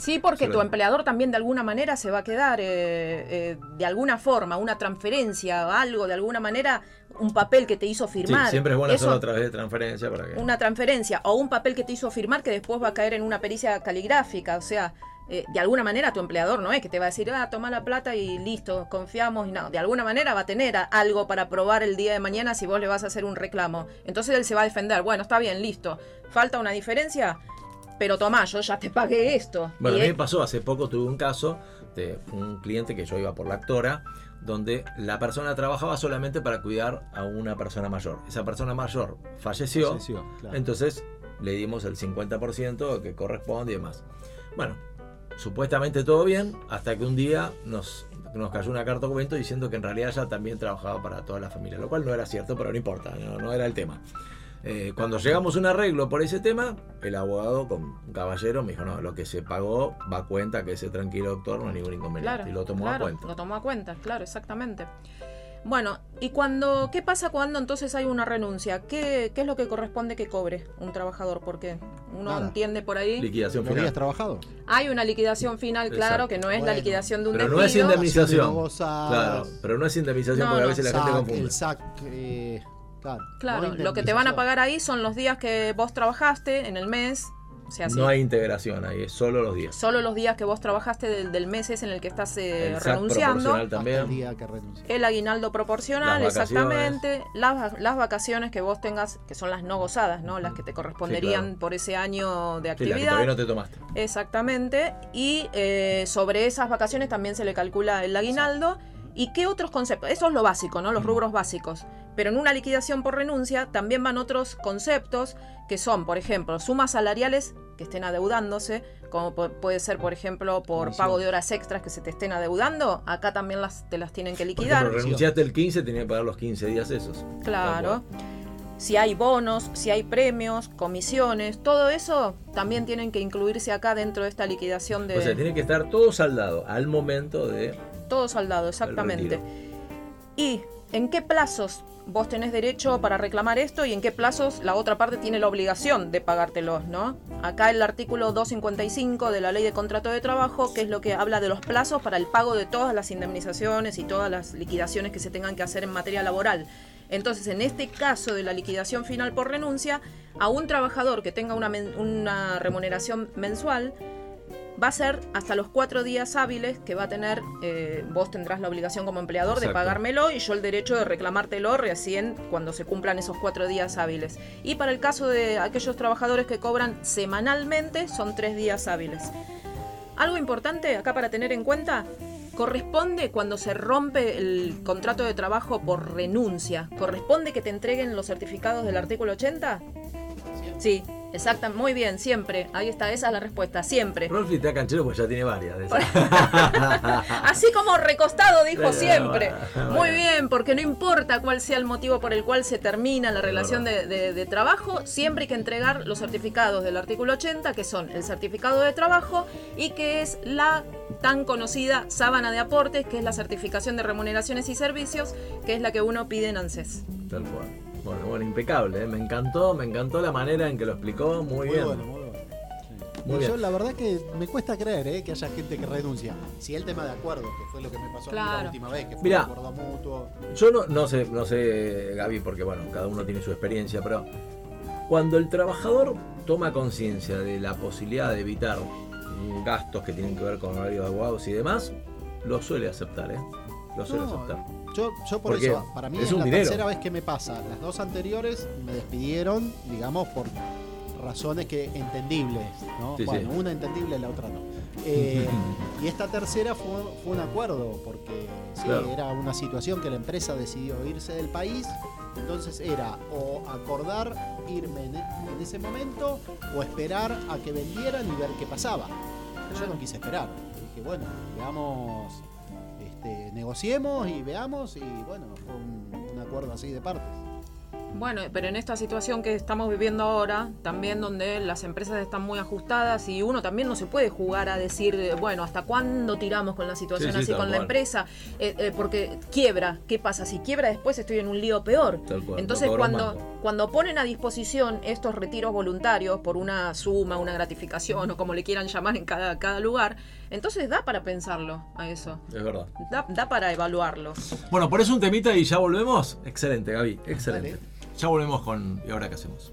Sí, porque tu empleador también de alguna manera se va a quedar eh, eh, de alguna forma, una transferencia, algo, de alguna manera, un papel que te hizo Sí, firmar. siempre es bueno Eso, hacerlo a través de transferencia para que. Una transferencia o un papel que te hizo firmar que después va a caer en una pericia caligráfica. O sea, eh, de alguna manera tu empleador no es que te va a decir, ah, toma la plata y listo, confiamos. Y no, de alguna manera va a tener algo para probar el día de mañana si vos le vas a hacer un reclamo. Entonces él se va a defender. Bueno, está bien, listo. Falta una diferencia, pero tomá, yo ya te pagué esto. Bueno, Y a mí él- me pasó, hace poco tuve un caso de un cliente que yo iba por la actora, donde la persona trabajaba solamente para cuidar a una persona mayor. Esa persona mayor falleció, Falleció, claro. entonces le dimos el 50% que corresponde y demás. Bueno, supuestamente todo bien, hasta que un día nos, nos cayó una carta documento diciendo que en realidad ella también trabajaba para toda la familia, lo cual no era cierto, pero no importa, no, no era el tema. Eh, cuando llegamos a un arreglo por ese tema, el abogado, con un caballero, me dijo, no, lo que se pagó va a cuenta, que ese tranquilo doctor no hay ningún inconveniente. Claro, y lo tomó claro, a cuenta. Lo tomó a cuenta, claro, exactamente. Bueno, ¿y cuando qué pasa cuando entonces hay una renuncia? ¿Qué, qué es lo que corresponde que cobre un trabajador? Porque uno Nada. entiende por ahí. Liquidación ¿Lo final. habías trabajado? Hay una liquidación final, claro, Exacto. que no es la liquidación de un Pero no es indemnización. Claro, pero no es indemnización No, porque a veces la gente confunde. el SAC, eh, claro. Claro, no lo que te van a pagar ahí son los días que vos trabajaste en el mes. Sí, No hay integración ahí, es solo los días. solo los días que vos trabajaste del, del mes es en el que estás eh, El renunciando. el también. día que. El aguinaldo proporcional, Las exactamente. Las, las vacaciones que vos tengas, que son las no gozadas, ¿no? Las que te corresponderían Sí, claro. por ese año de Sí, la que actividad. todavía no te tomaste. Exactamente. Y eh, sobre esas vacaciones también se le calcula el aguinaldo. ¿Y qué otros conceptos? Eso es lo básico, ¿no? Los rubros básicos. Pero en una liquidación por renuncia también van otros conceptos que son, por ejemplo, sumas salariales que estén adeudándose, como pu- puede ser, por ejemplo, por Comisión. pago de horas extras que se te estén adeudando. Acá también las, te las tienen que liquidar. ejemplo, renunciaste el 15, tenías que pagar los 15 días esos. Claro. Si hay bonos, si hay premios, comisiones, todo eso también tienen que incluirse acá dentro de esta liquidación de O sea, tiene que estar todo saldado al momento de. todo saldado, exactamente. ¿Y en qué plazos vos tenés derecho para reclamar esto y en qué plazos la otra parte tiene la obligación de pagártelos, ¿no? Acá el artículo 255 de la Ley de Contrato de Trabajo, que es lo que habla de los plazos para el pago de todas las indemnizaciones y todas las liquidaciones que se tengan que hacer en materia laboral. Entonces, en este caso de la liquidación final por renuncia, a un trabajador que tenga una, remuneración mensual, va a ser hasta los cuatro días hábiles que va a tener, eh, vos tendrás la obligación como empleador de pagármelo y yo el derecho de reclamártelo recién cuando se cumplan esos cuatro días hábiles. Y para el caso de aquellos trabajadores que cobran semanalmente, son tres días hábiles. Algo importante acá para tener en cuenta, corresponde cuando se rompe el contrato de trabajo por renuncia, ¿corresponde que te entreguen los certificados del artículo 80? Sí, exacta, muy bien, siempre. Ahí está, esa es la respuesta, siempre. Rolfi está canchero porque ya tiene varias de esas. Así como recostado dijo siempre. bueno. Muy bien, porque no importa cuál sea el motivo por el cual se termina la relación de, de- de trabajo, siempre hay que entregar los certificados del artículo 80, que son el certificado de trabajo y que es la tan conocida sábana de aportes, que es la certificación de remuneraciones y servicios, que es la que uno pide en ANSES. Tal cual. Bueno, bueno, impecable. ¿eh? Me encantó, me encantó la manera en que lo explicó. Muy, Muy bien. bueno, muy bueno. Muy bien. Yo la verdad que me cuesta creer eh, que haya gente que renuncia. Si el tema de acuerdo, que fue lo que me pasó a mí Claro. la última vez, que fue Mirá. un acuerdo mutuo. Yo no, no sé, no sé, Gaby, porque bueno, cada uno tiene su experiencia, pero cuando el trabajador toma conciencia de la posibilidad de evitar gastos que tienen que ver con horarios de abogados y demás, lo suele aceptar, ¿eh? Lo suele No, aceptar. Yo, yo por Porque eso, para mí es la dinero. tercera vez que me pasa. Las dos anteriores me despidieron, digamos, por razones que entendibles, ¿no? Sí, bueno, sí. una entendible, la otra no. Eh, y esta tercera fue, fue un acuerdo, porque sí, Claro. era una situación que la empresa decidió irse del país. Entonces era o acordar irme en, en ese momento o esperar a que vendieran y ver qué pasaba. Yo no quise esperar. Dije, bueno, veamos, este, negociemos y veamos. Y bueno, fue un, un acuerdo así de partes. Bueno, pero en esta situación que estamos viviendo ahora, también donde las empresas están muy ajustadas y uno también no se puede jugar a decir, bueno, ¿hasta cuándo tiramos con la situación Sí, sí, así con la empresa? Eh, eh, porque quiebra, ¿qué pasa? Si quiebra después estoy en un lío peor. Tal cual, Entonces cuando, cuando ponen a disposición estos retiros voluntarios por una suma, una gratificación o como le quieran llamar en cada, cada lugar, entonces da para pensarlo a eso. Es verdad. Da, da para evaluarlo. Bueno, por eso un temita y ya volvemos. Excelente, Gaby, excelente. Dale. Ya volvemos con ¿Y ahora qué hacemos?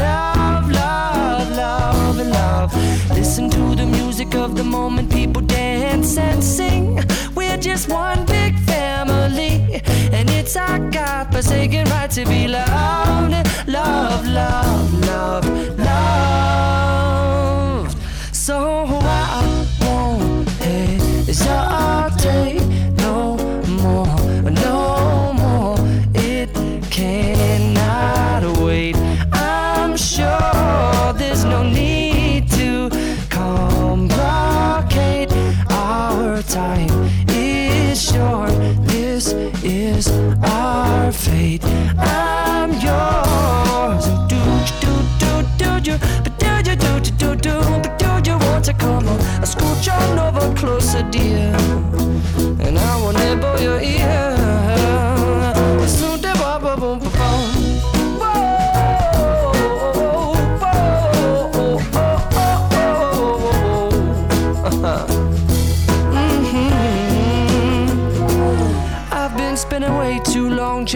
Listen to the music of the moment, people dance and sing. We're just one big family, and it's our God forsaken right to be loved, love, love, love, loved. So I won't hesitate no more, no more. It cannot fate. I'm yours. Do do do do do, do you do do do do, but do you want to come on? I scooch on over closer, dear, and I will nibble your ear.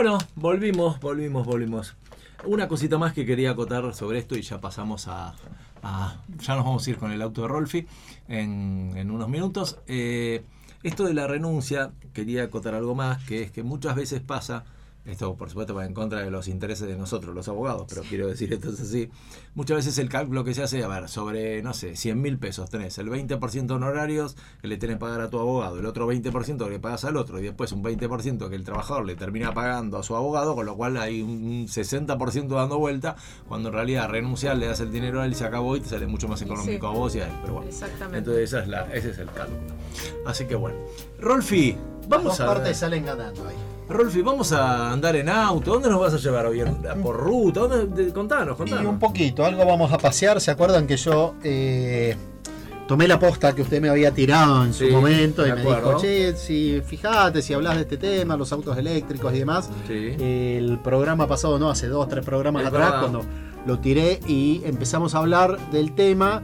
Bueno, volvimos, volvimos, volvimos. Una cosita más que quería acotar sobre esto y ya pasamos a... a- ya nos vamos a ir con el auto de Rolfi en, unos minutos. Eh, esto de la renuncia, quería acotar algo más, que es que muchas veces pasa, esto por supuesto va en contra de los intereses de nosotros, los abogados, pero quiero decir esto es así, muchas veces el cálculo que se hace, a ver, sobre, no sé, 100 mil pesos tenés el 20% honorarios que le tenés que pagar a tu abogado, el otro 20% que le pagas al otro y después un 20% que el trabajador le termina pagando a su abogado, con lo cual hay un 60% dando vuelta, cuando en realidad renunciar, le das el dinero a él y se acabó y te sale mucho más económico Sí. a vos y a él, pero bueno. Exactamente. Entonces esa es la, ese es el cálculo. Así que bueno. Rolfi, Las vamos dos a... partes salen ganando ahí. Rolfi, vamos a andar en auto. ¿Dónde nos vas a llevar hoy? ¿Por ruta? ¿Dónde? De- Contanos, Y contanos. un poquito, algo vamos a pasear. ¿Se acuerdan que yo eh, tomé la posta que usted me había tirado en su Sí, momento y me me acuerdo. dijo, che, si fíjate, si hablas de este tema, los autos eléctricos y demás? Sí. El programa pasado, no, hace dos, tres programas Es atrás, verdad. cuando lo tiré y empezamos a hablar del tema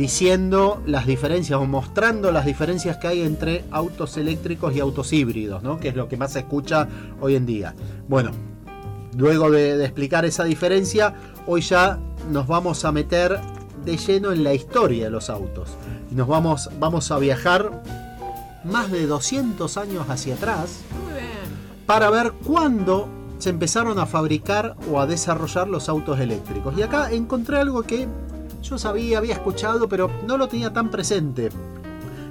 diciendo las diferencias o mostrando las diferencias que hay entre autos eléctricos y autos híbridos, ¿no? que es lo que más se escucha hoy en día. Bueno, luego de, de explicar esa diferencia, hoy ya nos vamos a meter de lleno en la historia de los autos. Y nos vamos, vamos a viajar más de 200 años hacia atrás Muy bien. para ver cuándo se empezaron a fabricar o a desarrollar los autos eléctricos. Y acá encontré algo que yo sabía, había escuchado, pero no lo tenía tan presente.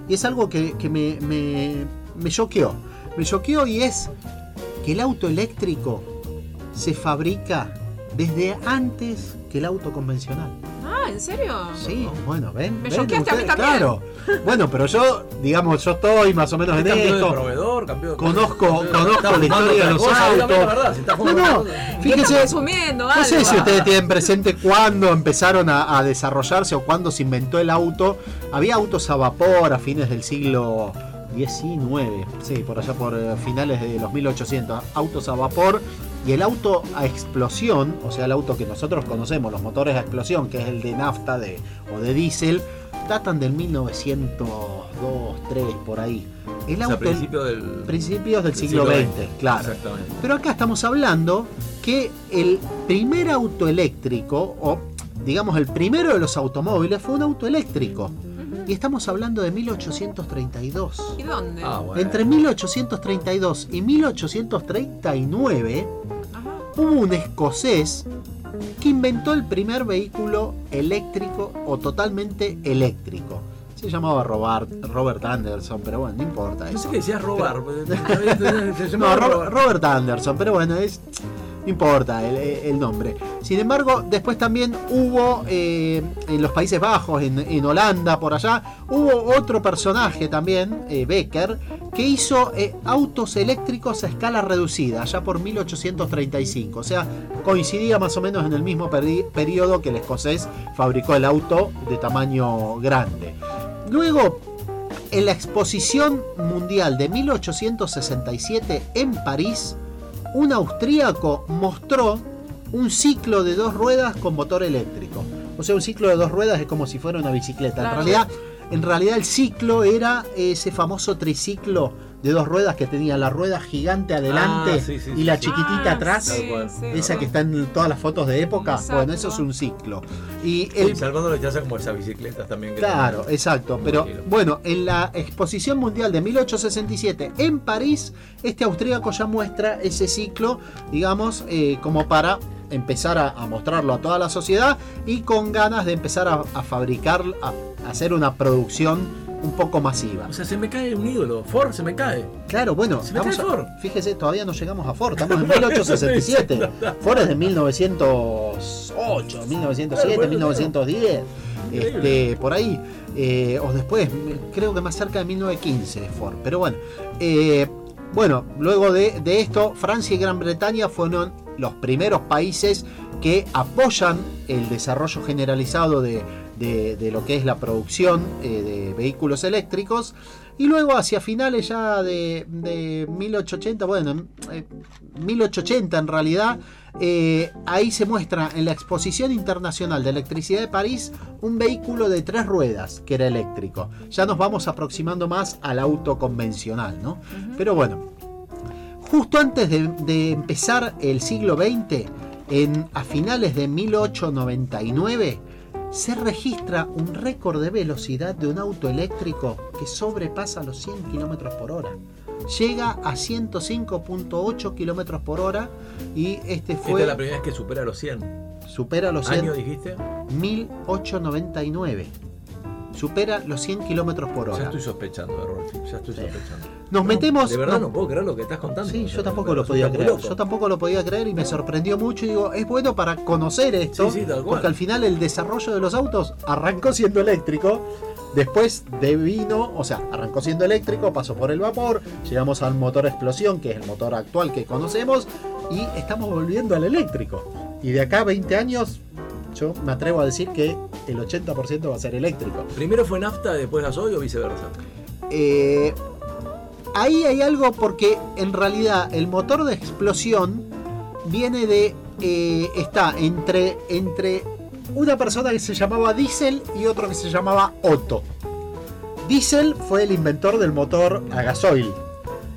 Y es algo que, que me, me, me choqueó. Me choqueó y es que el auto eléctrico se fabrica desde antes que el auto convencional. Ah, ¿en serio? Sí, bueno, ven. Me ven choqueaste a mí ustedes, también. Claro. Bueno, pero yo, digamos, yo estoy más o menos en cambió de esto. proveedor, cambió de Conozco, Está conozco la historia de los cosa, dígame la autos. verdad, si No, no, otra cosa. ¿Qué estás fíjese, consumiendo? no sé Algo. si ustedes tienen presente cuándo empezaron a, a desarrollarse o cuándo se inventó el auto. Había autos a vapor a fines del siglo XIX, sí, por allá por eh, finales de los 1800. Autos a vapor y el auto a explosión, o sea, el auto que nosotros conocemos, los motores a explosión, que es el de nafta de, o de diésel, datan del 1902, 3 por ahí. El O sea, auto, principio del, principios del del siglo XX, claro. Exactamente. Pero acá estamos hablando que el primer auto eléctrico, o digamos el primero de los automóviles, fue un auto eléctrico. Y estamos hablando de 1832. ¿Y dónde? Ah, bueno. Entre 1832 y 1839 Ajá. Hubo un escocés que inventó el primer vehículo eléctrico o totalmente eléctrico. Se llamaba Robert, Robert Anderson, pero bueno, no importa. Yo sé que decías robar. Se No, llamaba Ro- robar. Robert Anderson, pero bueno, es, no importa el, nombre. Sin embargo, después también hubo eh, en los Países Bajos, en, Holanda, por allá, hubo otro personaje también, eh, Becker, que hizo eh, autos eléctricos a escala reducida, allá por 1835. O sea, coincidía más o menos en el mismo peri- periodo que el escocés fabricó el auto de tamaño grande. Luego, en la exposición mundial de 1867 en París, un austríaco mostró un ciclo de dos ruedas con motor eléctrico. O sea, un ciclo de dos ruedas es como si fuera una bicicleta. En realidad, en realidad el ciclo era ese famoso triciclo de dos ruedas que tenía la rueda gigante adelante Ah, sí, sí, y la sí. chiquitita Ah, atrás. Esa que está en todas las fotos de época, Exacto. bueno, eso es un ciclo. Y el, salvando la distancia como esas bicicletas también. que Claro, exacto. Pero bueno, en la Exposición Mundial de 1867 en París, este austríaco ya muestra ese ciclo, digamos, eh, como para empezar a, a mostrarlo a toda la sociedad y con ganas de empezar a, a fabricar, a, a hacer una producción un poco masiva. O sea, se me cae un ídolo. Ford se me cae. Claro, bueno, Se me cae estamos a- Ford. fíjese, todavía no llegamos a Ford, estamos en 1867. Ford es de 1908, 1907, Claro, bueno, 1910, Increíble. este, por ahí. eh, o después, creo que más cerca de 1915 es Ford. Pero bueno, eh, bueno, luego de, de esto, Francia y Gran Bretaña fueron los primeros países que apoyan el desarrollo generalizado de, de- de lo que es la producción eh, de vehículos eléctricos. Y luego hacia finales ya de, de 1880, bueno, eh, 1880 en realidad, eh, ahí se muestra en la Exposición Internacional de Electricidad de París un vehículo de tres ruedas que era eléctrico. Ya nos vamos aproximando más al auto convencional, ¿no? Pero bueno, justo antes de, de empezar el siglo XX, en, a finales de 1899, se registra un récord de velocidad de un auto eléctrico que sobrepasa los 100 km por hora. Llega a 105.8 km por hora y este Esta fue es la primera vez que supera los 100. supera los 100 ¿Año dijiste? 1899. Supera los 100 km por Ya hora. estoy sospechando, Rolfi. Ya estoy sospechando. Nos metemos De verdad no puedo creer lo que estás contando. Sí, yo tampoco lo podía creer. loco. Yo tampoco lo podía creer y me sorprendió mucho. Y digo, es bueno para conocer esto. Sí, sí, tal cual. porque al final el desarrollo de los autos arrancó siendo eléctrico. Después de vino, o sea, arrancó siendo eléctrico, pasó por el vapor, llegamos al motor explosión, que es el motor actual que conocemos, y estamos volviendo al eléctrico. Y de acá a 20 años, yo me atrevo a decir que el 80% va a ser eléctrico. ¿Primero fue nafta, después gasoil o viceversa? Eh, ahí hay algo porque en realidad el motor de explosión viene de. eh, está entre, entre una persona que se llamaba Diesel y otro que se llamaba Otto. Diesel fue el inventor del motor a gasoil.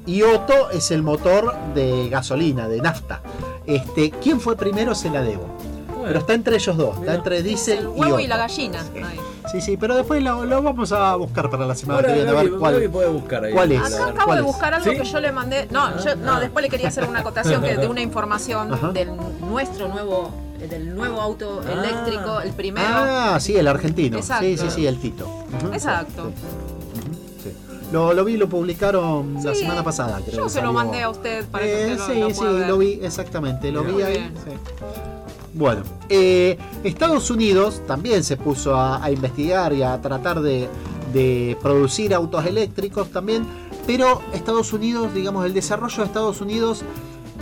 Y Otto es el motor de gasolina, de nafta. Este, ¿Quién fue primero? Se la debo. Pero está entre ellos dos, está entre Diesel El huevo y la gallina. Ahí. Sí, sí, pero después lo, lo vamos a buscar para la semana que viene a ver cuál. Puede buscar ahí. cuál es? Acá ¿Cuál acabo de buscar algo ¿Sí? que yo le mandé. No, yo, no, Ah. después le quería hacer una acotación que de una información Ajá. del nuestro nuevo, del nuevo auto Ah. eléctrico, el primero. Ah, sí, el argentino. Exacto. Sí, sí, sí, el Tito. Exacto. Lo, lo vi, lo publicaron la semana pasada, creo. Yo que se lo mandé a usted para que Eh, usted lo, sí, lo sí, ver. lo vi, exactamente, lo vi ahí. sí. Bueno, eh, Estados Unidos también se puso a, a investigar y a tratar de, de producir autos eléctricos también, pero Estados Unidos, digamos, el desarrollo de Estados Unidos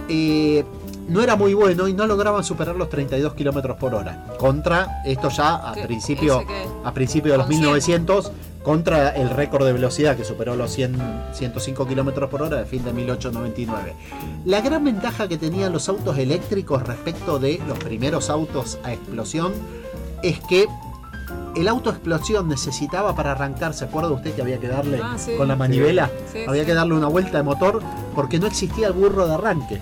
eh, no era muy bueno y no lograban superar los 32 kilómetros por hora. Contra esto ya a principio, a principio de los con 100. 1900 contra el récord de velocidad que superó los 100, 105 kilómetros por hora de fin de 1899. La gran ventaja que tenían los autos eléctricos respecto de los primeros autos a explosión es que el auto explosión necesitaba para arrancar, ¿se acuerda usted que había que darle Ah, sí. con la manivela? Sí, había que darle una vuelta de motor porque no existía el burro de arranque.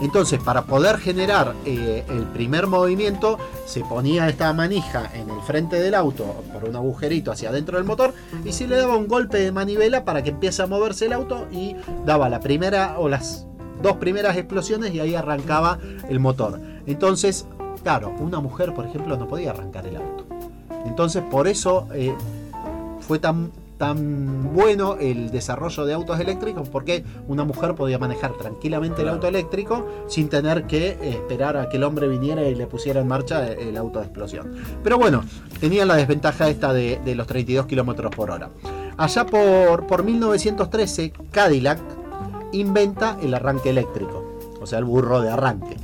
Entonces, para poder generar eh, el primer movimiento, se ponía esta manija en el frente del auto por un agujerito hacia adentro del motor y se le daba un golpe de manivela para que empiece a moverse el auto y daba la primera o las dos primeras explosiones y ahí arrancaba el motor. Entonces, claro, una mujer, por ejemplo, no podía arrancar el auto. Entonces, por eso eh, fue tan, tan bueno el desarrollo de autos eléctricos, porque una mujer podía manejar tranquilamente el auto eléctrico sin tener que esperar a que el hombre viniera y le pusiera en marcha el auto de explosión. Pero bueno, tenía la desventaja esta de, de los 32 kilómetros por hora. Allá por, por 1913, Cadillac inventa el arranque eléctrico, o sea, el burro de arranque.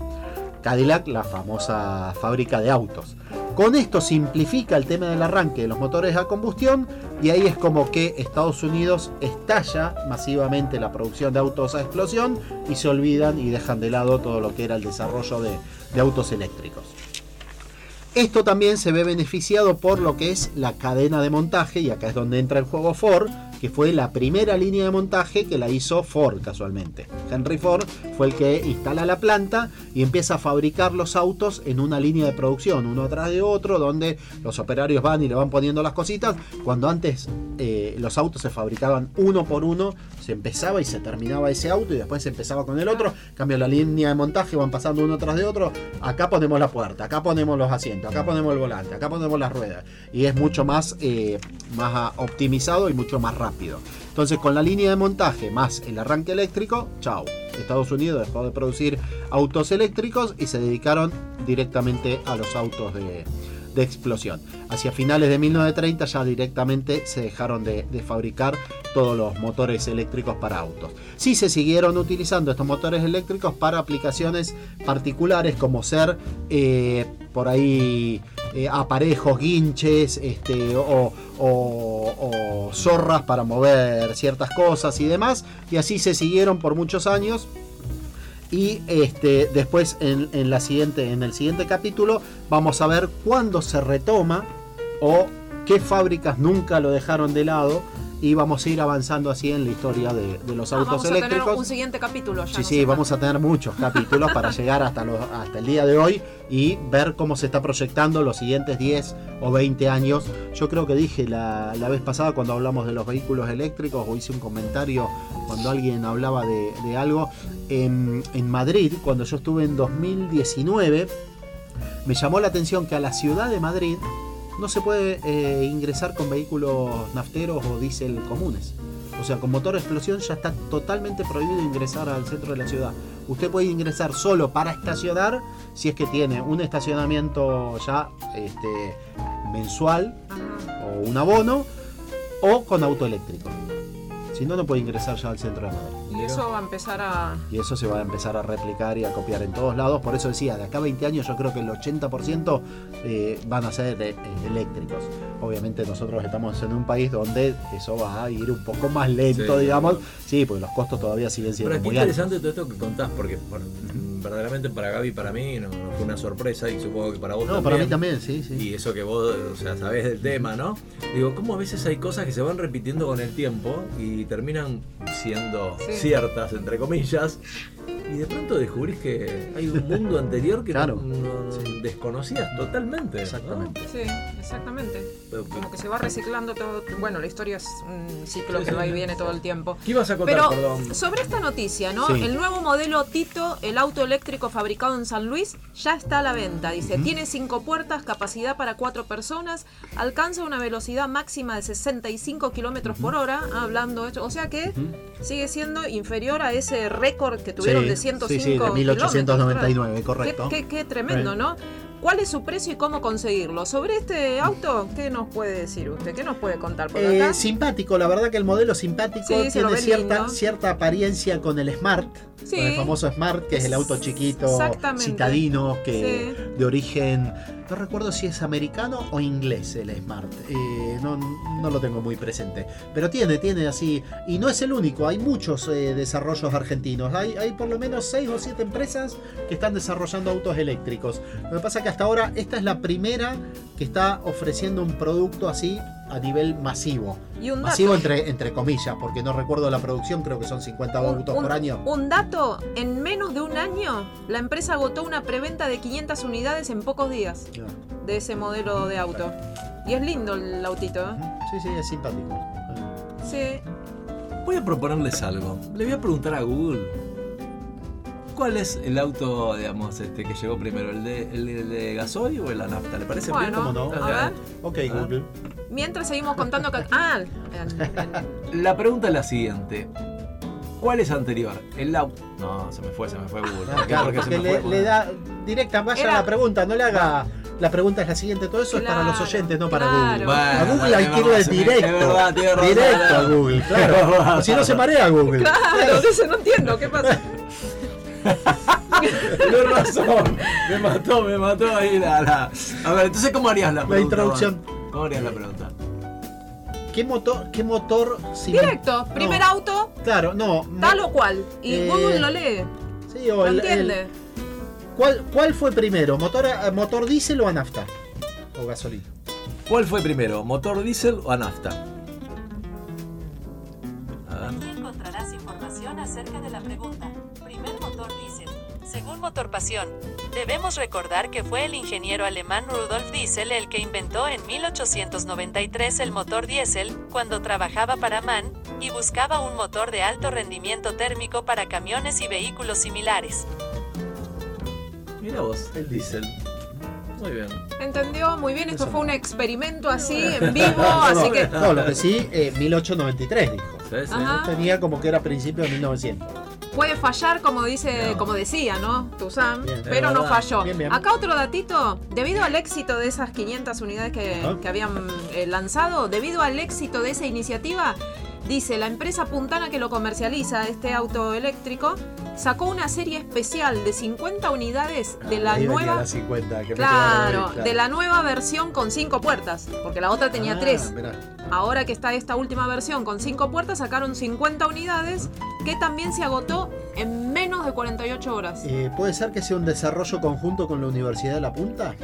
Cadillac, la famosa fábrica de autos. Con esto simplifica el tema del arranque de los motores a combustión y ahí es como que Estados Unidos estalla masivamente la producción de autos a explosión y se olvidan y dejan de lado todo lo que era el desarrollo de, autos eléctricos. Esto también se ve beneficiado por lo que es la cadena de montaje y acá es donde entra el juego Ford, que fue la primera línea de montaje que la hizo Ford casualmente. Henry Ford fue el que instala la planta y empieza a fabricar los autos en una línea de producción, uno atrás de otro, donde los operarios van y le van poniendo las cositas. Cuando antes eh, los autos se fabricaban uno por uno, se empezaba y se terminaba ese auto y después se empezaba con el otro. Cambio la línea de montaje, van pasando uno tras de otro. Acá ponemos la puerta, acá ponemos los asientos, acá ponemos el volante, acá ponemos las ruedas. Y es mucho más, eh, más ah, optimizado y mucho más rápido. Entonces con la línea de montaje más el arranque eléctrico, chao. Estados Unidos dejó de producir autos eléctricos y se dedicaron directamente a los autos de, explosión. Hacia finales de 1930 ya directamente se dejaron de, de fabricar todos los motores eléctricos para autos. Sí se siguieron utilizando estos motores eléctricos para aplicaciones particulares como ser eh, por ahí eh, aparejos, guinches este, o, o- zorras para mover ciertas cosas y demás. Y así se siguieron por muchos años. Y este, después en, en la siguiente, en el siguiente capítulo vamos a ver cuándo se retoma o qué fábricas nunca lo dejaron de lado. Y vamos a ir avanzando así en la historia de, de los Ah, autos vamos a tener eléctricos. un siguiente capítulo ya. Sí, no sí, vamos a tener muchos capítulos para llegar hasta, los, hasta el día de hoy y ver cómo se está proyectando los siguientes 10 o 20 años. Yo creo que dije la, la vez pasada cuando hablamos de los vehículos eléctricos o hice un comentario cuando alguien hablaba de, de algo. En, en Madrid, cuando yo estuve en 2019, me llamó la atención que a la ciudad de Madrid no se puede eh, ingresar con vehículos nafteros o diésel comunes. O sea, con motor de explosión ya está totalmente prohibido ingresar al centro de la ciudad. Usted puede ingresar solo para estacionar si es que tiene un estacionamiento ya este, mensual o un abono o con auto eléctrico. Si no, no puede ingresar ya al centro de Madrid. Y eso va a empezar a. Y eso se va a empezar a replicar y a copiar en todos lados. Por eso decía, de acá a 20 años yo creo que el 80% eh, van a ser eh, eléctricos. Obviamente nosotros estamos en un país donde eso va a ir un poco más lento, Sí. digamos. Sí, porque los costos todavía siguen siendo Pero muy altos. interesante todo esto que contás, porque bueno, verdaderamente para Gaby y para mí no, no fue una sorpresa y supongo que para vos No, también. para mí también, sí, sí. Y eso que vos, o sea, sabés del tema, ¿no? Digo, ¿cómo a veces hay cosas que se van repitiendo con el tiempo y terminan siendo Sí. ciertas, entre comillas? Y de pronto descubrís que hay un mundo anterior que Claro. no, no- desconocías totalmente. ¿no? Exactamente. Sí, exactamente. Pero, Como que se va reciclando todo. Bueno, la historia es un ciclo Sí, que sí, va y sí. viene todo el tiempo. ¿Qué ibas a contar, Pero perdón? sobre esta noticia, ¿no? Sí. El nuevo modelo Tito, el auto eléctrico fabricado en San Luis, ya está a la venta. Dice, tiene cinco puertas, capacidad para cuatro personas, alcanza una velocidad máxima de 65 kilómetros por hora, hablando esto. O sea que sigue siendo inferior a ese récord que tuvieron Sí, de sí, 105 sí, de kilómetros, 1899, claro. correcto. Qué, qué- qué tremendo, Sí. ¿no? ¿Cuál es su precio y cómo conseguirlo? Sobre este auto, ¿qué nos puede decir usted? ¿Qué nos puede contar por Eh, acá? simpático, la verdad que el modelo simpático Sí, tiene cierta, lindo. cierta apariencia con el Smart, Sí. con el famoso Smart, que es el auto chiquito, citadino, que Sí. de origen, no recuerdo si es americano o inglés el Smart, eh, no, no lo tengo muy presente, pero tiene, tiene así, y no es el único, hay muchos eh, desarrollos argentinos, hay, hay por lo menos 6 o 7 empresas que están desarrollando autos eléctricos. Lo que pasa que hasta ahora esta es la primera que está ofreciendo un producto así a nivel masivo. Y un Masivo dato. entre, entre comillas, porque no recuerdo la producción, creo que son 50 Un- autos un- por año. Un dato, en menos de un año, la empresa agotó una preventa de 500 unidades en pocos días de ese modelo de auto. Y es lindo el autito, ¿eh? Sí, sí, es simpático. Sí. Voy a proponerles algo. Le voy a preguntar a Google. ¿Cuál es el auto, digamos, este que llegó primero? ¿El de, el de- de gasoil o el de la nafta? ¿Le parece Bueno, bien? ¿Cómo no? a ver. Ok, Ah. Google. Mientras seguimos contando que... Ah, el- el- La pregunta es la siguiente. ¿Cuál es anterior? El auto. No, se me fue, se me fue Google. Ah, claro, Porque se me le, fue. le da directa, vaya Era- a la pregunta, no le haga. La pregunta es la siguiente, todo eso es para los oyentes, no para claro. Google. Bueno, a Google hay que se me- directo. verdad, directo a. Google, claro. si no se marea Google. Claro, dice, no entiendo, ¿qué pasa? Tienes razón. Me mató, me mató ahí la, la- A ver, entonces, ¿cómo harías la pregunta? introducción. Juan? ¿Cómo harías la pregunta? ¿Qué motor, qué motor si Directo, primer No. auto, Claro, no. tal o cual. Y Eh, Google lo lee, Sí, o lo el- el- entiende. ¿cuál, ¿Cuál fue primero? ¿Motor, a- motor diésel o a nafta? O gasolina. ¿Cuál fue primero, motor diésel o a nafta? información acerca de la pregunta. Primer motor diésel. Según Motor Pasión, debemos recordar que fue el ingeniero alemán Rudolf Diesel el que inventó en 1893 el motor diésel, cuando trabajaba para MAN, y buscaba un motor de alto rendimiento térmico para camiones y vehículos similares. Mira vos, el diésel. Muy bien. ¿Entendió? Muy bien, esto fue un experimento así, en vivo, así que... No, lo que sí, eh, 1893 dijo. Sí, sí. Ajá. Tenía como que era principio de 1900. Puede fallar, como dice, No. como decía, ¿no? Tuzán, pero no falló. Bien, bien. Acá otro datito, debido al éxito de esas 500 unidades que habían eh, lanzado, debido al éxito de esa iniciativa, dice la empresa puntana que lo comercializa, este auto eléctrico, sacó una serie especial de 50 unidades de la nueva... la 50, que me Claro, ahí, de la nueva versión con cinco puertas, porque la otra tenía Ah, tres. mirá. Ahora que está esta última versión con 5 puertas, sacaron 50 unidades que también se agotó en menos de 48 horas. Eh, ¿Puede ser que sea un desarrollo conjunto con la Universidad de La Punta?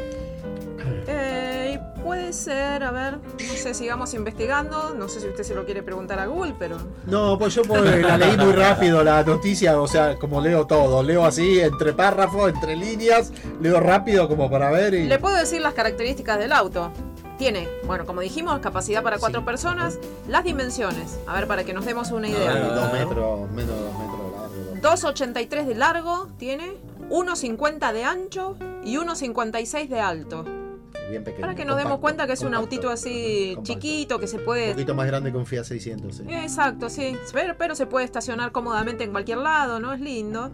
Puede ser, a ver, no sé, sigamos investigando. No sé si usted se lo quiere preguntar a Google, pero. No, pues yo pues, la leí muy rápido la noticia, o sea, como leo todo, leo así entre párrafos, entre líneas, leo rápido como para ver y... Le puedo decir las características del auto. Tiene, bueno, como dijimos, capacidad para cuatro Sí. personas. Las dimensiones, a ver, para que nos demos una idea. dos metros, menos de dos metros de largo. 2,83 de largo tiene, 1,50 de ancho y 1,56 de alto. Bien pequeño. Para que nos demos cuenta que es un autito así compacto. chiquito, que se Un puede... poquito más grande que un Fiat 600, sí. Exacto, sí. Pero, pero se puede estacionar cómodamente en cualquier lado, ¿no? Es lindo.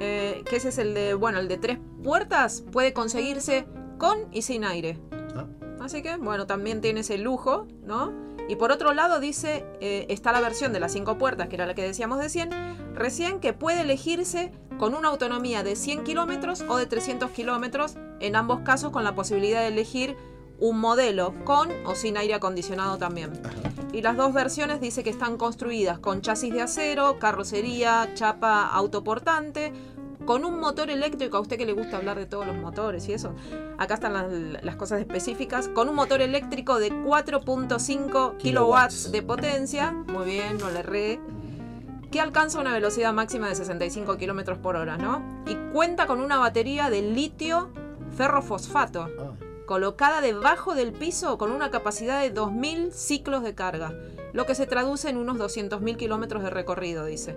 Eh, que ese es el de, bueno, el de tres puertas puede conseguirse con y sin aire. Ah. Así que, bueno, también tiene ese lujo, ¿no? Y por otro lado dice, eh, está la versión de las cinco puertas, que era la que decíamos de 100, recién que puede elegirse con una autonomía de 100 kilómetros o de 300 kilómetros, en ambos casos con la posibilidad de elegir un modelo con o sin aire acondicionado también. Y las dos versiones dice que están construidas con chasis de acero, carrocería, chapa autoportante, con un motor eléctrico, a usted que le gusta hablar de todos los motores y eso, acá están las, las cosas específicas, con un motor eléctrico de 4.5 kilowatts. de potencia, muy bien, no le erré, que alcanza una velocidad máxima de 65 kilómetros por hora, ¿no? Y cuenta con una batería de litio ferrofosfato Ah, colocada debajo del piso con una capacidad de 2.000 ciclos de carga, lo que se traduce en unos 200.000 kilómetros de recorrido, dice.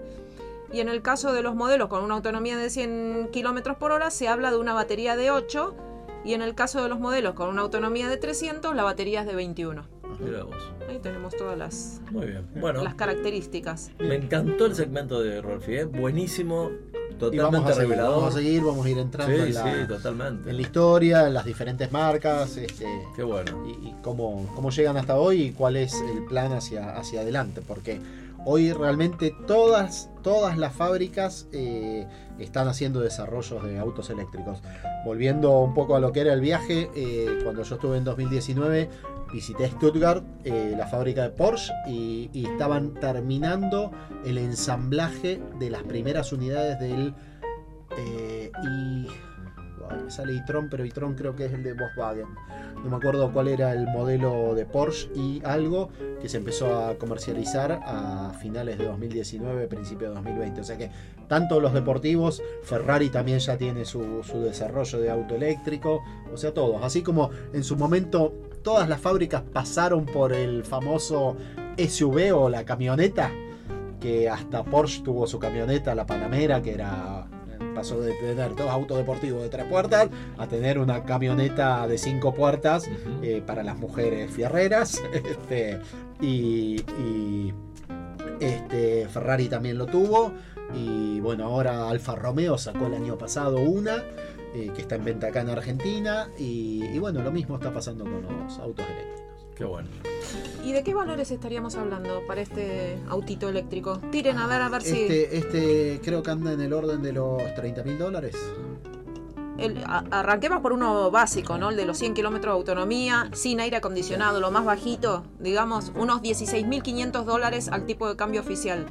Y en el caso de los modelos con una autonomía de 100 kilómetros por hora, se habla de una batería de 8, y en el caso de los modelos con una autonomía de 300, la batería es de 21. Mira vos. Ahí tenemos todas las, Muy bien. Bueno, las características. me encantó el segmento de Rolfi, ¿eh? buenísimo, y totalmente vamos a, seguir, revelador. vamos a seguir, vamos a ir entrando Sí, en, la, sí, totalmente. en la historia, en las diferentes marcas, este, Qué bueno. y, y cómo, cómo llegan hasta hoy y cuál es el plan hacia, hacia adelante, porque hoy realmente todas, todas las fábricas eh, están haciendo desarrollos de autos eléctricos. Volviendo un poco a lo que era el viaje, eh, cuando yo estuve en 2019 visité Stuttgart, eh, la fábrica de Porsche, y, estaban terminando el ensamblaje de las primeras unidades del... y, Me sale e-tron, pero e-tron creo que es el de Volkswagen. No me acuerdo cuál era el modelo de Porsche y algo que se empezó a comercializar a finales de 2019, principio de 2020. O sea que tanto los deportivos, Ferrari también ya tiene su, su desarrollo de auto eléctrico, o sea, todos. Así como en su momento todas las fábricas pasaron por el famoso SUV o la camioneta, que hasta Porsche tuvo su camioneta, la Panamera, que era pasó de tener dos autos deportivos de tres puertas a tener una camioneta de cinco puertas eh, para las mujeres fierreras. Este, y, y, este, Ferrari también lo tuvo. Y bueno, ahora Alfa Romeo sacó el año pasado una eh, que está en venta acá en Argentina. Y, y bueno, lo mismo está pasando con los autos eléctricos. Qué bueno. ¿Y de qué valores estaríamos hablando para este autito eléctrico? Tiren a ver, a ver si... Este, este creo que anda en el orden de los 30 mil dólares. El- a- arranquemos por uno básico, ¿no? El de los 100 kilómetros de autonomía, sin aire acondicionado, lo más bajito, digamos, unos 16.500 dólares al tipo de cambio oficial.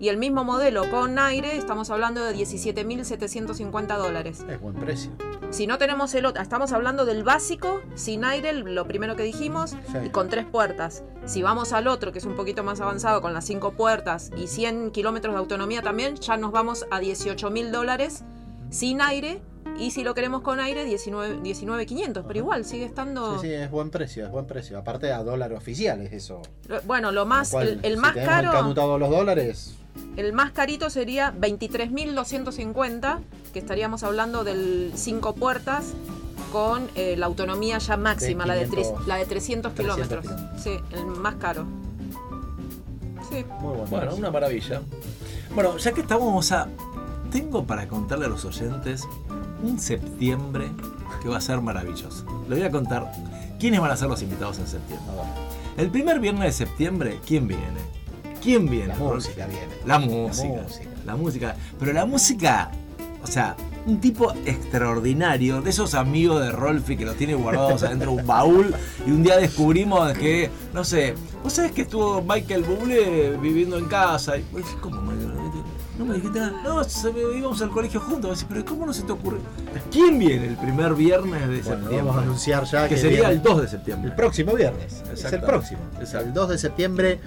Y el mismo modelo con aire estamos hablando de 17.750 dólares. Es buen precio. Si no tenemos el otro, estamos hablando del básico, sin aire, lo primero que dijimos, Sí. y con tres puertas. Si vamos al otro, que es un poquito más avanzado, con las cinco puertas y 100 kilómetros de autonomía también, ya nos vamos a 18.000 dólares sin aire. Y si lo queremos con aire, 19 19.500, pero igual sigue estando... Sí, sí, es buen precio, es buen precio. Aparte a dólar oficial es eso. Lo- Bueno, lo más, Lo cual, el, el si más caro... los dólares, El más carito sería 23.250, que estaríamos hablando del 5 puertas con eh, la autonomía ya máxima, la, de tres- 500, la de 300 kilómetros. 300 Sí, el más caro. Sí. muy buen Bueno, precio. una maravilla. Bueno, ya que estamos, vamos a. Tengo para contarle a los oyentes un septiembre que va a ser maravilloso. Le voy a contar quiénes van a ser los invitados en septiembre. El primer viernes de septiembre, ¿quién viene? ¿Quién viene? La música viene. La música. música. La música. Pero la música, o sea, un tipo extraordinario, de esos amigos de Rolfi que los tiene guardados adentro de un baúl y un día descubrimos que, no sé, vos sabés que estuvo Michael Bublé viviendo en casa. Y vos decís, ¿cómo Michael? No me dijiste nada. No, íbamos al colegio juntos. Pero ¿cómo no se te ocurre? ¿Quién viene el primer viernes de Bueno, septiembre? vamos a anunciar ya que que sería el 2 de septiembre. El próximo viernes. Es el Exacto. próximo. Exacto. El 2 de septiembre,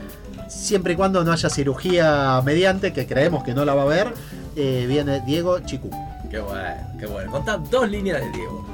siempre y cuando no haya cirugía mediante, que creemos que no la va a haber, eh, viene Diego Chicú. Qué bueno, qué bueno. Contá dos líneas de Diego.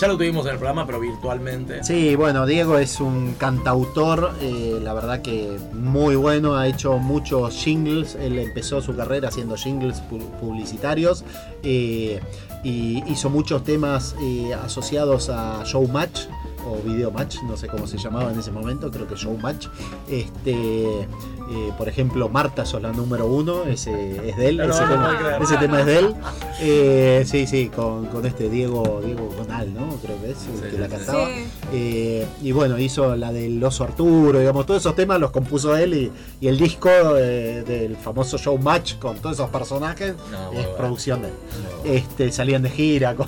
Ya lo tuvimos en el programa, pero virtualmente. Sí, bueno, Diego es un cantautor, eh, la verdad que muy bueno, ha hecho muchos jingles, él empezó su carrera haciendo jingles pu- publicitarios eh, y hizo muchos temas eh, asociados a Showmatch o Video Match, no sé cómo se llamaba en ese momento, creo que Showmatch. Este, eh, por ejemplo, Marta sos la número uno, ese es de él, No, ese, no, tema, no, ese tema es de él. Eh, sí, sí, con, con este Diego, Diego Gonal, ¿no? Creo que es el Sí, que sí, la cantaba. Sí. Eh, y bueno, hizo la del oso Arturo, digamos, todos esos temas los compuso él y, y el disco eh, del famoso show Match con todos esos personajes No, es producción de él. Este, salían de gira con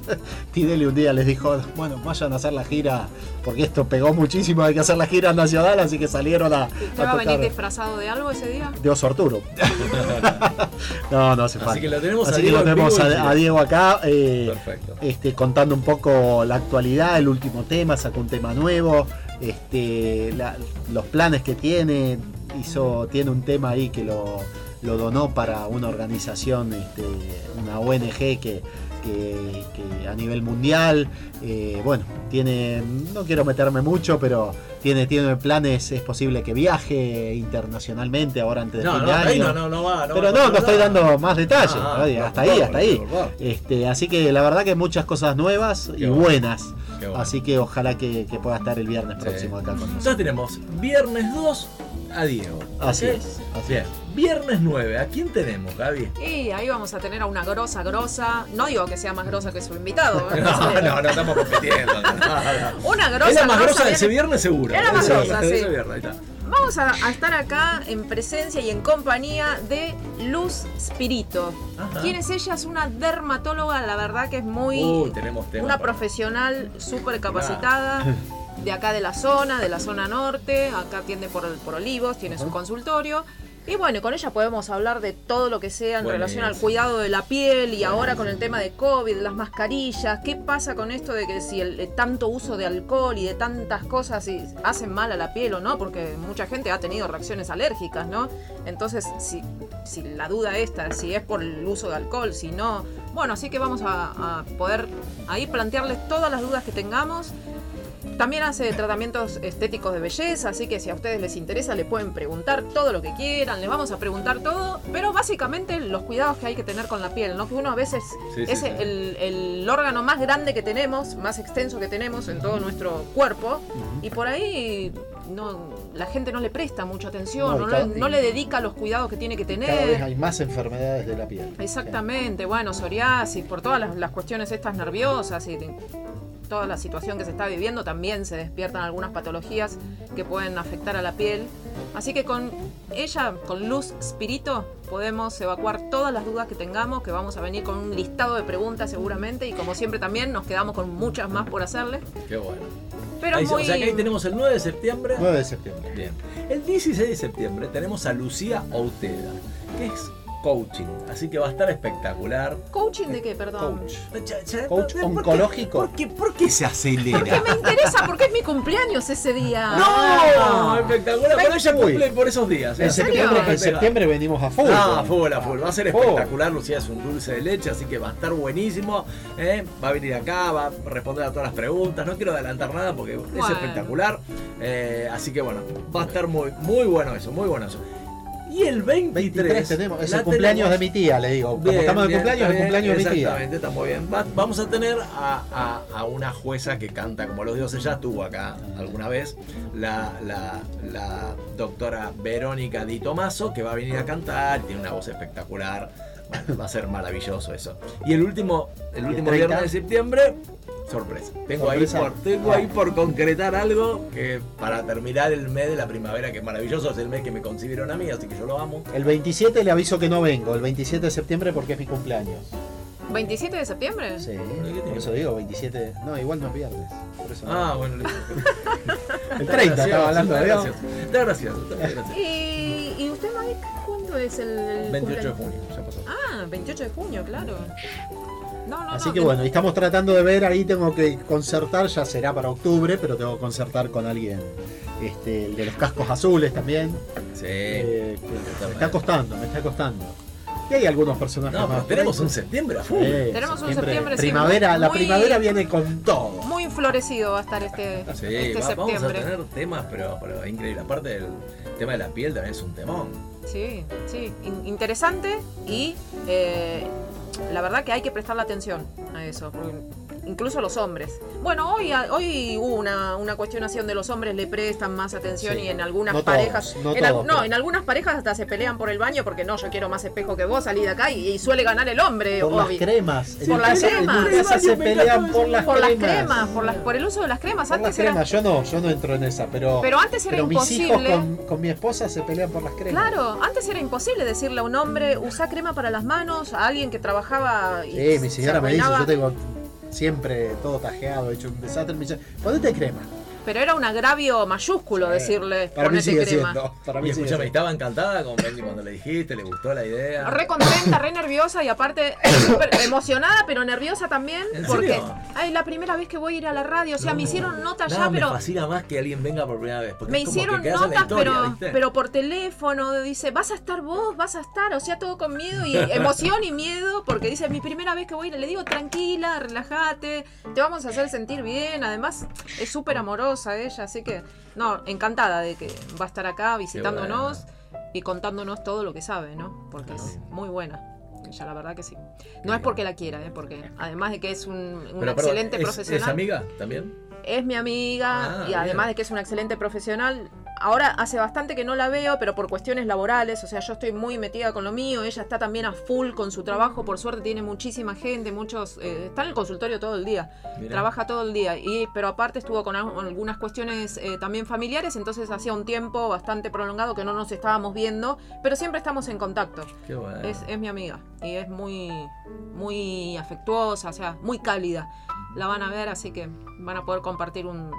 Tideli un día les dijo, bueno, vayan a hacer la gira, porque esto pegó muchísimo, hay que hacer la gira nacional, así que salieron a, ¿Usted a va a venir disfrazado de algo ese día? de oso Arturo. no, no hace falta. Así que lo tenemos a Así que Diego lo en tenemos a, a Diego acá. eh, Perfecto. este, contando un poco la actualidad, el último tema, sacó un tema nuevo, este, la- los planes que tiene, hizo, tiene un tema ahí que lo, lo donó para una organización, este, una ONG que, que- que a nivel mundial, eh, bueno, tiene, no quiero meterme mucho, pero tiene, tiene planes, es posible que viaje internacionalmente ahora antes de No, fin no, de año. no, no, no va. No Pero va, no, no estoy dando más detalles. Ah, hasta ahí, hasta ahí. Este, así que la verdad que muchas cosas nuevas y bueno. buenas. Bueno. Así que ojalá que, que pueda estar el viernes Sí. próximo acá con nosotros. tenemos viernes 2 a Diego. Así es, así Bien. Viernes 9, ¿a quién tenemos, Gaby? Y ahí vamos a tener a una grosa, grosa. No digo que sea más grosa que su invitado. ¿eh? No, no, no estamos compitiendo. No, no. Una grosa. Es la más grosa de ese viernes seguro. Es la más grosa, ese sí. viernes, ahí está. Vamos a, a estar acá en presencia y en compañía de Luz Spirito. Ajá. ¿Quién es ella? Es una dermatóloga, la verdad que es muy. Uy, tenemos tema una para- profesional súper capacitada. De acá de la zona, de la zona norte, acá atiende por, por Olivos, tiene su consultorio. Y bueno, con ella podemos hablar de todo lo que sea en relación al cuidado de la piel y ahora con el tema de COVID, las mascarillas. ¿Qué pasa con esto de que si el, el tanto uso de alcohol y de tantas cosas si hacen mal a la piel o no? Porque mucha gente ha tenido reacciones alérgicas, ¿no? Entonces, si, si la duda esta, si es por el uso de alcohol, si no. Bueno, así que vamos a, a poder ahí plantearles todas las dudas que tengamos. También hace tratamientos estéticos de belleza, así que si a ustedes les interesa le pueden preguntar todo lo que quieran, les vamos a preguntar todo, pero básicamente los cuidados que hay que tener con la piel, ¿no? Que uno a veces Sí, es sí. El, el órgano más grande que tenemos, más extenso que tenemos en todo nuestro cuerpo, y por ahí no, la gente no le presta mucha atención, No, le- cada- no le dedica los cuidados que tiene que tener. Cada vez hay más enfermedades de la piel. Exactamente, bueno, psoriasis, por todas las, las cuestiones estas nerviosas y toda la situación que se está viviendo, también se despiertan algunas patologías que pueden afectar a la piel. Así que con ella, con Luz Spirito, podemos evacuar todas las dudas que tengamos, que vamos a venir con un listado de preguntas seguramente y como siempre también nos quedamos con muchas más por hacerle. Qué bueno. Pero Ahí muy... O sea que ahí tenemos el 9 de septiembre. 9 de septiembre. Bien. El 16 de septiembre tenemos a Lucía Outeda, que es coaching, así que va a estar espectacular. ¿Coaching de qué, perdón? Coach. Ya- ya- Coach ¿por qué- oncológico. ¿Por qué, por qué se acelera? Me interesa porque es mi cumpleaños ese día. ¡No! Espectacular. Pero ella cumple por esos días. ¿eh? En septiembre, en septiembre venimos a full. Ah, full, a full. Va a ser espectacular. Lucía es un dulce de leche, así que va a estar buenísimo. ¿eh? Va a venir acá, va a responder a todas las preguntas. No quiero adelantar nada porque es espectacular. Eh, así que bueno, va a estar muy, muy bueno eso, muy bueno eso. Y el 23, 23 tenemos. Es el cumpleaños tenemos- de mi tía, le digo. Como estamos de bien, cumpleaños, está el cumpleaños de mi tía. Exactamente, está muy bien. Va- vamos a tener a, a- a una jueza que canta como los dioses, ya estuvo acá alguna vez, la, la- la doctora Verónica Di Tomaso, que va a venir a cantar, tiene una voz espectacular. Bueno, va a ser maravilloso eso. Y el último, el último 30? viernes de septiembre, sorpresa. Tengo, Sorpresa. Ahí por, tengo ahí por concretar algo que para terminar el mes de la primavera, que es maravilloso, es el mes que me concibieron a mí, así que yo lo amo. El 27 le aviso que no vengo, el 27 de septiembre porque es mi cumpleaños. ¿27 de septiembre? Sí, por eso digo 27. No, igual no es viernes. Por eso no. Ah, bueno, listo. el 30 estaba hablando, gracioso. Está gracioso, está gracioso. ¿Y, y usted, Mike, cuándo es el, el 28 de junio, ya pasó. Ah, 28 de junio, claro. No, no, Así no, que bueno, estamos tratando de ver, ahí tengo que concertar, ya será para octubre, pero tengo que concertar con alguien. Este, el de los cascos azules también. Sí. eh, me está costando, me está costando. Y hay algunos personajes No, más. tenemos un septiembre a full. Sí, Tenemos un septiembre, sí, Primavera, la primavera viene con todo. Muy florecido va a estar este, Sí, este va- vamos a tener temas, pero, pero increíble. Aparte del tema de la piel también es un temón. Sí, sí, in- interesante y eh, la verdad que hay que prestarle atención a eso, incluso los hombres. Bueno, hoy, hoy hubo una, una cuestionación de los hombres le prestan más atención Sí. y en algunas No todos, parejas, no en, al- todos, no, pero- en algunas parejas hasta se pelean por el baño porque no, yo quiero más espejo que vos, salí de acá y, y suele ganar el hombre, Por las cremas. Por las cremas. Se pelean por las por las cremas. cremas, por las, por el uso de las cremas. Por las Antes era, cremas, yo no, yo no entro en esa, pero. pero antes era pero mis hijos imposible. con, con mi esposa se pelean por las cremas. Claro, antes era imposible decirle a un hombre, usa crema para las manos, a alguien que trabajaba y Sí, mi se señora me dice, yo tengo siempre todo tajeado, hecho un desastre. Me dice, ponete crema. Pero era un agravio mayúsculo Sí. decirle, Para mí ponete sigue crema. siendo. Para Y mí sigue siendo. estaba encantada con Bendy cuando le dijiste, le gustó la idea. Re contenta, re nerviosa y aparte súper emocionada, pero nerviosa también. ¿En Porque ay, la primera vez que voy a ir a la radio, o sea, me hicieron nota nada ya, me pero fascina más que alguien venga por primera vez. porque me es hicieron notas, historia, pero, ¿viste? pero por teléfono. Dice, vas a estar vos, vas a estar. O sea, todo con miedo y emoción y miedo. Porque dice, mi primera vez que voy, le digo, tranquila, relájate, te vamos a hacer sentir bien. Además, es súper amorosa ella, así que, no, encantada de que va a estar acá visitándonos y contándonos todo lo que sabe, ¿no? Porque es muy buena. Ella, la verdad que sí. No es porque la quiera, ¿eh? porque además de que es un, un Pero, perdón, excelente ¿es- profesional. ¿Es amiga también? Es mi amiga Ah, y además bien. de que es una excelente profesional. Ahora hace bastante que no la veo, pero por cuestiones laborales, o sea, yo estoy muy metida con lo mío, ella está también a full con su trabajo, por suerte tiene muchísima gente, muchos, eh, está en el consultorio todo el día, Mirá. trabaja todo el día, y, pero aparte estuvo con al- algunas cuestiones eh, también familiares, entonces hacía un tiempo bastante prolongado que no nos estábamos viendo, pero siempre estamos en contacto. Qué bueno. Es, es mi amiga y es muy, muy afectuosa, o sea, muy cálida. La van a ver, así que van a poder compartir un,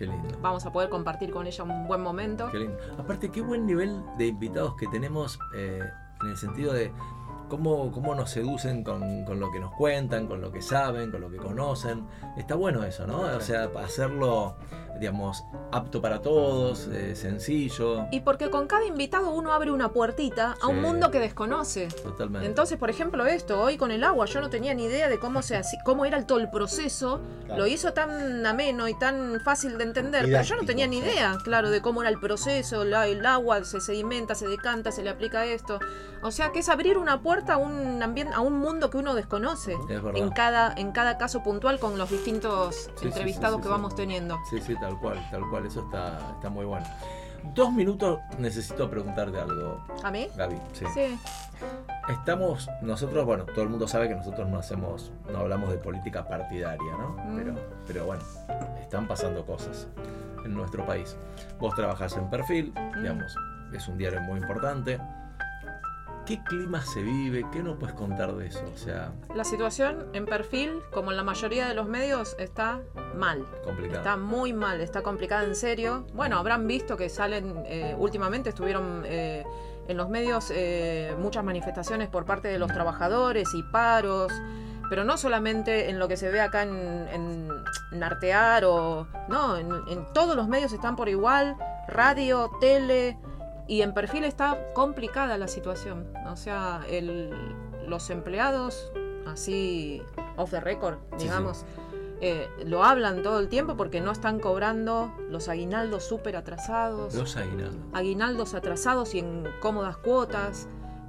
Qué lindo. vamos a poder compartir con ella un buen momento. Qué lindo. Aparte, qué buen nivel de invitados que tenemos eh, en el sentido de cómo, cómo nos seducen con, con lo que nos cuentan, con lo que saben, con lo que conocen. Está bueno eso, ¿no? O sea, hacerlo, digamos, apto para todos, eh, sencillo. Y porque con cada invitado uno abre una puertita a un mundo que desconoce. Totalmente. Entonces, por ejemplo, esto, hoy con el agua, yo no tenía ni idea de cómo se haci- cómo era el, todo el proceso. Claro. Lo hizo tan ameno y tan fácil de entender, pero yo no tenía ni sí. idea, claro, de cómo era el proceso, la- el agua se sedimenta, se decanta, se le aplica esto. O sea, que es abrir una puerta a un ambiente, a un mundo que uno desconoce. Es verdad. En cada, en cada caso puntual con los distintos Sí, sí, entrevistados sí, sí, que sí. vamos teniendo. Sí, sí, tal cual, tal cual. Eso está, está muy bueno. Dos minutos necesito preguntarte algo, ¿A mí? Gaby. Sí. Sí. Estamos, nosotros, bueno, todo el mundo sabe que nosotros no hacemos, no hablamos de política partidaria, ¿no? Mm. Pero, pero bueno, están pasando cosas en nuestro país. Vos trabajás en perfil, Mm. digamos, es un diario muy importante. ¿Qué clima se vive? ¿Qué no puedes contar de eso? O sea, La situación en perfil, como en la mayoría de los medios, está mal. complicado. Está muy mal, está complicada en serio. Bueno, habrán visto que salen, eh, últimamente estuvieron eh, en los medios eh, muchas manifestaciones por parte de los trabajadores y paros, pero no solamente en lo que se ve acá en, en- en Artear o... No, en, en todos los medios están por igual, radio, tele, y en perfil está complicada la situación. O sea, el- los empleados, así off the record, sí. digamos, eh, lo hablan todo el tiempo porque no están cobrando los aguinaldos súper atrasados, Los aguinaldos. aguinaldos atrasados y en cómodas cuotas.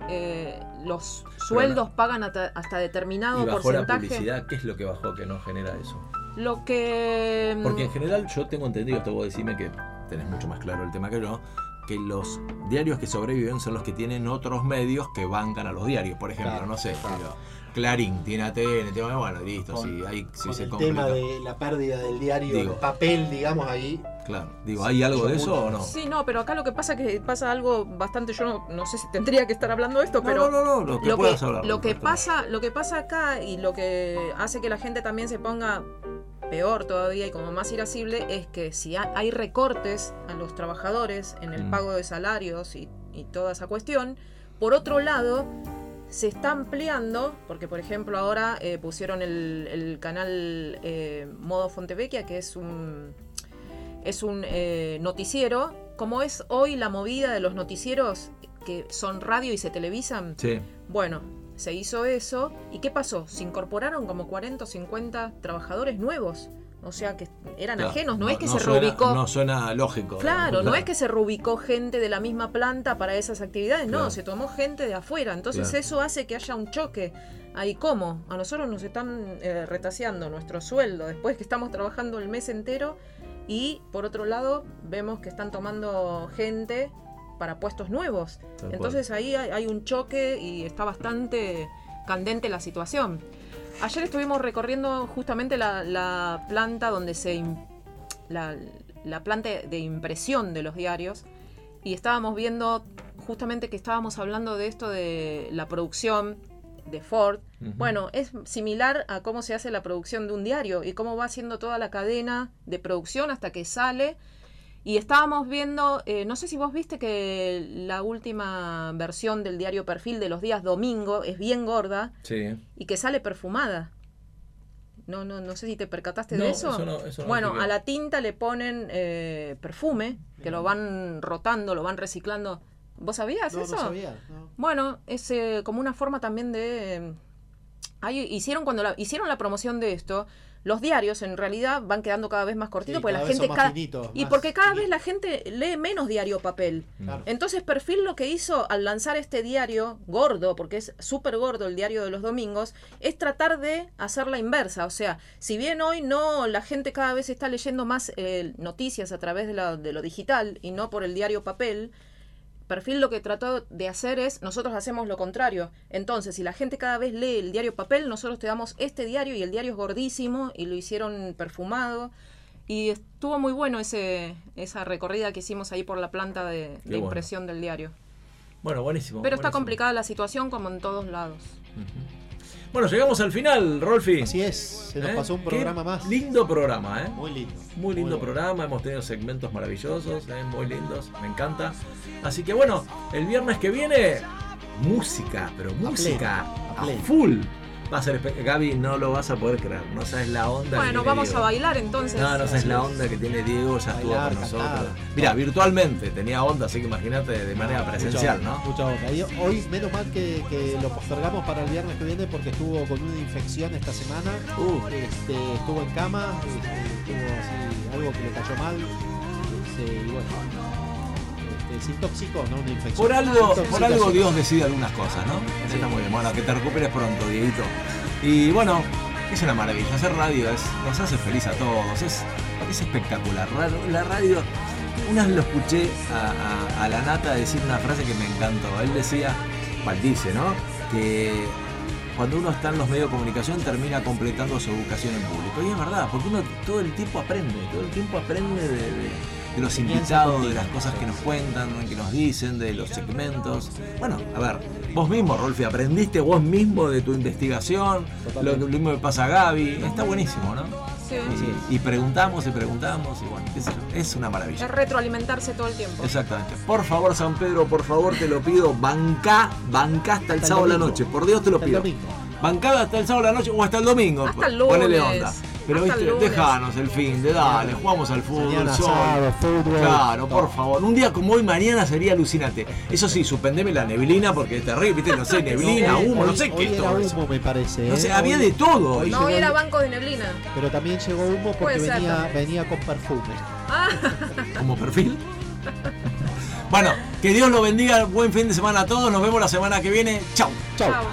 eh, los sueldos pagan hasta, hasta determinado Y bajó la porcentaje. publicidad, ¿qué es lo que bajó que no genera eso? Lo que. mm, Porque en general yo tengo entendido, esto vos decime que tenés mucho más claro el tema que yo, que los diarios que sobreviven son los que tienen otros medios que bancan a los diarios. Por ejemplo, Claro, no sé, claro. pero Clarín tiene ATN, tema, bueno, listo, Con- si, hay, si Con se el tema de la pérdida del diario, Digo. el papel, digamos, ahí. Claro, digo, ¿hay algo de eso o no? Sí, no, pero acá lo que pasa es que pasa algo bastante. Yo no, no sé si tendría que estar hablando de esto, pero. no, no, no, lo que lo que, hablar. lo que pasa lo que pasa acá y lo que hace que la gente también se ponga peor todavía y como más irascible es que si ha- hay recortes a los trabajadores en el Mm. pago de salarios y, y toda esa cuestión por otro lado se está ampliando porque por ejemplo ahora eh, pusieron el, el canal eh, Modo Fontevecchia que es un es un eh, noticiero como es hoy la movida de los noticieros que son radio y se televisan Sí, bueno, se hizo eso. ¿Y qué pasó? Se incorporaron como 40 o 50 trabajadores nuevos. O sea, que eran claro. ajenos. No, es que se suena- reubicó. No suena lógico. Claro, no es que se reubicó gente de la misma planta para esas actividades, no, Claro. se tomó gente de afuera. Entonces eso hace que haya un choque. Ahí, ¿cómo? A nosotros nos están eh, retaseando nuestro sueldo después que estamos trabajando el mes entero y por otro lado vemos que están tomando gente para puestos nuevos. Tal cual. Entonces ahí hay, hay un choque y está bastante candente la situación. Ayer estuvimos recorriendo justamente la, la planta donde se... La, la planta de impresión de los diarios y estábamos viendo justamente que estábamos hablando de esto de la producción de Ford. Bueno, es similar a cómo se hace la producción de un diario y cómo va haciendo toda la cadena de producción hasta que sale. Y estábamos viendo, eh, no sé si vos viste que la última versión del diario Perfil de los días domingo es bien gorda Sí. y que sale perfumada. No, no, no sé si te percataste No, de eso. eso no- eso no bueno, a la tinta le ponen eh, perfume, que lo van rotando, lo van reciclando. ¿Vos sabías No, eso? no sabía. no. Bueno, es eh, como una forma también de... eh, ahí hicieron cuando la, hicieron la promoción de esto, los diarios en realidad van quedando cada vez más cortitos Sí, porque la gente son más cada- finitos, y más porque cada vez la gente lee menos diario papel. Claro. Entonces Perfil lo que hizo al lanzar este diario gordo, porque es súper gordo el diario de los domingos, es tratar de hacer la inversa. O sea, si bien hoy no la gente cada vez está leyendo más eh, noticias a través de, la- de lo digital y no por el diario papel, Perfil lo que trató de hacer es, nosotros hacemos lo contrario. Entonces, si la gente cada vez lee el diario papel, nosotros te damos este diario y el diario es gordísimo y lo hicieron perfumado. Y estuvo muy bueno ese, esa recorrida que hicimos ahí por la planta de, de bueno. impresión del diario. Bueno, buenísimo. Pero está complicada la situación como en todos lados. Bueno, llegamos al final, Rolfi. Así es, se nos ¿Eh? pasó un Qué programa más. Lindo programa, ¿eh? Muy lindo. Muy lindo programa, hemos tenido segmentos maravillosos, ¿eh? muy lindos, me encanta. Así que bueno, el viernes que viene, música, pero música pleno, a a full. Va a ser Gaby, no lo vas a poder creer, no sabes la onda. que Bueno, tiene vamos Diego. a bailar entonces. No, no sabes la onda que tiene Diego, ya estuvo Bailar, con nosotros. Mira, virtualmente tenía onda, así que imagínate de manera presencial, Mucha- ¿no? Mucha onda. Y hoy, menos mal que, que lo postergamos para el viernes que viene porque estuvo con una infección esta semana. Uh. Este, estuvo en cama, este, estuvo así, algo que le cayó mal. Este, y bueno, se intoxicó, ¿no? Una infección. Por algo, por algo. Dios decide algunas cosas, ¿no? Eso Está muy bien. Bueno, que te recuperes pronto, Dieguito. Y bueno, es una maravilla. Hacer radio es, nos hace feliz a todos. Es, es espectacular. La radio, una vez lo escuché a, a- a la nata decir una frase que me encantó. Él decía, well, dice, ¿no? Que cuando uno está en los medios de comunicación termina completando su educación en público. Y es verdad, porque uno todo el tiempo aprende, todo el tiempo aprende de, de- de los invitados, de las cosas que nos cuentan, que nos dicen, de los segmentos. Bueno, a ver, vos mismo, Rolfi, aprendiste vos mismo de tu investigación, lo, lo mismo que pasa a Gaby, está buenísimo, ¿no? Sí. Y, y preguntamos y preguntamos y bueno, es una maravilla. Es retroalimentarse todo el tiempo. Exactamente. Por favor, San Pedro, por favor, te lo pido, bancá, bancá hasta el Hasta el sábado a la noche. Por Dios te lo Hasta pido. Bancada hasta el sábado a la noche o hasta el domingo. Hasta el Ponele lunes. onda. Pero Hasta el viste, lunes. dejanos el fin de dale, jugamos al fútbol, Mañana sol. asado, fútbol, Claro, por favor. Un día como hoy, mañana sería alucinante. Eso sí, suspendeme la neblina porque es terrible, viste, no sé, neblina, Hoy- humo, no hoy- sé qué hoy es era todo humo, me parece. No ¿eh? sé, había Hoy- de todo. hoy No, hoy era el- banco de neblina. Pero también llegó humo porque ser venía, también. venía con perfume. Ah, como perfil. Bueno, que Dios lo bendiga, buen fin de semana a todos, nos vemos la semana que viene, chau. Chau. chao.